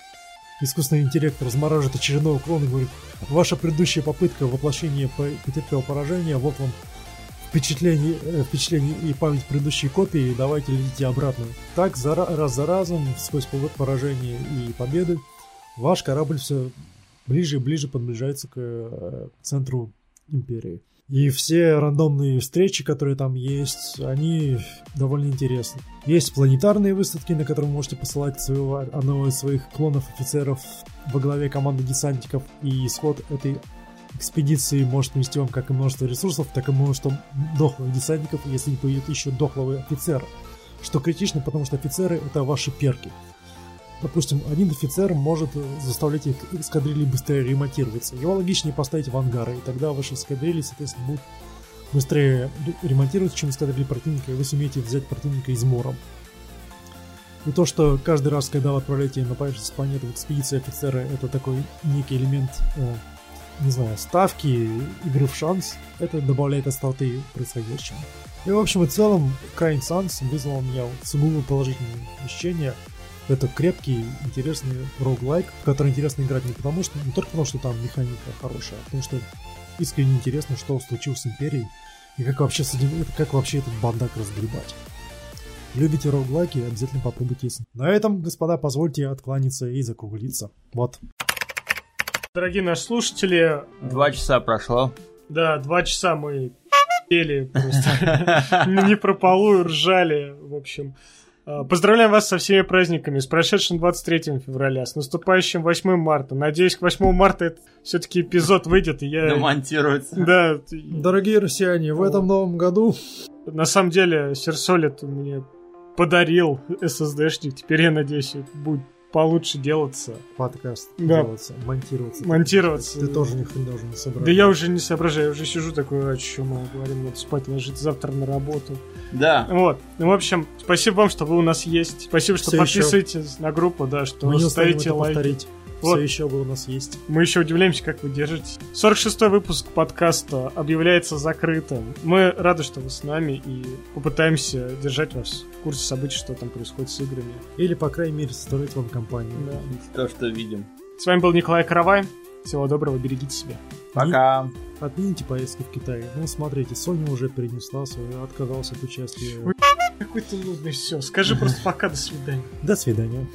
искусственный интеллект размораживает очередной клон и говорит, ваша предыдущая попытка воплощения потерпела поражение, вот вам впечатление, э, впечатление и память предыдущей копии, давайте летите обратно. Так, за, раз за разом, сквозь поражения и победы, ваш корабль все ближе и ближе подближается к э, центру империи. И все рандомные встречи, которые там есть, они довольно интересны. Есть планетарные выставки, на которые вы можете посылать своего, одного из своих клонов-офицеров во главе команды десантников, и исход этой экспедиции может нести вам как и множество ресурсов, так и множество дохлых десантников, если не появится еще дохлого офицера. Что критично, потому что офицеры это ваши перки допустим, один офицер может заставлять их эскадрильи быстрее ремонтироваться. Его логичнее поставить в ангары, и тогда ваши эскадрильи, соответственно, будут быстрее ремонтироваться, чем эскадрильи противника, и вы сумеете взять противника измором. И то, что каждый раз, когда вы отправляете на поверхность планеты в экспедиции офицера, это такой некий элемент, э, не знаю, ставки, игры в шанс, это добавляет остроты происходящему. И, в общем и целом, Crying Sans вызвал у меня сугубо положительные ощущения – это крепкий, интересный роглайк, в который интересно играть не потому что, не только потому, что там механика хорошая, а потому что искренне интересно, что случилось с Империей и как вообще, с этим, как вообще этот бандак разгребать. Любите роглайки, обязательно попробуйте. На этом, господа, позвольте откланяться и закруглиться. Вот. Дорогие наши слушатели... Два часа прошло. Да, два часа мы пели просто. Не прополую, ржали, в общем. А, поздравляем вас со всеми праздниками, с прошедшим 23 февраля, с наступающим 8 марта. Надеюсь, к 8 марта это все-таки эпизод выйдет, и я... Домонтируется. Да. Дорогие россияне, в этом новом году... На самом деле, Серсолит мне подарил SSD-шник, теперь я надеюсь, будет получше делаться. Подкаст да. делаться, монтироваться. Монтироваться. Ты, ты тоже ни хрена должен не. Да я уже не соображаю, я уже сижу такой, а что мы говорим, надо спать ложиться завтра на работу. Да. Вот. Ну, в общем, спасибо вам, что вы у нас есть. Спасибо, что Все подписываетесь еще. на группу, да, что Мы ставите лайки. Повторить. Вот. Все еще у нас есть. Мы еще удивляемся, как вы держитесь. 46-й выпуск подкаста объявляется закрытым. Мы рады, что вы с нами и попытаемся держать вас в курсе событий, что там происходит с играми. Или, по крайней мере, составить вам компанию. Да. То, что видим. С вами был Николай Каравай. Всего доброго, берегите себя. Пока. И отмените поездки в Китай. Ну, смотрите, Sony уже перенесла свою, отказался от участия. Какой ты нудный, все. Скажи просто пока, до свидания. До свидания.